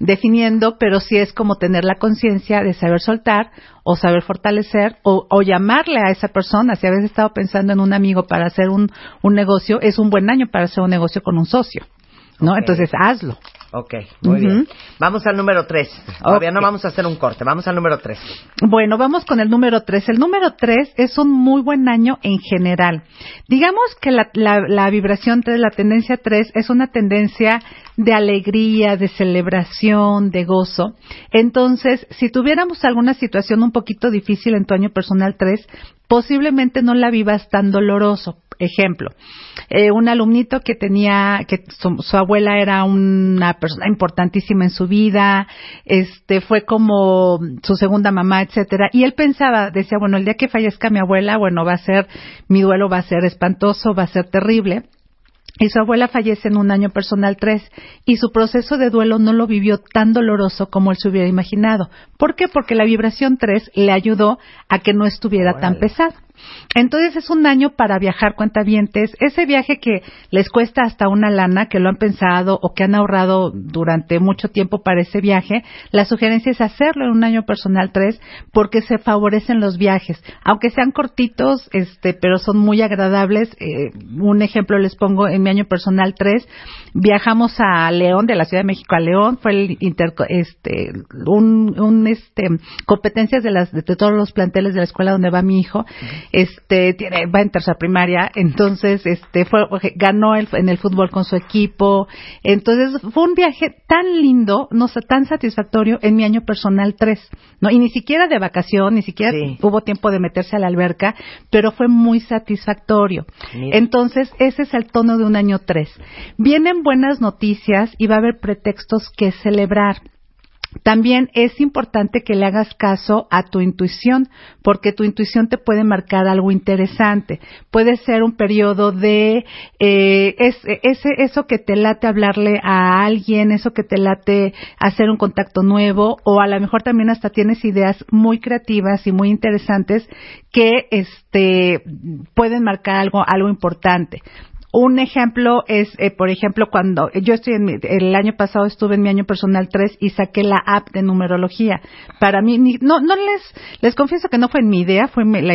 definiendo, pero sí es como tener la conciencia de saber soltar o saber fortalecer o, o llamarle a esa persona. Si habías estado pensando en un amigo para hacer un, un negocio, es un buen año para hacer un negocio con un socio. ¿No? Entonces hazlo. Ok, muy bien. Vamos al número tres. Todavía no vamos a hacer un corte. Vamos al número tres. Bueno, vamos con el número 3. El número 3 es un muy buen año en general. Digamos que la, la, la vibración 3, la tendencia 3, es una tendencia de alegría, de celebración, de gozo. Entonces, si tuviéramos alguna situación un poquito difícil en tu año personal 3, posiblemente no la vivas tan doloroso. Ejemplo, eh, un alumnito que tenía, que su, su abuela era una persona importantísima en su vida, este, fue como su segunda mamá, etcétera, y él pensaba, decía, bueno, el día que fallezca mi abuela, bueno, va a ser, mi duelo va a ser espantoso, va a ser terrible. Y su abuela fallece en un año personal 3 y su proceso de duelo no lo vivió tan doloroso como él se hubiera imaginado. ¿Por qué? Porque la vibración 3 le ayudó a que no estuviera tan pesado. Entonces es un año para viajar cuentavientes, ese viaje que les cuesta hasta una lana, que lo han pensado o que han ahorrado durante mucho tiempo para ese viaje, la sugerencia es hacerlo en un año personal 3 porque se favorecen los viajes, aunque sean cortitos, este, pero son muy agradables. Eh, un ejemplo les pongo en mi año personal 3, viajamos a León, de la Ciudad de México a León, fue el interco- este, un, un, este, competencias de las, de todos los planteles de la escuela donde va mi hijo, este, tiene, va en tercera primaria, entonces, este, fue, ganó el- en el fútbol con su equipo, entonces fue un viaje tan lindo, no sé, tan satisfactorio en mi año personal 3, ¿no? Y ni siquiera de vacación, ni siquiera hubo tiempo de meterse a la alberca, pero fue muy satisfactorio. Mira. Entonces, ese es el tono de un año 3. Vienen buenas noticias y va a haber pretextos que celebrar. También es importante que le hagas caso a tu intuición, porque tu intuición te puede marcar algo interesante. Puede ser un periodo de eh, eso que te late hablarle a alguien, eso que te late hacer un contacto nuevo, o a lo mejor también hasta tienes ideas muy creativas y muy interesantes que este pueden marcar algo, algo importante. Un ejemplo es, eh, por ejemplo, cuando yo estoy en mi- el año pasado estuve en mi año personal 3 y saqué la app de numerología. Para mí, ni- no, no les, les confieso que no fue mi idea, fue mi- la,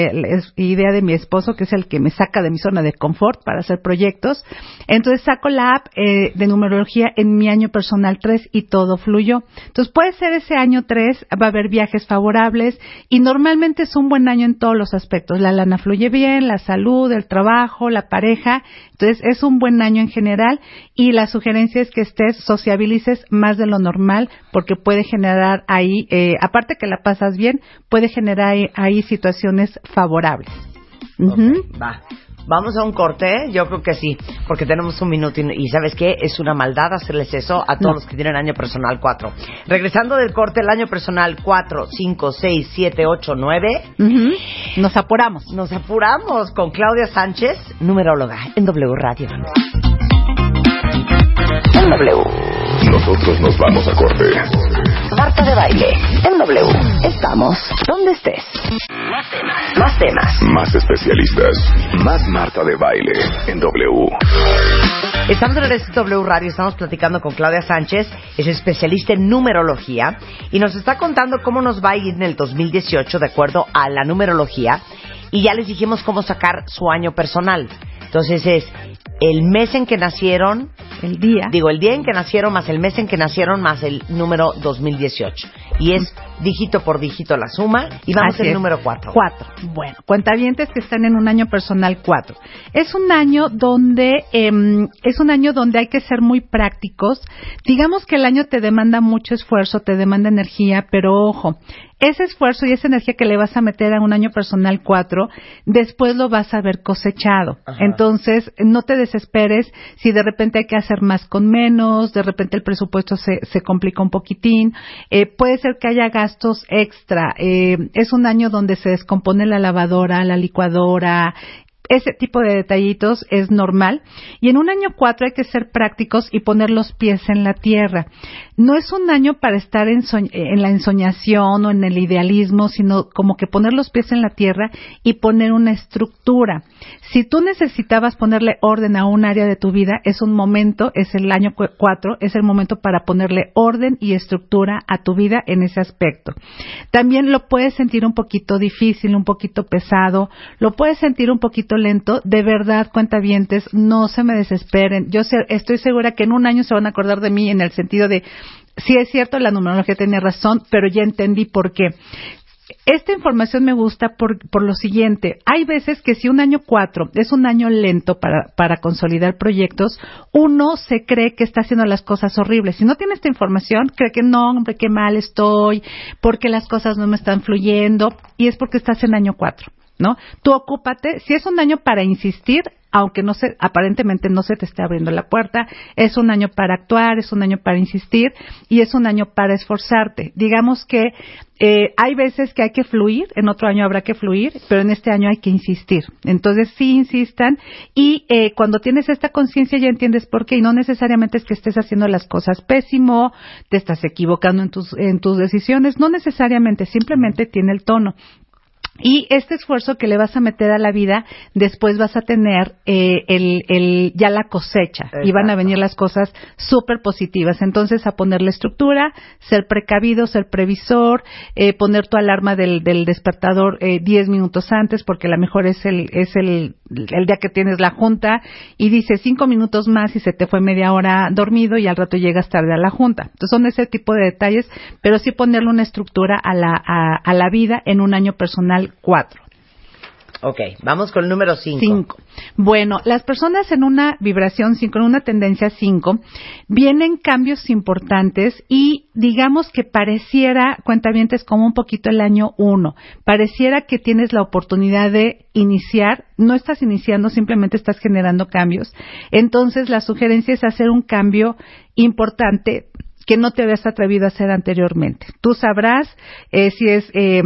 idea de mi esposo, que es el que me saca de mi zona de confort para hacer proyectos. Entonces saco la app eh, de numerología en mi año personal 3 y todo fluyó. Entonces puede ser ese año 3, va a haber viajes favorables y normalmente es un buen año en todos los aspectos. La lana fluye bien, la salud, el trabajo, la pareja. Entonces es un buen año en general y la sugerencia es que estés, sociabilices más de lo normal porque puede generar ahí, eh, aparte que la pasas bien, puede generar ahí, ahí situaciones favorables. Va. Vamos a un corte, yo creo que sí, porque tenemos un minuto y, y ¿sabes qué? Es una maldad hacerles eso a todos No. los que tienen año personal 4. Regresando del corte, el año personal 4, 5, 6, 7, 8, 9. Nos apuramos. Nos apuramos con Claudia Sánchez, numeróloga en W Radio. En W. Nosotros nos vamos a corte. Marta de baile. En W. Estamos donde estés. Más temas. Más temas. Más especialistas. Más Marta de baile en W. Estamos en el W Radio, estamos platicando con Claudia Sánchez, es especialista en numerología y nos está contando cómo nos va a ir en el 2018 de acuerdo a la numerología y ya les dijimos cómo sacar su año personal. Entonces es el mes en que nacieron, el día, digo el día en que nacieron más el mes en que nacieron más el número 2018 y es dígito por dígito la suma y vamos Así al es. número 4. Cuatro. Bueno, cuentavientes que están en un año personal cuatro. Es un año donde em, es un año donde hay que ser muy prácticos. Digamos que el año te demanda mucho esfuerzo, te demanda energía, pero ojo, ese esfuerzo y esa energía que le vas a meter a un año personal cuatro, después lo vas a ver cosechado. Entonces, no te desesperes si de repente hay que hacer más con menos, de repente el presupuesto se, se complica un poquitín, eh, puede ser que haya gastos extra. Eh, es un año donde se descompone la lavadora, la licuadora, ese tipo de detallitos es normal. Y en un año cuatro hay que ser prácticos y poner los pies en la tierra. No es un año para estar en, en la ensoñación o en el idealismo, sino como que poner los pies en la tierra y poner una estructura. Si tú necesitabas ponerle orden a un área de tu vida, es un momento, es el año cu- cuatro, es el momento para ponerle orden y estructura a tu vida en ese aspecto. También lo puedes sentir un poquito difícil, un poquito pesado, lo puedes sentir un poquito lento, de verdad, cuentavientes, no se me desesperen. Yo sé- estoy segura que en un año se van a acordar de mí en el sentido de, sí es cierto, la numerología tenía razón, pero ya entendí por qué. Esta información me gusta por, por lo siguiente. Hay veces que si un año cuatro es un año lento para, para consolidar proyectos, uno se cree que está haciendo las cosas horribles. Si no tiene esta información, cree que no, hombre, qué mal estoy, porque las cosas no me están fluyendo, y es porque estás en año cuatro. ¿No? Tú ocúpate, si es un año para insistir, aunque no se, aparentemente no se te esté abriendo la puerta, es un año para actuar, es un año para insistir y es un año para esforzarte. Digamos que eh, hay veces que hay que fluir, en otro año habrá que fluir, pero en este año hay que insistir. Entonces sí insistan y eh, cuando tienes esta conciencia ya entiendes por qué y no necesariamente es que estés haciendo las cosas pésimo, te estás equivocando en tus, en tus decisiones, no necesariamente, simplemente tiene el tono. Y este esfuerzo que le vas a meter a la vida, después vas a tener eh, el, el, ya la cosecha y van a venir las cosas súper positivas. Entonces, a ponerle estructura, ser precavido, ser previsor, eh, poner tu alarma del, del despertador eh, 10 minutos antes, porque a lo mejor es el, es el, el día que tienes la junta y dice cinco minutos más y se te fue media hora dormido y al rato llegas tarde a la junta. Entonces, son ese tipo de detalles, pero sí ponerle una estructura a la, a, a la vida en un año personal cuatro. Ok, vamos con el número 5. Cinco. Bueno, las personas en una vibración 5, en una tendencia 5, vienen cambios importantes y digamos que pareciera, cuentavientes, como un poquito el año 1. Pareciera que tienes la oportunidad de iniciar, no estás iniciando, simplemente estás generando cambios. Entonces, la sugerencia es hacer un cambio importante que no te habías atrevido a hacer anteriormente. Tú sabrás eh, si es... Eh,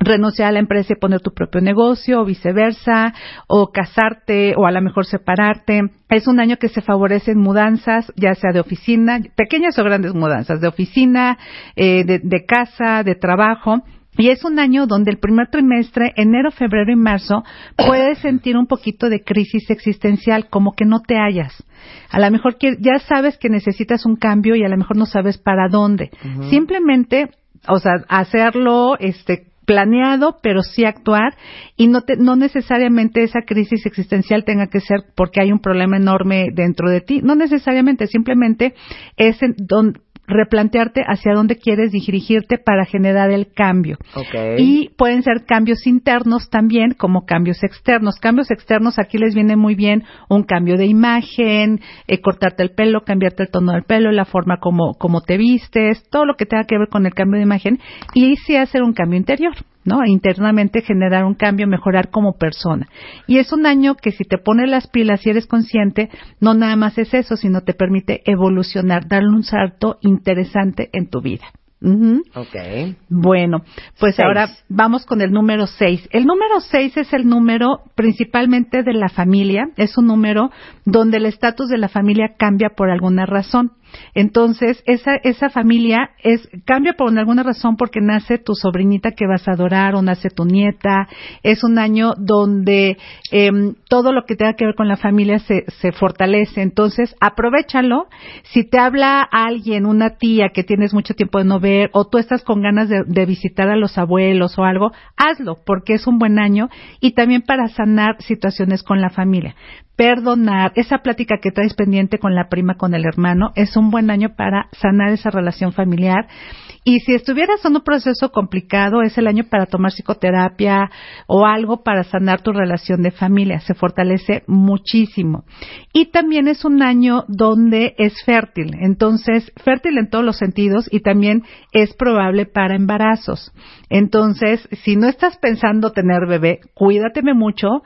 renunciar a la empresa y poner tu propio negocio o viceversa, o casarte o a lo mejor separarte. Es un año que se favorecen mudanzas, ya sea de oficina, pequeñas o grandes mudanzas, de oficina, eh, de, de casa, de trabajo. Y es un año donde el primer trimestre, enero, febrero y marzo, puedes sentir un poquito de crisis existencial, como que no te hallas. A lo mejor que ya sabes que necesitas un cambio y a lo mejor no sabes para dónde. Simplemente, o sea, hacerlo, este, planeado, pero sí actuar y no, te- no necesariamente esa crisis existencial tenga que ser porque hay un problema enorme dentro de ti. No necesariamente, simplemente es en don- replantearte hacia dónde quieres dirigirte para generar el cambio. Y pueden ser cambios internos también como cambios externos. Cambios externos aquí les viene muy bien un cambio de imagen, eh, cortarte el pelo, cambiarte el tono del pelo, la forma como, como te vistes, todo lo que tenga que ver con el cambio de imagen y sí hacer un cambio interior. ¿No? Internamente generar un cambio, mejorar como persona. Y es un año que si te pones las pilas y eres consciente, no nada más es eso, sino te permite evolucionar, darle un salto interesante en tu vida. Ujú. Ok. Bueno, pues Seis. ahora vamos con el número 6. El número 6 es el número principalmente de la familia, es un número donde el estatus de la familia cambia por alguna razón. Entonces, esa, esa familia es, cambia por alguna razón porque nace tu sobrinita que vas a adorar o nace tu nieta. Es un año donde em, todo lo que tenga que ver con la familia se, se fortalece. Entonces, aprovechalo. Si te habla alguien, una tía que tienes mucho tiempo de no ver, o tú estás con ganas de, de visitar a los abuelos o algo, hazlo, porque es un buen año y también para sanar situaciones con la familia. Perdonar, esa plática que traes pendiente con la prima, con el hermano, es un buen año para sanar esa relación familiar. Y si estuvieras en un proceso complicado, es el año para tomar psicoterapia o algo para sanar tu relación de familia. Se fortalece muchísimo. Y también es un año donde es fértil. Entonces, fértil en todos los sentidos y también es probable para embarazos. Entonces, si no estás pensando tener bebé, cuídateme mucho.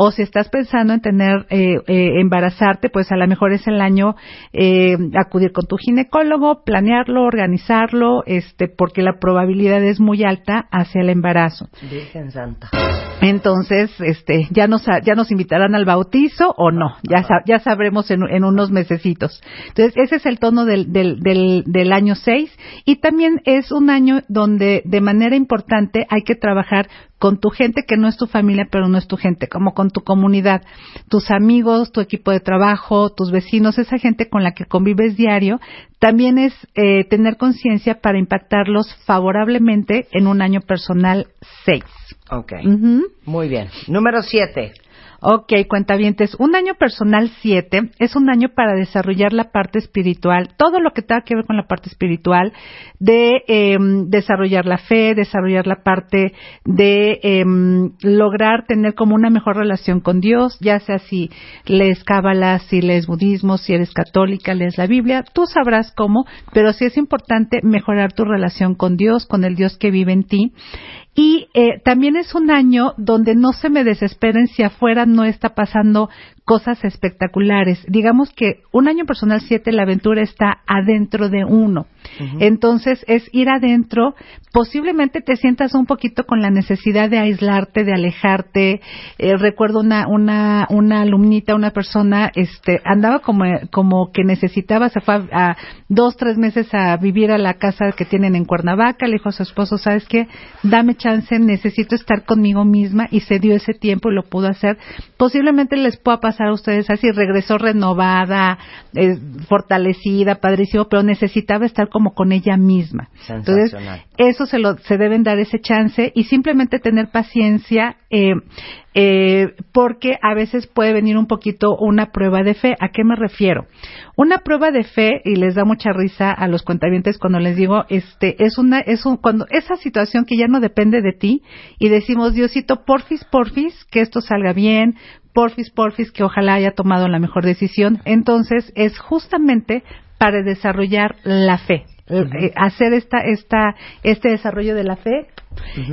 O si estás pensando en tener, eh, eh, embarazarte, pues a lo mejor es el año eh, acudir con tu ginecólogo, planearlo, organizarlo, este, porque la probabilidad es muy alta hacia el embarazo. Virgen Santa. Entonces, este, ya nos, ya nos invitarán al bautizo o no, ya, sa- ya sabremos en, en unos mesecitos. Entonces, ese es el tono del, del, del, del año 6 y también es un año donde de manera importante hay que trabajar con tu gente que no es tu familia, pero no es tu gente, como con tu comunidad, tus amigos, tu equipo de trabajo, tus vecinos, esa gente con la que convives diario, también es eh, tener conciencia para impactarlos favorablemente en un año personal 6. Ok. Muy bien. Número 7. Ok, cuentavientes. Un año personal 7 es un año para desarrollar la parte espiritual, todo lo que tenga que ver con la parte espiritual, de em, desarrollar la fe, desarrollar la parte de em, lograr tener como una mejor relación con Dios, ya sea si lees cábala, si lees budismo, si eres católica, lees la Biblia, tú sabrás cómo, pero sí es importante mejorar tu relación con Dios, con el Dios que vive en ti. Y eh, también es un año donde no se me desesperen si afuera no está pasando cosas espectaculares. Digamos que un año personal 7, la aventura está adentro de uno. Entonces es ir adentro, posiblemente te sientas un poquito con la necesidad de aislarte, de alejarte. Eh, recuerdo una, una, una alumnita, una persona, este, andaba como, como que necesitaba, se fue a, a dos, tres meses a vivir a la casa que tienen en Cuernavaca, le dijo a su esposo, ¿sabes qué? Dame chance, necesito estar conmigo misma y se dio ese tiempo y lo pudo hacer. Posiblemente les pueda pasar a ustedes así, regresó renovada, eh, fortalecida, padrísimo, pero necesitaba estar como con ella misma. Entonces, eso se lo se deben dar ese chance y simplemente tener paciencia eh, eh, porque a veces puede venir un poquito una prueba de fe. ¿A qué me refiero? Una prueba de fe y les da mucha risa a los cuentavientes cuando les digo este es una es un cuando esa situación que ya no depende de ti y decimos Diosito porfis porfis que esto salga bien porfis porfis que ojalá haya tomado la mejor decisión entonces es justamente para desarrollar la fe eh, hacer esta esta este desarrollo de la fe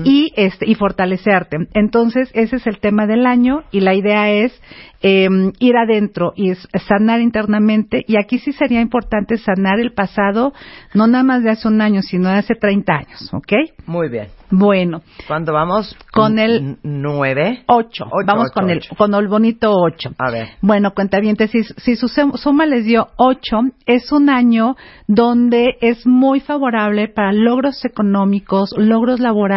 y este y fortalecerte. Entonces ese es el tema del año y la idea es eh, ir adentro y sanar internamente y aquí sí sería importante sanar el pasado no nada más de hace un año sino de hace 30 años, ¿ok? Muy bien. Bueno. ¿Cuándo vamos? Con el 9. 8. Vamos con el con el bonito 8. A ver. Bueno, cuentavientes, si, si su suma les dio 8, es un año donde es muy favorable para logros económicos, logros laborales.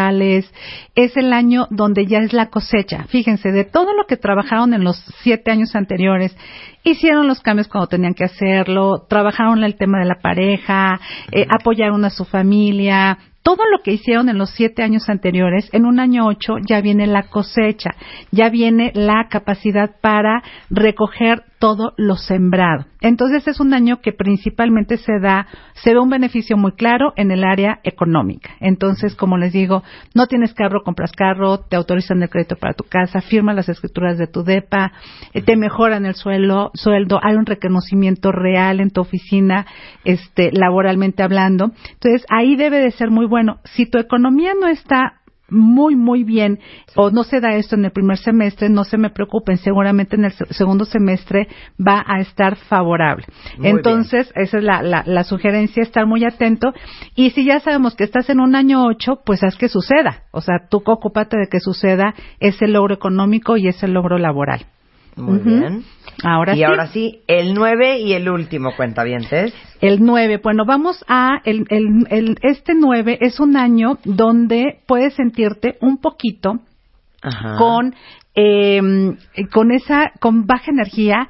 Es el año donde ya es la cosecha. Fíjense, de todo lo que trabajaron en los siete años anteriores, hicieron los cambios cuando tenían que hacerlo, trabajaron el tema de la pareja, eh, apoyaron a su familia, todo lo que hicieron en los siete años anteriores, en un año ocho ya viene la cosecha, ya viene la capacidad para recoger todo lo sembrado. Entonces es un año que principalmente se da, se ve un beneficio muy claro en el área económica. Entonces, como les digo, no tienes carro, compras carro, te autorizan el crédito para tu casa, firmas las escrituras de tu DEPA, eh, te mejoran el sueldo, sueldo, hay un reconocimiento real en tu oficina, este, laboralmente hablando. Entonces, ahí debe de ser muy bueno. Si tu economía no está muy, muy bien, o no se da esto en el primer semestre, no se me preocupen, seguramente en el se- segundo semestre va a estar favorable. Muy Entonces, esa es la, la, la sugerencia, estar muy atento. Y si ya sabemos que estás en un año ocho, pues haz que suceda. O sea, tú ocúpate de que suceda ese logro económico y ese logro laboral. Muy bien. Ahora y sí. ahora sí, el 9 y el último cuentavientes. El 9, bueno, vamos a el, el, el- este 9 es un año donde puedes sentirte un poquito con eh, con esa con baja energía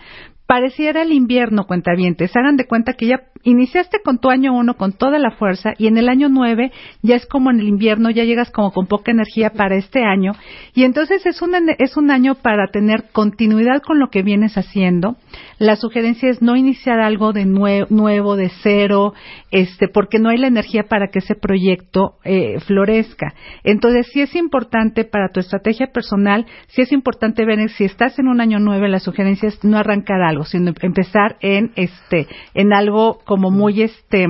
pareciera el invierno cuentavientes. Hagan de cuenta que ya iniciaste con tu año uno con toda la fuerza y en el año nueve ya es como en el invierno ya llegas como con poca energía para este año. Y entonces es un es un año para tener continuidad con lo que vienes haciendo la sugerencia es no iniciar algo de nue- nuevo de cero este porque no hay la energía para que ese proyecto eh, florezca. Entonces sí es importante para tu estrategia personal sí es importante ver si estás en un año nueve la sugerencia es no arrancar algo sino empezar en este en algo como muy este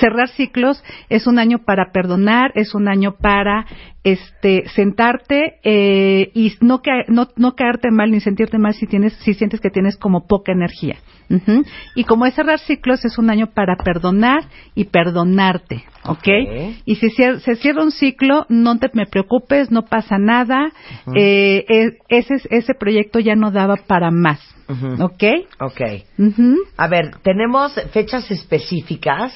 cerrar ciclos. Es un año para perdonar es un año para este sentarte eh, y no, ca- no no caerte mal ni sentirte mal si tienes si sientes que tienes como poca energía Ujú. y como es cerrar ciclos es un año para perdonar y perdonarte ¿ok? y si cier- se cierra un ciclo no te me preocupes no pasa nada eh, eh, ese ese proyecto ya no daba para más Ujú. ¿ok? Ok. Ujú. A ver, tenemos fechas específicas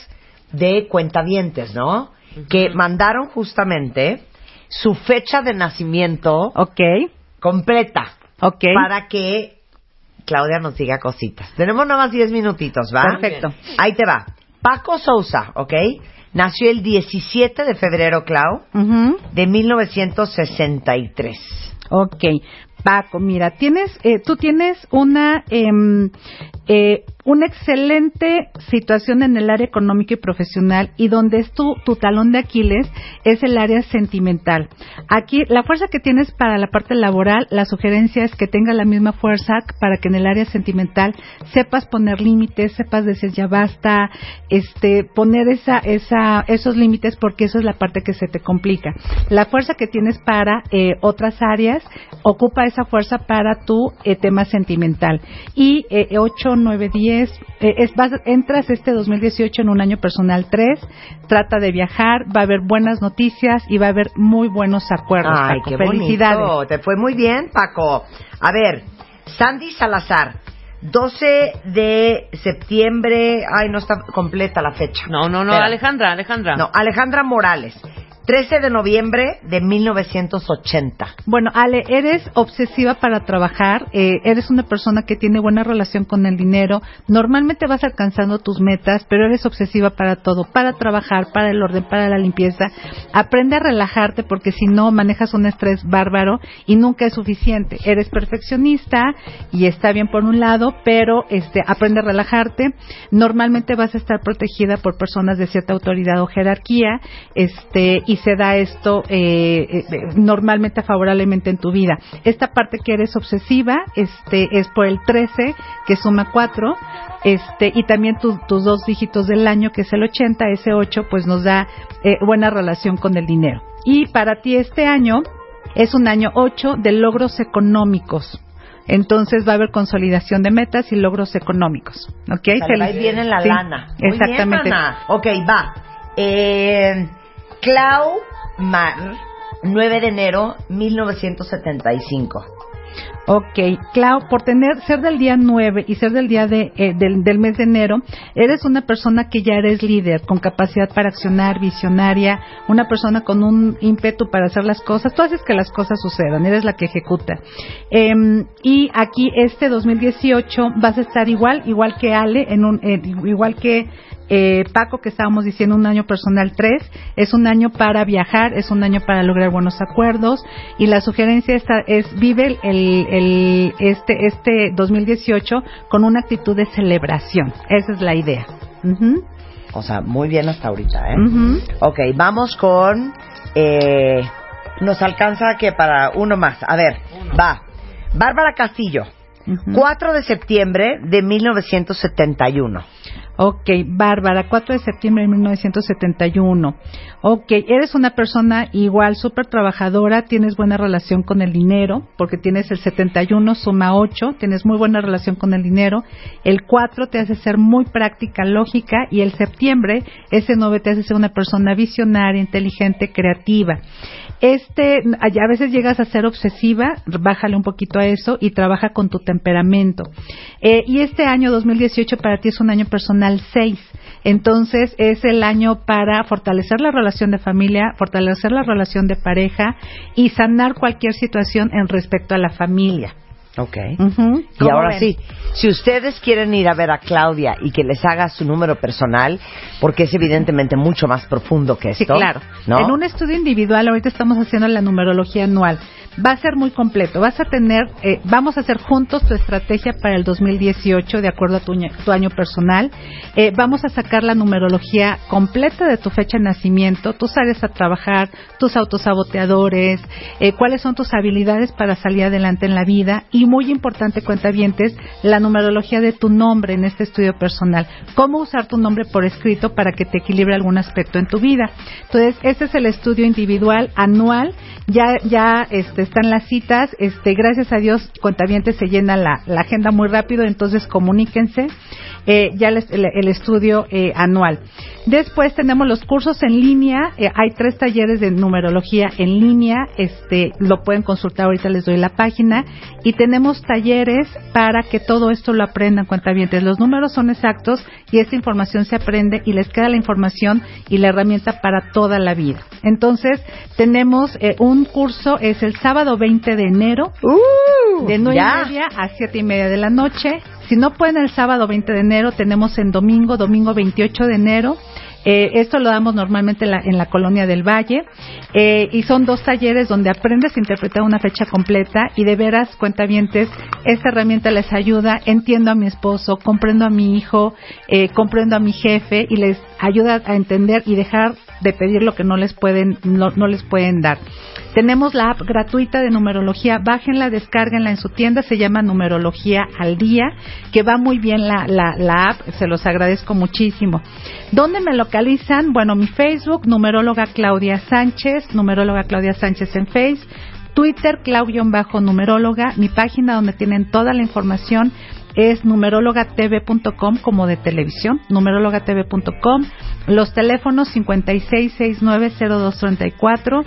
de cuentavientes, ¿no? Que mandaron justamente su fecha de nacimiento completa. Para que Claudia nos diga cositas. Tenemos nada más 10 minutitos, ¿va? Perfecto. Ahí te va. Paco Sousa, ¿ok? Nació el 17 de febrero, Clau, Ujú. de 1963. Ok. Paco, mira, tienes, eh, tú tienes una, em, eh, una excelente situación en el área económica y profesional y donde es tu, tu talón de Aquiles es el área sentimental. Aquí, la fuerza que tienes para la parte laboral, la sugerencia es que tenga la misma fuerza para que en el área sentimental sepas poner límites, sepas decir ya basta, este, poner esa, esa, esos límites porque eso es la parte que se te complica. La fuerza que tienes para eh, otras áreas ocupa esa fuerza para tu eh, tema sentimental. Y eh, 8, 9, 10, eh, es, vas- entras este 2018 en un año personal 3, trata de viajar, va a haber buenas noticias y va a haber muy buenos acuerdos. Ay, Paco. qué Felicidades. bonito. Te fue muy bien, Paco. A ver, Sandy Salazar, 12 de septiembre. Ay, no está completa la fecha. No, no, no, Espera. Alejandra, Alejandra. No, Alejandra Morales, 13 de noviembre de 1980. Bueno, Ale, eres obsesiva para trabajar, eh, eres una persona que tiene buena relación con el dinero, normalmente vas alcanzando tus metas, pero eres obsesiva para todo, para trabajar, para el orden, para la limpieza. Aprende a relajarte porque si no manejas un estrés bárbaro y nunca es suficiente. Eres perfeccionista y está bien por un lado, pero este aprende a relajarte. Normalmente vas a estar protegida por personas de cierta autoridad o jerarquía, este y se da esto eh, eh, normalmente favorablemente en tu vida. Esta parte que eres obsesiva, este es por el 13 que suma 4, este y también tu- tus dos dígitos del año que es el 80, ese 8 pues nos da eh, buena relación con el dinero. Y para ti este año es un año 8 de logros económicos. Entonces va a haber consolidación de metas y logros económicos. ¿Ok? Y viene la Sí, lana. Muy exactamente. Bien, mana. ok, va. Eh, Clau Mar, 9 de enero 1975. Ok, Clau, por tener, ser del día 9 y ser del día de, eh, del, del mes de enero, eres una persona que ya eres líder, con capacidad para accionar, visionaria, una persona con un ímpetu para hacer las cosas. Tú haces que las cosas sucedan, eres la que ejecuta. Em, y aquí, este 2018, vas a estar igual, igual que Ale, en un, eh, igual que eh, Paco, que estábamos diciendo un año personal 3, es un año para viajar, es un año para lograr buenos acuerdos y la sugerencia esta es vive el, el- este, este 2018 con una actitud de celebración. Esa es la idea. Ujú. O sea, muy bien hasta ahorita, ¿eh? Ujú. Ok, vamos con... Eh, nos alcanza que para uno más. A ver, va. Bárbara Castillo, 4 de septiembre de 1971. Ok, Bárbara, 4 de septiembre de 1971. Ok, eres una persona igual, súper trabajadora, tienes buena relación con el dinero, porque tienes el 71 suma 8, tienes muy buena relación con el dinero. El 4 te hace ser muy práctica, lógica, y el septiembre, ese 9 te hace ser una persona visionaria, inteligente, creativa. Este, a veces llegas a ser obsesiva, bájale un poquito a eso y trabaja con tu temperamento. Eh, y este año 2018 para ti es un año personal 6. Entonces es el año para fortalecer la relación de familia, fortalecer la relación de pareja y sanar cualquier situación en respecto a la familia. Ok. Ujú. Y ¿Cómo ahora ven? sí, si ustedes quieren ir a ver a Claudia y que les haga su número personal, porque es evidentemente mucho más profundo que Sí, esto. claro. ¿no? En un estudio individual, ahorita estamos haciendo la numerología anual. Va a ser muy completo. Vas a tener, eh, vamos a hacer juntos tu estrategia para el 2018 de acuerdo a tu, año personal. Eh, vamos a sacar la numerología completa de tu fecha de nacimiento, tus áreas a trabajar, tus autosaboteadores, eh, cuáles son tus habilidades para salir adelante en la vida y muy importante, cuentavientes, la numerología de tu nombre en este estudio personal. Cómo usar tu nombre por escrito para que te equilibre algún aspecto en tu vida. Entonces, este es el estudio individual anual. Ya, ya este, están las citas. Este, gracias a Dios, cuentavientes se llena la, la agenda muy rápido, entonces comuníquense. Eh, ya el, el estudio eh, anual. Después tenemos los cursos en línea. eh, hay tres talleres de numerología en línea. Este, lo pueden consultar ahorita les doy la página y tenemos talleres para que todo esto lo aprendan cuentavientes. Los números son exactos y esta información se aprende y les queda la información y la herramienta para toda la vida. Entonces tenemos eh, un curso es el sábado 20 de enero de nueve ya. y media a siete y media de la noche. Si no pueden el sábado 20 de enero, tenemos en domingo, domingo 28 de enero, Eh, esto lo damos normalmente en la, en la colonia del Valle. Eh, y son dos talleres donde aprendes a interpretar una fecha completa y de veras, cuentavientes, esta herramienta les ayuda, entiendo a mi esposo, comprendo a mi hijo, eh, comprendo a mi jefe y les ayuda a entender y dejar de pedir lo que no les pueden no, no les pueden dar. Tenemos la app gratuita de numerología, bájenla, descárguenla en su tienda, se llama Numerología al Día, que va muy bien la, la, la app, se los agradezco muchísimo. ¿Dónde me localizan? Bueno, mi Facebook, numeróloga Claudia Sánchez, numeróloga Claudia Sánchez en Face, Twitter, Clau-numeróloga, mi página donde tienen toda la información es numerologatv.com como de televisión, numerologatv.com, los teléfonos 56690234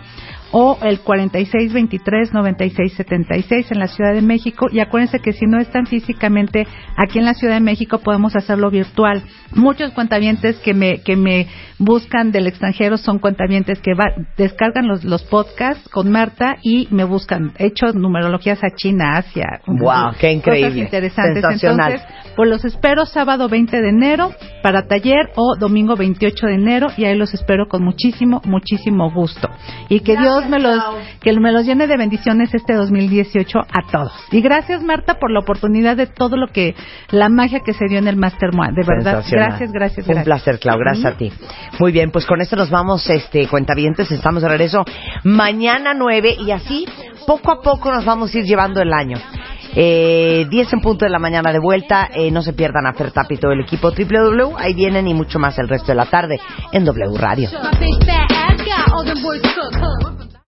o el 4623-9676 en la Ciudad de México. Y acuérdense que si no están físicamente aquí en la Ciudad de México, podemos hacerlo virtual. Muchos cuentavientes que me, que me buscan del extranjero son cuentavientes que va, descargan los, los podcasts con Marta y me buscan. He hecho numerologías a China, Asia. Wow, qué increíble. Cosas interesantes. Sensacional. Entonces, pues los espero sábado 20 de enero para taller o domingo 28 de enero y ahí los espero con muchísimo, muchísimo gusto. Y que Dios me los, que me los llene de bendiciones este 2018 a todos. Y gracias Marta por la oportunidad de todo lo que, la magia que se dio en el Master Moa. De verdad, gracias, gracias, Un placer, Clau, gracias a ti. Muy bien, pues con esto nos vamos, este, cuentavientes, estamos de regreso mañana 9 y así poco a poco nos vamos a ir llevando el año. Eh, 10 en punto de la mañana de vuelta, eh, no se pierdan a Fer Tapi y todo el equipo WW, ahí vienen y mucho más el resto de la tarde en W Radio.